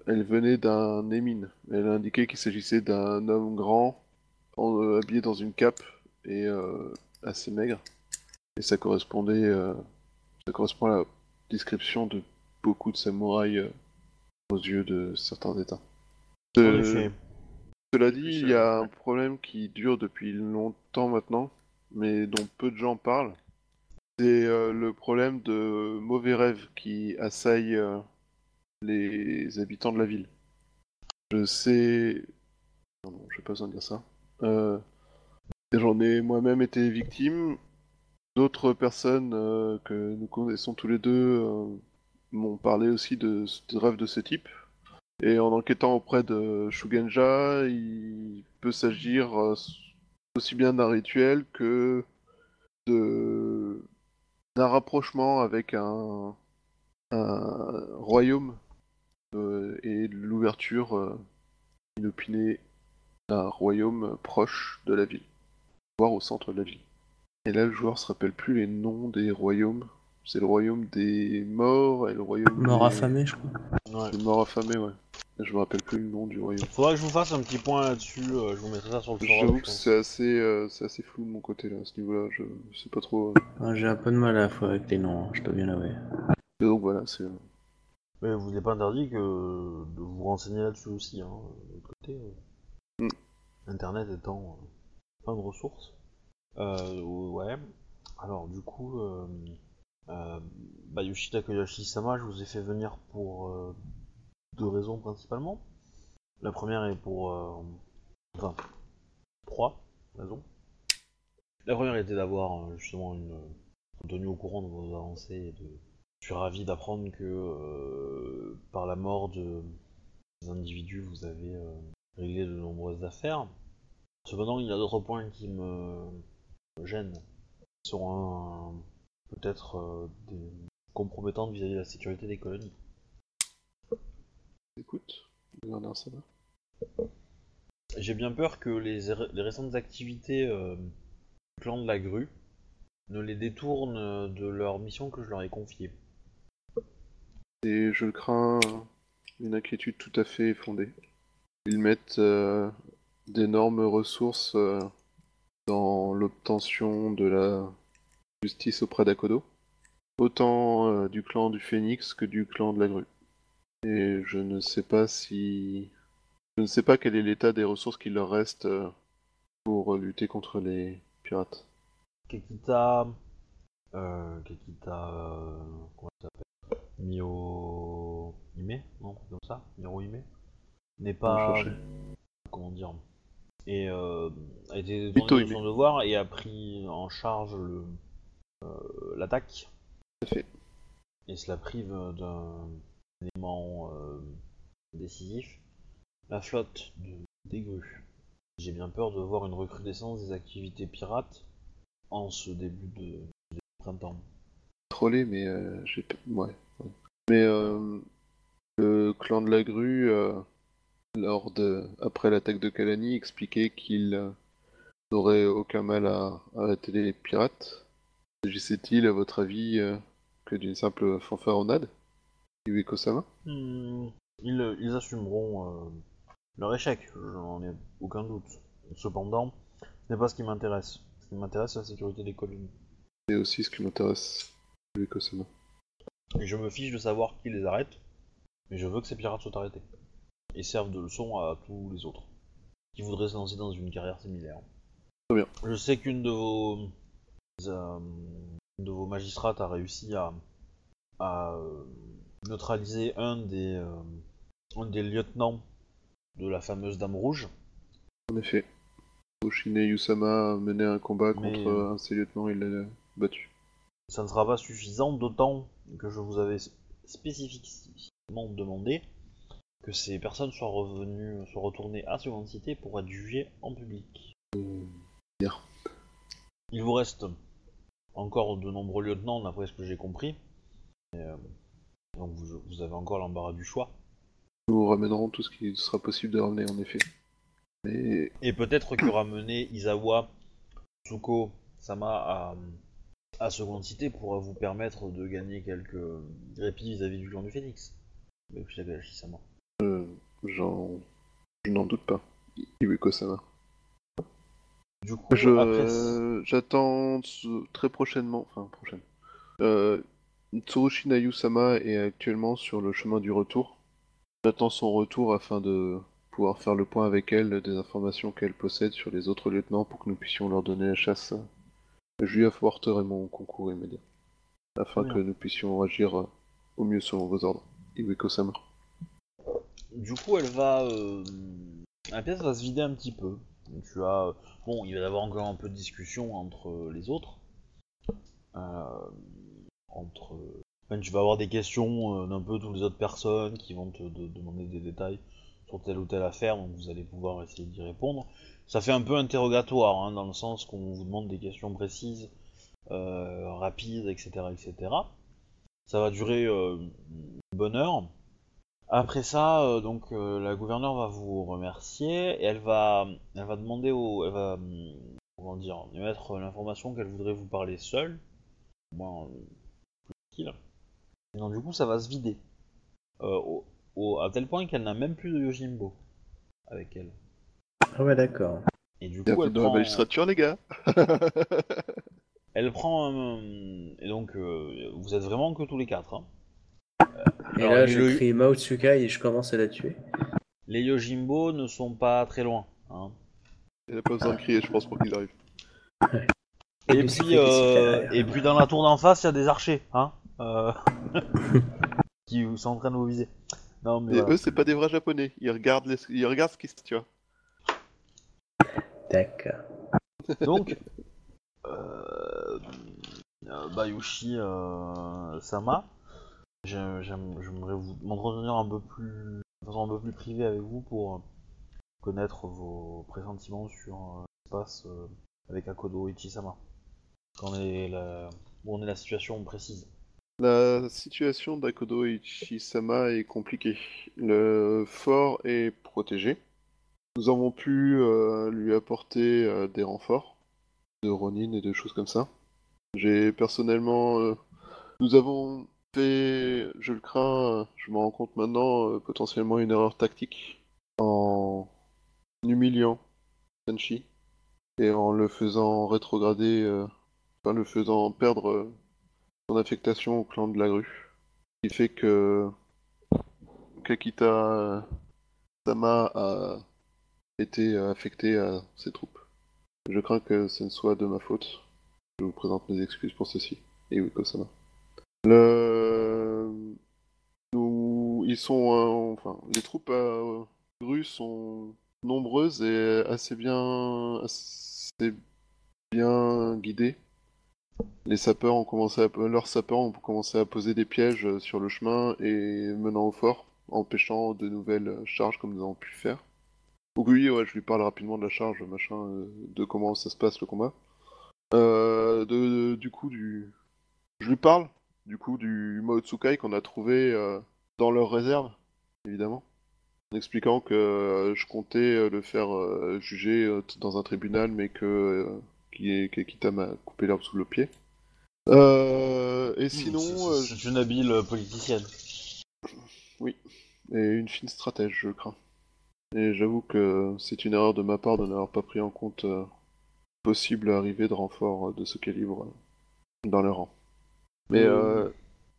S3: elle venait d'un émine. Elle a indiqué qu'il s'agissait d'un homme grand, habillé dans une cape et euh, assez maigre. Et ça correspondait, euh, ça correspond à la description de beaucoup de samouraïs euh, aux yeux de certains États. Cela dit, il y a un problème qui dure depuis longtemps maintenant, mais dont peu de gens parlent. C'est euh, le problème de mauvais rêves qui assaillent euh, les habitants de la ville. Je sais... Non, non, je vais pas besoin de dire ça. Euh, J'en ai moi-même été victime. D'autres personnes euh, que nous connaissons tous les deux euh, m'ont parlé aussi de, rêves de ce type. Et en enquêtant auprès de Shugenja, il peut s'agir euh, aussi bien d'un rituel que d'un rapprochement avec un, royaume et l'ouverture inopinée d'un royaume proche de la ville, voire au centre de la ville. Et là, le joueur se rappelle plus les noms des royaumes. C'est le royaume des morts et le royaume
S2: Mort
S3: des...
S2: affamé, je crois.
S1: Ouais.
S3: des morts affamés, ouais. Je me rappelle plus le nom du royaume.
S1: Faudra que je vous fasse un petit point là-dessus, euh, je vous mettrai ça sur le forum.
S3: J'avoue que c'est assez, euh, c'est assez flou de mon côté là, à ce niveau-là. Je sais pas trop. euh.
S2: Ah, J'ai un peu de mal à la fois avec les noms, hein, je dois bien l'avouer.
S3: Donc voilà, c'est.
S1: Mais vous n'est pas interdit que de vous renseigner là-dessus aussi, hein, de l'autre côté. euh.
S3: Mm.
S1: Internet étant euh, de ressources. Euh, ouais. Alors du coup, euh, euh, bah, Yoshida Koyashi-sama, je vous ai fait venir pour euh, deux raisons principalement. La première est pour... enfin, trois raisons. La première était d'avoir justement une tenu au courant de vos avancées et de. Je suis ravi d'apprendre que par la mort de individus, vous avez réglé de nombreuses affaires. Cependant, il y a d'autres points qui me gênent, qui sont un- peut-être euh, des compromettantes vis-à-vis de la sécurité des colonies.
S3: Écoute, gouverneur, ça va
S1: J'ai bien peur que les, les récentes activités euh, du clan de la grue ne les détournent de leur mission que je leur ai confiée.
S3: Et je crains une inquiétude tout à fait fondée. Ils mettent euh, d'énormes ressources euh, dans l'obtention de la justice auprès d'Akodo, autant euh, du clan du Phénix que du clan de la grue. Et je ne sais pas si... Je ne sais pas quel est l'état des ressources qu'il leur reste euh, pour lutter contre les pirates.
S1: Kekita. Euh, Kekita. Euh, comment ça s'appelle? Mio. Hime Non, comme ça? Miro Hime N'est pas. Comment dire? Et euh, a été
S3: Hime.
S1: son devoir et a pris en charge le euh, l'attaque.
S3: Tout à fait.
S1: Et cela prive d'un élément euh, décisif la flotte de, des grues. J'ai bien peur de voir une recrudescence des activités pirates en ce début de, de printemps.
S3: trollé, mais euh, j'ai ouais. ouais. Mais le clan de la grue, lors de après l'attaque de Kalani, expliquait qu'il euh, n'aurait aucun mal à arrêter les pirates. S'agissait-il, à votre avis, euh, que d'une simple fanfaronnade Iweko-sama
S1: Hmm, ils, ils assumeront euh, leur échec, j'en ai aucun doute. Cependant, ce n'est pas ce qui m'intéresse. Ce qui m'intéresse, c'est la sécurité des colonies.
S3: C'est aussi ce qui m'intéresse, Iweko-sama.
S1: Et je me fiche de savoir qui les arrête, mais je veux que ces pirates soient arrêtés. Et servent de leçon à tous les autres qui voudraient se lancer dans une carrière similaire.
S3: Très bien.
S1: Je sais qu'une de vos euh, une de vos magistrates a réussi à, à euh, neutraliser un des euh, un des lieutenants de la fameuse Dame Rouge.
S3: En effet, Oshine Yusama a mené un combat
S1: Mais-
S3: contre un de ses lieutenants, il l'a battu.
S1: Ça ne sera pas suffisant, d'autant que je vous avais spécifiquement demandé que ces personnes soient revenues, soient retournées à Seconde Cité pour être jugées en public.
S3: bien.
S1: Il vous reste encore de nombreux lieutenants, d'après ce que j'ai compris. Et, euh, donc vous, vous avez encore l'embarras du choix.
S3: Nous ramènerons tout ce qui sera possible de ramener, en effet. Mais
S1: Et peut-être que ramener Izawa, Tsuko, Sama à, à Seconde Cité pourra vous permettre de gagner quelques répits vis-à-vis du clan du Phénix. Mais puis Sama.
S3: Euh. Je n'en doute pas. Iweko-sama.
S1: Du coup,
S3: Je... J'attends très prochainement... Enfin, prochaine. Euh... Tsurushi Nayu-sama est actuellement sur le chemin du retour. J'attends son retour afin de pouvoir faire le point avec elle des informations qu'elle possède sur les autres lieutenants pour que nous puissions leur donner la chasse. Je lui apporterai mon concours immédiat. Afin que nous puissions agir au mieux selon vos ordres. Iweko-sama.
S1: Du coup, elle va, euh, la pièce va se vider un petit peu. Tu as, bon, il va y avoir encore un peu de discussion entre les autres. Euh, entre, enfin, tu vas avoir des questions euh, d'un peu toutes les autres personnes qui vont te de- demander des détails sur telle ou telle affaire, donc vous allez pouvoir essayer d'y répondre. Ça fait un peu interrogatoire, hein, dans le sens qu'on vous demande des questions précises, euh, rapides, etc., etc. Ça va durer euh, une bonne heure. Après ça, euh, donc euh, la gouverneure va vous remercier et elle va, elle va demander au, elle va, hum, comment dire, émettre l'information qu'elle voudrait vous parler seule, au moins euh, plus tranquille. Et donc du coup, ça va se vider, Euh, au- au- à tel point qu'elle n'a même plus de Yojimbo avec elle.
S2: Ah ouais, d'accord.
S1: Et du coup, elle
S3: dans la
S1: prend,
S3: magistrature, les gars [LAUGHS]
S1: elle prend, et donc euh, vous êtes vraiment que tous les quatre. Hein.
S2: Et
S1: Alors,
S2: là, je crie Mao Tsukai et je commence à la tuer.
S1: Les Yojimbo ne sont pas très loin. Hein.
S3: Il n'a pas besoin de crier, je pense, pour qu'il arrive.
S1: Et puis, euh, et puis dans la tour d'en face, il y a des archers, hein, euh, [LAUGHS] qui sont en train de vous viser. Non mais
S3: Et
S1: voilà.
S3: eux, c'est pas des vrais japonais. Ils regardent, les... ils regardent ce qui se... Tu vois.
S2: D'accord.
S1: donc, euh, Bayushi euh, Sama. J'ai- j'aime- J'aimerais vous m'entretenir un peu plus, de façon un peu plus privée avec vous pour euh, connaître vos pressentiments sur euh, ce qui se euh, avec Akodo Ichisama. Quand est la, où en est la situation précise?
S3: La situation d'Akodo Ichisama est compliquée. Le fort est protégé. Nous avons pu lui apporter des renforts de Ronin et de choses comme ça. J'ai personnellement... nous avons je le crains, euh, je me rends compte maintenant, euh, potentiellement une erreur tactique en humiliant Senshi et en le faisant rétrograder, euh, enfin le faisant perdre euh, son affectation au clan de la grue. Qui fait que Kakita Sama a été affecté à ses troupes. Je crains que ce ne soit de ma faute. Je vous présente mes excuses pour ceci. Et Wiko Sama. Ils sont... euh, Enfin, les troupes à grue sont nombreuses et assez bien... assez bien guidées. Les sapeurs ont commencé. Leurs sapeurs ont commencé à poser des pièges euh, sur le chemin et menant au fort, empêchant de nouvelles euh, charges comme nous avons pu faire. Donc oui, ouais, je lui parle rapidement de la charge, machin, euh, de comment ça se passe le combat. Euh, du coup, du... Je lui parle, du coup, du Maotsukai qu'on a trouvé euh, dans leur réserve, évidemment. En expliquant que euh, je comptais euh, le faire euh, juger dans un tribunal, mais que, qui m'a coupé l'herbe sous le pied. Et sinon,
S1: C'est- une habile politicienne.
S3: et une fine stratège, je crains. Et j'avoue que c'est une erreur de ma part de n'avoir pas pris en compte possible arrivée de renforts de ce calibre dans le rang. Mais euh,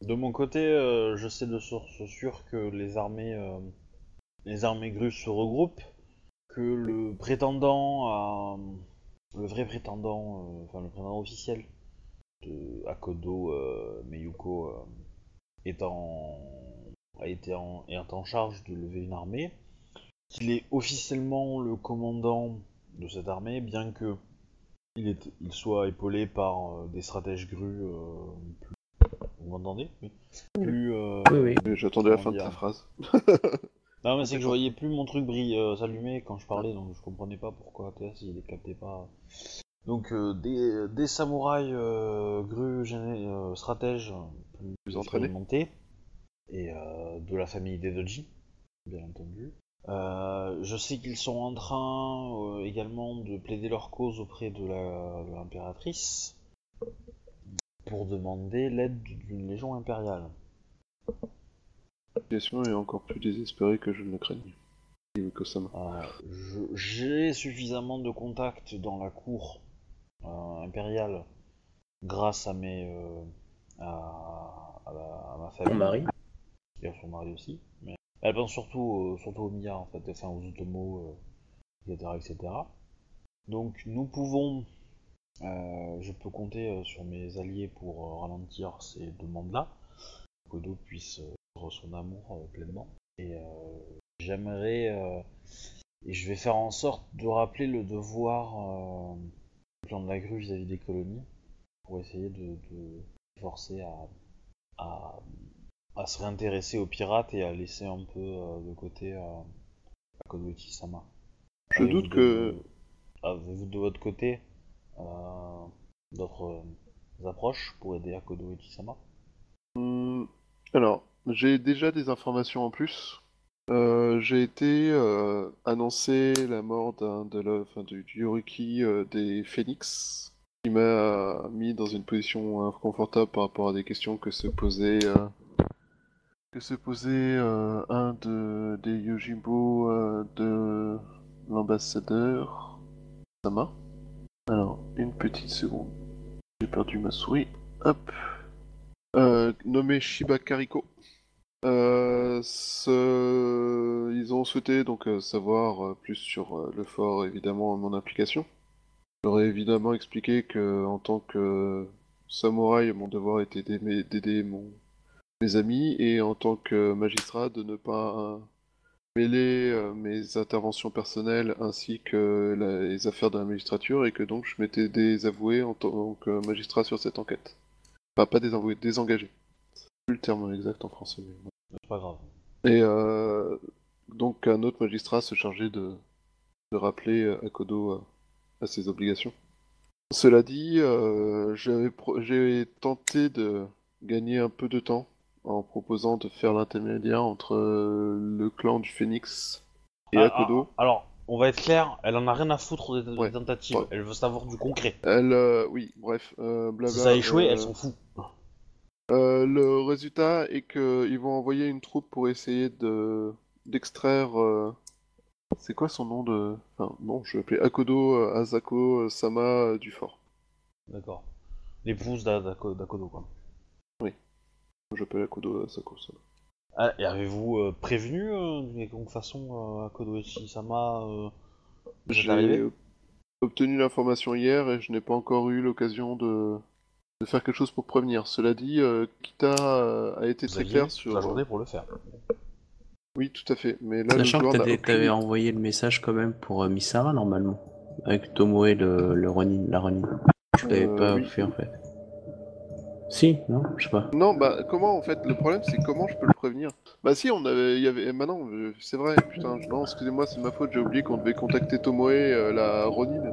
S1: De mon côté, euh, je sais de source sûre que les armées, euh, les armées grues se regroupent, que le prétendant, à, le vrai prétendant, euh, enfin le prétendant officiel de Akodo euh, Meyuko euh, est en, a été en, est en charge de lever une armée, qu'il est officiellement le commandant de cette armée, bien que il, est, il soit épaulé par euh, des stratèges grues euh, plus vous m'entendez Oui. Plus. euh,
S2: Oui, oui.
S3: j'attendais la fin de ta phrase. [LAUGHS]
S1: Non, mais c'est que je [LAUGHS] voyais plus mon truc briller, euh, s'allumer quand je parlais, donc je comprenais pas pourquoi TS il les captait pas. Donc, euh, des, des samouraïs euh, grues, géné- euh, stratèges, plus,
S3: Plus entraînés.
S1: et euh, de la famille Dedoji, bien entendu. Euh, je sais qu'ils sont en train euh, également de plaider leur cause auprès de l'impératrice pour demander l'aide d'une légion impériale.
S3: La situation est encore plus désespérée que je ne le Sama.
S1: Euh, J'ai suffisamment de contacts dans la cour euh, impériale grâce à mes euh, à, à la- à ma famille.
S2: Ton mari
S1: Et à son mari aussi. Mais elle pense surtout, euh, surtout aux Mia en fait, enfin aux Otomo, euh, etc., etc. Donc nous pouvons, je peux compter euh, sur mes alliés pour euh, ralentir ces demandes-là, que Kodo puisse euh, vivre son amour euh, pleinement. Et euh, j'aimerais, euh, et je vais faire en sorte de rappeler le devoir euh, du clan de la grue vis-à-vis des colonies, pour essayer de, de forcer à, à, à se réintéresser aux pirates et à laisser un peu euh, de côté euh, Akodo Sama.
S3: Je doute
S1: de-
S3: que-
S1: Avez-vous de votre côté? euh, d'autres euh, approches pour aider Akodo Sama
S3: Hmm, alors, j'ai déjà des informations en plus. Euh, j'ai été euh, annoncé la mort d'un de la, enfin, du, euh, des Phoenix, qui m'a mis dans une position inconfortable par rapport à des questions que se posait euh, que se posait euh, un de, des Yojimbo euh, de l'ambassadeur Sama. Alors, une petite seconde. J'ai perdu ma souris. Hop. Euh, nommé Shiba Kariko. Euh, Ils ont souhaité donc euh, savoir plus sur le fort, évidemment, mon implication. J'aurais évidemment expliqué que en tant que samouraï, mon devoir était d'aider mon... mes amis et en tant que magistrat de ne pas mêler euh, mes interventions personnelles ainsi que la- les affaires de la magistrature et que donc je m'étais désavoué en tant que magistrat sur cette enquête. Enfin, pas désenvoyé, désengagé. C'est plus le terme exact en français. mais-
S1: C'est pas grave.
S3: Et euh, donc un autre magistrat se chargeait de, de rappeler euh, Akodo à, à ses obligations. Cela dit, euh, j'ai tenté de gagner un peu de temps en proposant de faire l'intermédiaire entre euh, le clan du Phénix et
S1: Ah,
S3: Akodo.
S1: ah, alors, on va être clair, elle en a rien à foutre des,
S3: Ouais.
S1: tentatives.
S3: Ouais.
S1: Elle veut savoir du concret.
S3: Elle, euh, oui, bref, euh, blabla.
S1: si ça a échoué,
S3: euh,
S1: elle s'en fout.
S3: Euh, le résultat est qu'ils vont envoyer une troupe pour essayer de d'extraire. euh, C'est quoi son nom de. Enfin, non, je vais appeler Akodo Azako euh, Sama du fort.
S1: D'accord. L'épouse d'A- d'Ako- d'Akodo, quoi.
S3: J'appelle Akodo Azako Sama.
S1: Ah, et avez-vous euh, prévenu euh, d'une quelconque façon euh, Akodo Ichi-sama euh, de cette
S3: J'ai
S1: arrivée
S3: obtenu l'information hier et je n'ai pas encore eu l'occasion de... de faire quelque chose pour prévenir. Cela dit, euh, Kita euh, a été
S1: Vous
S3: très
S1: aviez
S3: clair sur.
S1: la journée pour le faire.
S3: Oui, tout à fait. Mais là,
S2: Sachant
S3: le
S2: que
S3: joueur n'a
S2: t'avais
S3: aucune-
S2: t'avais envoyé le message quand même pour euh, Misara normalement. Avec Tomoe le, le Ronin, la Ronin. Je l'avais
S3: Euh,
S2: pas
S3: oui.
S2: fait en fait. Si, non, je sais pas.
S3: Non, bah comment en fait Le problème c'est comment je peux le prévenir? Bah si, on avait, il y avait, maintenant, euh, c'est vrai. Putain, non, excusez-moi, c'est ma faute. J'ai oublié qu'on devait contacter Tomoe, euh, la Ronin,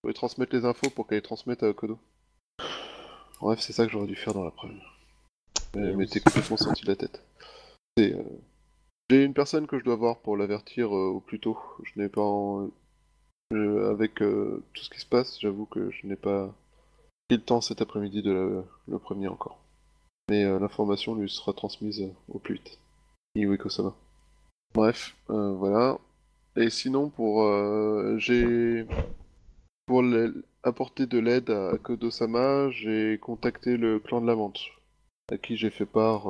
S3: pour lui transmettre les infos pour qu'elle les transmette à Kodo. Bref, c'est ça que j'aurais dû faire dans la preuve. Mais, mais t'es complètement sorti de la tête. Euh, J'ai une personne que je dois voir pour l'avertir au plus tôt. Je n'ai pas, avec tout ce qui se passe, j'avoue que je n'ai pas le temps cet après-midi de le, prévenir encore. Mais euh, l'information lui sera transmise euh, au plus vite. Iweko-sama. Bref, euh, voilà. Et sinon, pour j'ai pour apporter de l'aide à Kodo-sama, j'ai contacté le clan de la menthe, à qui j'ai fait part,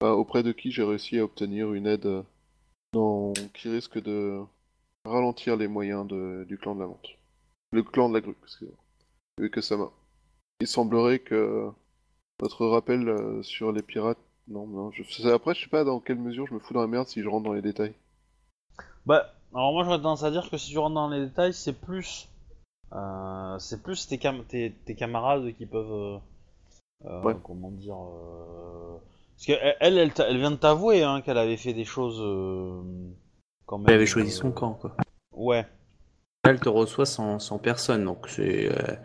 S3: auprès de qui j'ai réussi à obtenir une aide dans- qui risque de ralentir les moyens du clan de la menthe. Le clan de la grue, excusez-moi. Il semblerait que votre rappel euh, sur les pirates. Non, non, je... après, je sais pas dans quelle mesure je me fous dans la merde si je rentre dans les détails.
S1: Bah, alors moi j'aurais tendance à dire que si tu rentres dans les détails, c'est plus. euh, c'est plus tes, cam- tes, tes camarades qui peuvent. euh,
S3: Ouais.
S1: Comment dire. euh, Parce qu'elle, elle, elle, vient de t'avouer hein, qu'elle avait fait des choses. euh, Quand même,
S2: Elle avait choisi
S1: euh,
S2: son camp quoi.
S1: Ouais.
S2: Elle te reçoit sans, sans personne, donc c'est euh,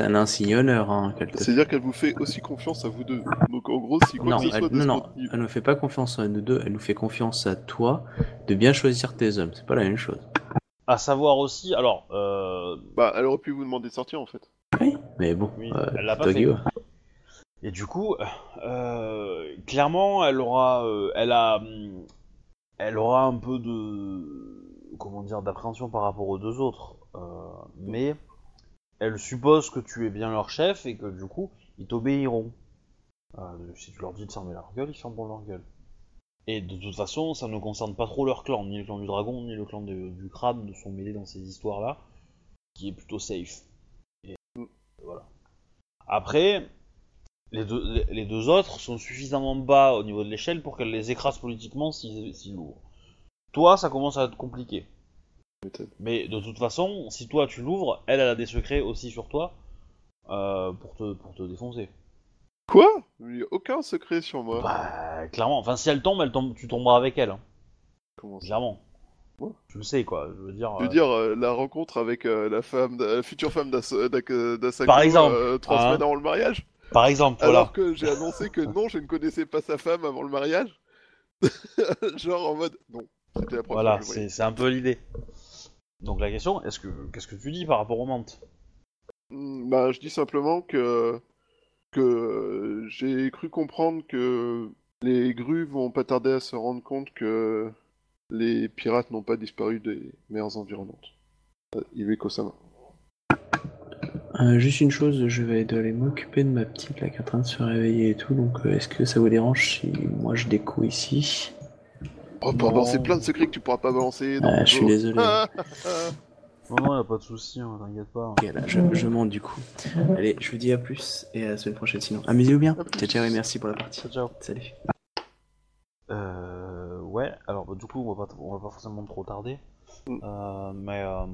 S2: un insigne honneur hein.
S3: C'est-à-dire qu'elle vous fait aussi confiance à vous deux. Donc en gros, si quoi
S2: Non,
S3: que ce soit
S2: elle,
S3: de
S2: non, non, elle ne fait pas confiance à nous deux, elle nous fait confiance à toi de bien choisir tes hommes, c'est pas la même chose.
S1: À savoir aussi, alors. Euh,
S3: Bah, elle aurait pu vous demander de sortir en fait.
S2: Oui, mais bon,
S1: Oui,
S2: euh,
S1: elle l'a pas fait.
S2: Guillaume.
S1: Et du coup, euh, clairement, elle aura, euh, elle a, elle aura un peu de, comment dire, d'appréhension par rapport aux deux autres. Euh, mais elle suppose que tu es bien leur chef et que du coup, ils t'obéiront. Euh, si tu leur dis de fermer leur gueule, ils fermeront leur gueule. Et de toute façon, ça ne concerne pas trop leur clan, ni le clan du dragon, ni le clan de- du crabe ne sont mêlés dans ces histoires-là, qui est plutôt safe. Et voilà. Après, les deux, les, les deux autres sont suffisamment bas au niveau de l'échelle pour qu'elle les écrase politiquement s'ils s'ils l'ouvrent. Toi, ça commence à être compliqué. Mais de toute façon, si toi tu l'ouvres, elle, elle a des secrets aussi sur toi euh, pour, te, pour te défoncer.
S3: Quoi? Il n'y a aucun secret sur moi.
S1: Bah, clairement. Enfin, si elle tombe, elle tombe, tu tomberas avec elle. hein,
S3: Comment ça?
S1: Clairement.
S3: Ouais.
S1: Tu le sais, quoi. Je veux dire.
S3: Je veux
S1: euh,
S3: dire, euh, la rencontre avec la femme, la future femme d'Asako
S1: Par exemple,
S3: trois
S1: hein.
S3: semaines avant le mariage,
S1: Par exemple, voilà.
S3: alors que j'ai annoncé que non, je ne connaissais pas sa femme avant le mariage? [LAUGHS] Genre en mode, non, c'était la première
S1: Voilà,
S3: fois que je le voyais.
S1: c'est c'est un peu l'idée. Donc la question, est-ce que qu'est-ce que tu dis par rapport aux mantes
S3: Hmm, Bah, je dis simplement que que j'ai cru comprendre que les grues vont pas tarder à se rendre compte que les pirates n'ont pas disparu des mers environnantes. Euh, Iweko-sama.
S2: Euh, juste une chose, je vais aller m'occuper de ma petite là qui est en train de se réveiller et tout, donc euh, est-ce que ça vous dérange si moi je déco ici?
S3: Oh, pour
S1: Non.
S3: balancer plein de secrets que tu pourras pas balancer. dans
S2: Ah, je suis désolé. [LAUGHS]
S1: Non, non, y a pas de souci, hein, t'inquiète pas.
S2: Ok, là, je, je monte du coup. Allez, je vous dis à plus et à la semaine prochaine sinon. Amusez-vous bien. Ciao, ciao et merci pour la partie.
S1: Ciao, ciao.
S2: Salut.
S1: Euh, ouais, alors bah, du coup, on va pas, on va pas forcément trop tarder.
S3: Mm.
S1: Euh, mais. Euh,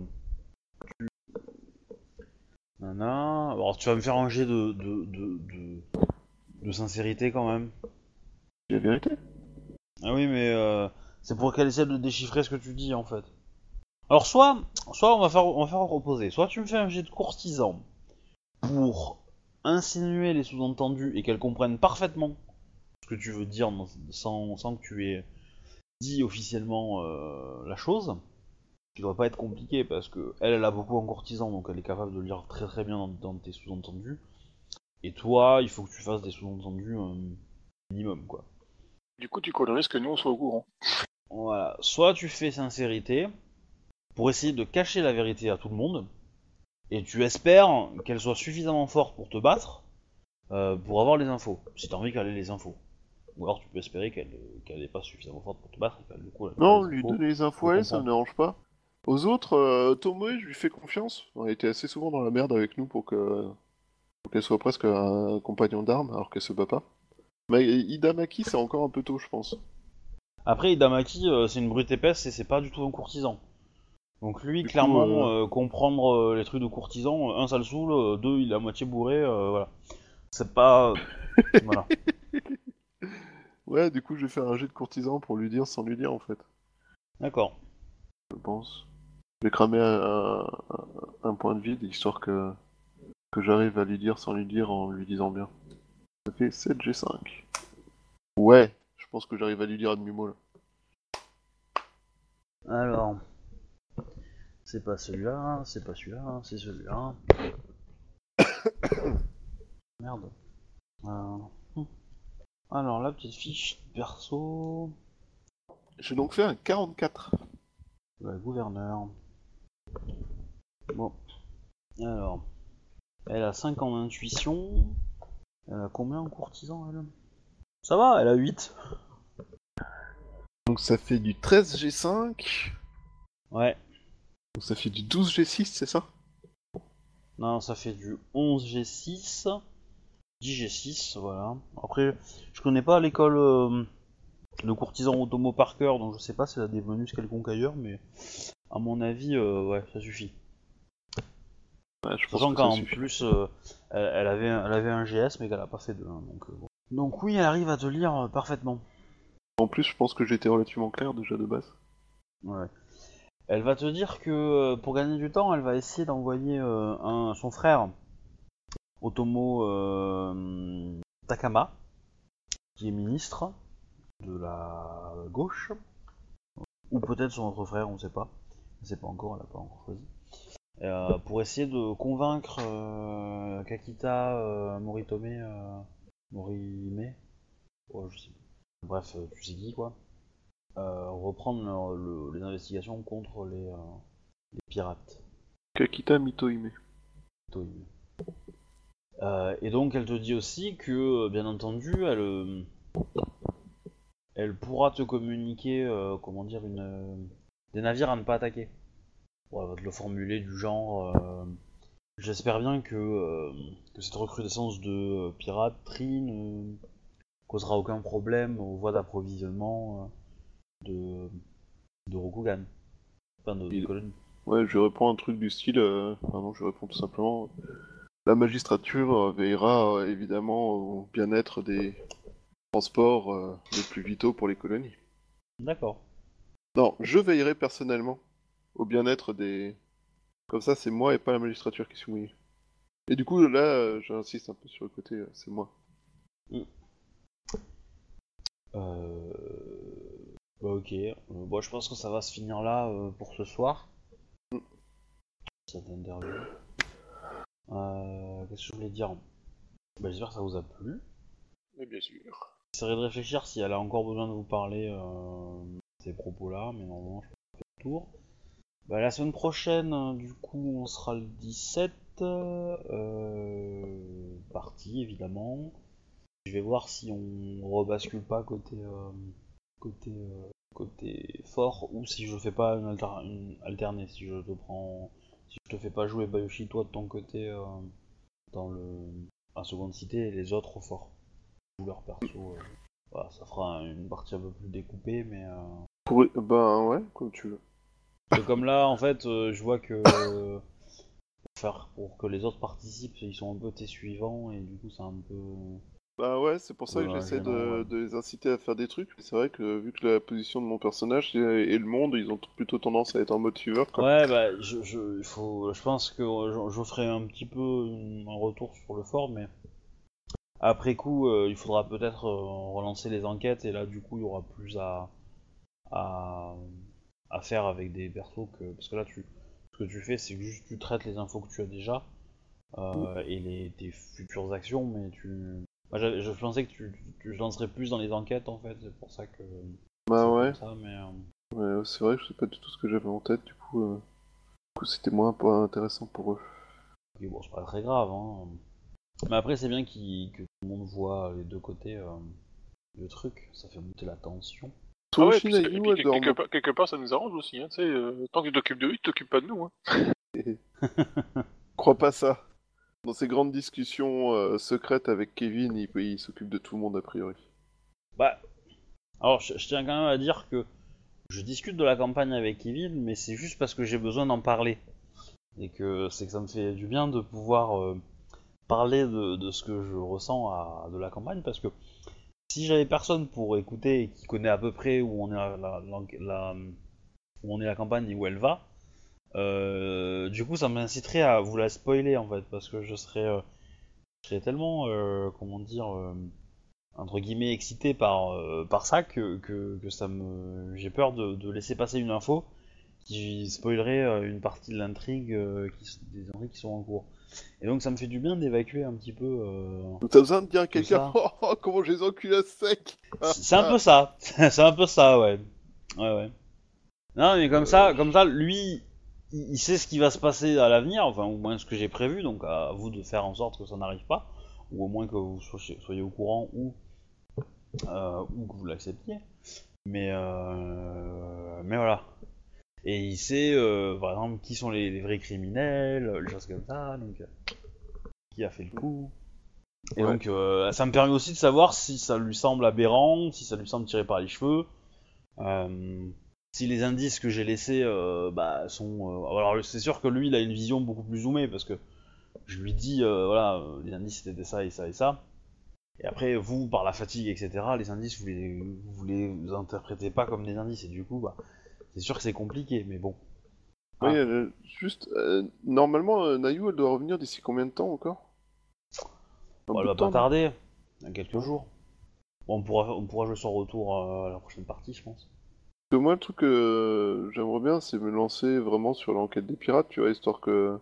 S1: tu... Nana. Alors, tu vas me faire un jet de, de, de, de, de sincérité quand même.
S3: C'est la vérité?
S1: Ah oui, mais euh, c'est pour qu'elle essaie de déchiffrer ce que tu dis en fait. Alors soit, soit on va faire, on faire reposer. Soit tu me fais un jet de courtisan pour insinuer les sous-entendus et qu'elle comprenne parfaitement ce que tu veux dire sans, sans que tu aies dit officiellement euh, la chose. Qui doit pas être compliqué parce que elle, elle a beaucoup en courtisan donc elle est capable de lire très très bien dans, dans tes sous-entendus. Et toi, il faut que tu fasses des sous-entendus euh, minimum quoi.
S4: Du coup, tu cours le risque que nous, on soit au courant.
S1: Voilà, soit tu fais sincérité pour essayer de cacher la vérité à tout le monde, et tu espères qu'elle soit suffisamment forte pour te battre, euh, pour avoir les infos, si t'as envie qu'elle ait les infos. Ou alors tu peux espérer qu'elle qu'elle n'est pas suffisamment forte pour te battre et qu'elle du coup, elle a
S3: Non, lui donner les infos à elle, ça me
S1: comprends.
S3: dérange pas. Aux autres, euh, Tomoe, je lui fais confiance. On a été assez souvent dans la merde avec nous pour que pour qu'elle soit presque un compagnon d'armes alors qu'elle se bat pas. Mais Idamaki, c'est encore un peu tôt, je pense.
S1: Après, Idamaki, euh, c'est une brute épaisse et c'est pas du tout un courtisan. Donc lui,
S3: Du coup,
S1: clairement,
S3: euh,
S1: euh, comprendre les trucs de courtisan, un, ça le saoule, deux, il est à moitié bourré, voilà. C'est pas... voilà. [LAUGHS]
S3: Ouais, du coup, je vais faire un jet de courtisan pour lui dire sans lui dire en fait.
S1: D'accord.
S3: Je pense. Je vais cramer un, un- un point de vide histoire que que j'arrive à lui dire sans lui dire en lui disant bien. Ça fait 7G5. Ouais, je pense que j'arrive à lui dire à demi-mot là.
S1: Alors, c'est pas celui-là, c'est pas celui-là, c'est celui-là. [COUGHS] Merde. Euh. Alors, la petite fiche perso,
S3: J'ai donc fait un 44.
S1: le gouverneur. Bon. Alors, elle a 5 en intuition. Elle a combien en courtisan, elle? Ça va, elle a 8.
S3: Donc ça fait du 13G5.
S1: Ouais.
S3: Donc ça fait du 12G6, c'est ça?
S1: Non, ça fait du 11G6, 10G6, voilà. Après, je connais pas l'école euh, de courtisan Otomo par cœur, donc je sais pas si elle a des bonus quelconques ailleurs, mais à mon avis, euh, ouais, ça suffit.
S3: Ouais, je pense
S1: qu'en plus, euh, elle, elle avait, un- elle avait un GS, mais qu'elle a pas fait de 1, donc euh, bon. Donc oui, elle arrive à te lire euh, parfaitement.
S3: En plus, je pense que j'étais relativement clair déjà de base.
S1: Ouais. Elle va te dire que euh, pour gagner du temps, elle va essayer d'envoyer euh, un, son frère, Otomo euh, Takama, qui est ministre de la gauche, ou peut-être son autre frère, on sait pas. On sait pas encore, elle a pas encore choisi. Euh, pour essayer de convaincre euh, Kakita euh, Moritome, euh, Morime, oh, je sais plus. Bref, tu sais qui quoi reprendre le- le- les investigations contre les, les pirates.
S3: Kakita.
S1: Euh, et donc elle te dit aussi que, bien entendu, elle, elle pourra te communiquer, comment dire, une, des navires à ne pas attaquer. Elle va te le formuler du genre. euh, J'espère bien que, euh, que cette recrudescence de euh, piraterie ne causera aucun problème aux voies d'approvisionnement de, de Rokugan. Enfin, de, de colonies.
S3: Ouais, je réponds un truc du style. Euh... Pardon, je réponds tout simplement. La magistrature veillera euh, évidemment au bien-être des transports euh, les plus vitaux pour les colonies.
S1: D'accord.
S3: Non, je veillerai personnellement au bien-être des. Comme ça, c'est moi et pas la magistrature qui suis mouillé. Et du coup, là, euh, j'insiste un peu sur le côté, euh, c'est moi.
S1: Euh... bah, ok. Euh, bon, je pense que ça va se finir là euh, pour ce soir.
S3: Mm.
S1: Cette interview. Euh, Qu'est-ce que je voulais dire? Bah, J'espère que ça vous a plu.
S4: Mais bien sûr.
S1: J'essaierai de réfléchir si elle a encore besoin de vous parler euh, ces propos-là, mais normalement, je pense que le tour. Bah, la semaine prochaine, euh, du coup, on sera le 17. Euh, parti, évidemment. Je vais voir si on rebascule pas côté euh, côté euh, côté fort ou si je fais pas une, alter- une alternée, si je te prends si je te fais pas jouer Bayoshi toi de ton côté euh, dans le la seconde cité et les autres au fort. Leur perso. euh, voilà, ça fera une partie un peu plus découpée mais
S3: Pour... Ben ouais, comme tu veux.
S1: Comme là en fait euh, je vois que euh, pour faire pour que les autres participent, ils sont un peu tes suivants et du coup c'est un peu
S3: Bah ouais, c'est pour ça que j'essaie de, les inciter à faire des trucs. C'est vrai que vu que la position de mon personnage et, et le monde, ils ont plutôt tendance à être en mode suiveur. Quoi.
S1: Ouais, bah, je, je, faut, je pense que ferai un petit peu un retour sur le fort, mais après coup, euh, il faudra peut-être euh, relancer les enquêtes, et là, du coup, il y aura plus à, à, à faire avec des persos que. Parce que là, tu, ce que tu fais, c'est que juste tu traites les infos que tu as déjà, euh, et les, tes futures actions, mais tu. Moi, je pensais que tu, tu, lancerais plus dans les enquêtes, en fait, c'est pour ça que.
S3: Bah ouais,
S1: ça, mais, euh,
S3: ouais, c'est vrai que je sais pas du tout ce que j'avais en tête, du coup, euh, du coup c'était moins pas intéressant pour eux.
S1: Et bon, c'est pas très grave, hein. Mais après, c'est bien qu'il- que tout le monde voit les deux côtés le truc. Ça fait monter la tension.
S4: Ah ouais, puis et puis, quelque, part, quelque part, ça nous arrange aussi. Hein, euh, tant que tu t'occupes de lui, tu t'occupes pas de nous. Hein. [LAUGHS]
S3: Crois pas ça. Dans ces grandes discussions euh, secrètes avec Kevin, il, il s'occupe de tout le monde a priori.
S1: Bah, alors je, je tiens quand même à dire que je discute de la campagne avec Kevin, mais c'est juste parce que j'ai besoin d'en parler. Et que c'est que ça me fait du bien de pouvoir euh, parler de, de ce que je ressens à, de la campagne, parce que si j'avais personne pour écouter et qui connaît à peu près où on est la, où on est la campagne et où elle va, euh, du coup ça m'inciterait à vous la spoiler en fait, parce que je serais, euh, je serais tellement, euh, comment dire, entre guillemets excité par, par ça que, que, que ça me j'ai peur de, de laisser passer une info qui spoilerait une partie de l'intrigue qui des intrigues qui sont en cours. Et donc ça me fait du bien d'évacuer un petit peu euh,
S3: t'as besoin de dire à quelqu'un oh, [LAUGHS] oh, comment je les encule à sec
S1: c'est un peu ça, [LAUGHS] c'est un peu ça, ouais. Ouais, ouais. Non, mais comme ça, comme ça, lui, il il sait ce qui va se passer à l'avenir, enfin, au moins ce que j'ai prévu, donc à vous de faire en sorte que ça n'arrive pas, ou au moins que vous soyez, soyez au courant, ou, euh, ou que vous l'acceptiez. Mais, euh, mais voilà. Et il sait, euh, par exemple, qui sont les, les vrais criminels, les choses comme ça, donc, euh, qui a fait le coup. Et
S3: Ouais.
S1: donc, euh, ça me permet aussi de savoir si ça lui semble aberrant, si ça lui semble tiré par les cheveux. Euh, si les indices que j'ai laissés bah, sont. alors, c'est sûr que lui, il a une vision beaucoup plus zoomée parce que je lui dis, voilà, les indices c'était ça et ça et ça. Et après, vous, par la fatigue, etc., les indices, vous les, vous les interprétez pas comme des indices. Et du coup, bah, c'est sûr que c'est compliqué, mais bon.
S3: Oui,
S1: Ah.
S3: euh, juste, euh, normalement, euh, Nayu, elle doit revenir d'ici combien de temps encore?
S1: Bon, elle va
S3: temps,
S1: pas tarder, dans quelques jours. Bon, on pourra, on pourra jouer son retour euh, à la prochaine partie, je pense.
S3: Parce que moi, le truc que j'aimerais bien, c'est me lancer vraiment sur l'enquête des pirates, tu vois, histoire que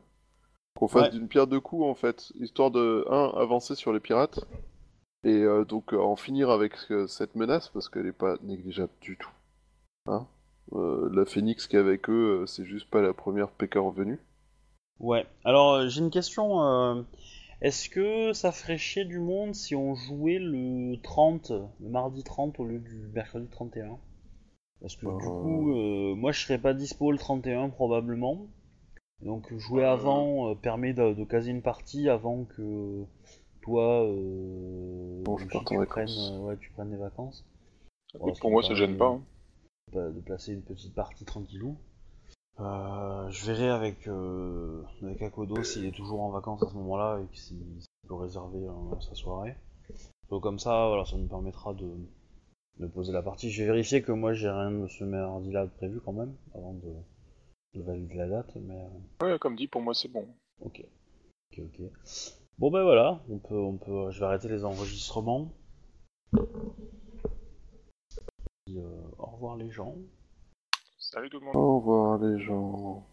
S3: qu'on fasse
S1: Ouais.
S3: d'une pierre deux coups, en fait. Histoire de, un, avancer sur les pirates, et donc en finir avec cette menace, parce qu'elle est pas négligeable du tout. Hein? La Phoenix qui est avec eux, euh, c'est juste pas la première PK revenue.
S1: Ouais, alors euh, j'ai une question. euh, Est-ce que ça ferait chier du monde si on jouait le 30, le mardi 30 au lieu du mercredi 31 Parce que du
S3: Euh.
S1: coup, euh, moi je serais pas dispo le 31 probablement. Donc jouer
S3: Euh.
S1: avant euh, permet de, de caser une partie avant que toi, euh,
S3: Bon, je
S1: tu prennes, euh, ouais, tu prennes des vacances. Ce
S4: pour moi, ça gêne pas. hein.
S1: De placer une petite partie tranquillou. Euh, je verrai avec, euh, avec Akodo s'il est toujours en vacances à ce moment-là et s'il peut réserver euh, sa soirée. Donc comme ça, voilà, ça nous permettra de, de poser la partie. Je vais vérifier que moi j'ai rien de ce mardi-là de prévu quand même, avant de, de valider la date, mais
S4: Ouais, comme dit, pour moi, c'est bon.
S1: ok. Ok, ok. Bon ben voilà, on peut, on peut, je vais arrêter les enregistrements. Euh, au revoir les gens.
S4: Salut tout le monde.
S3: Au revoir les gens.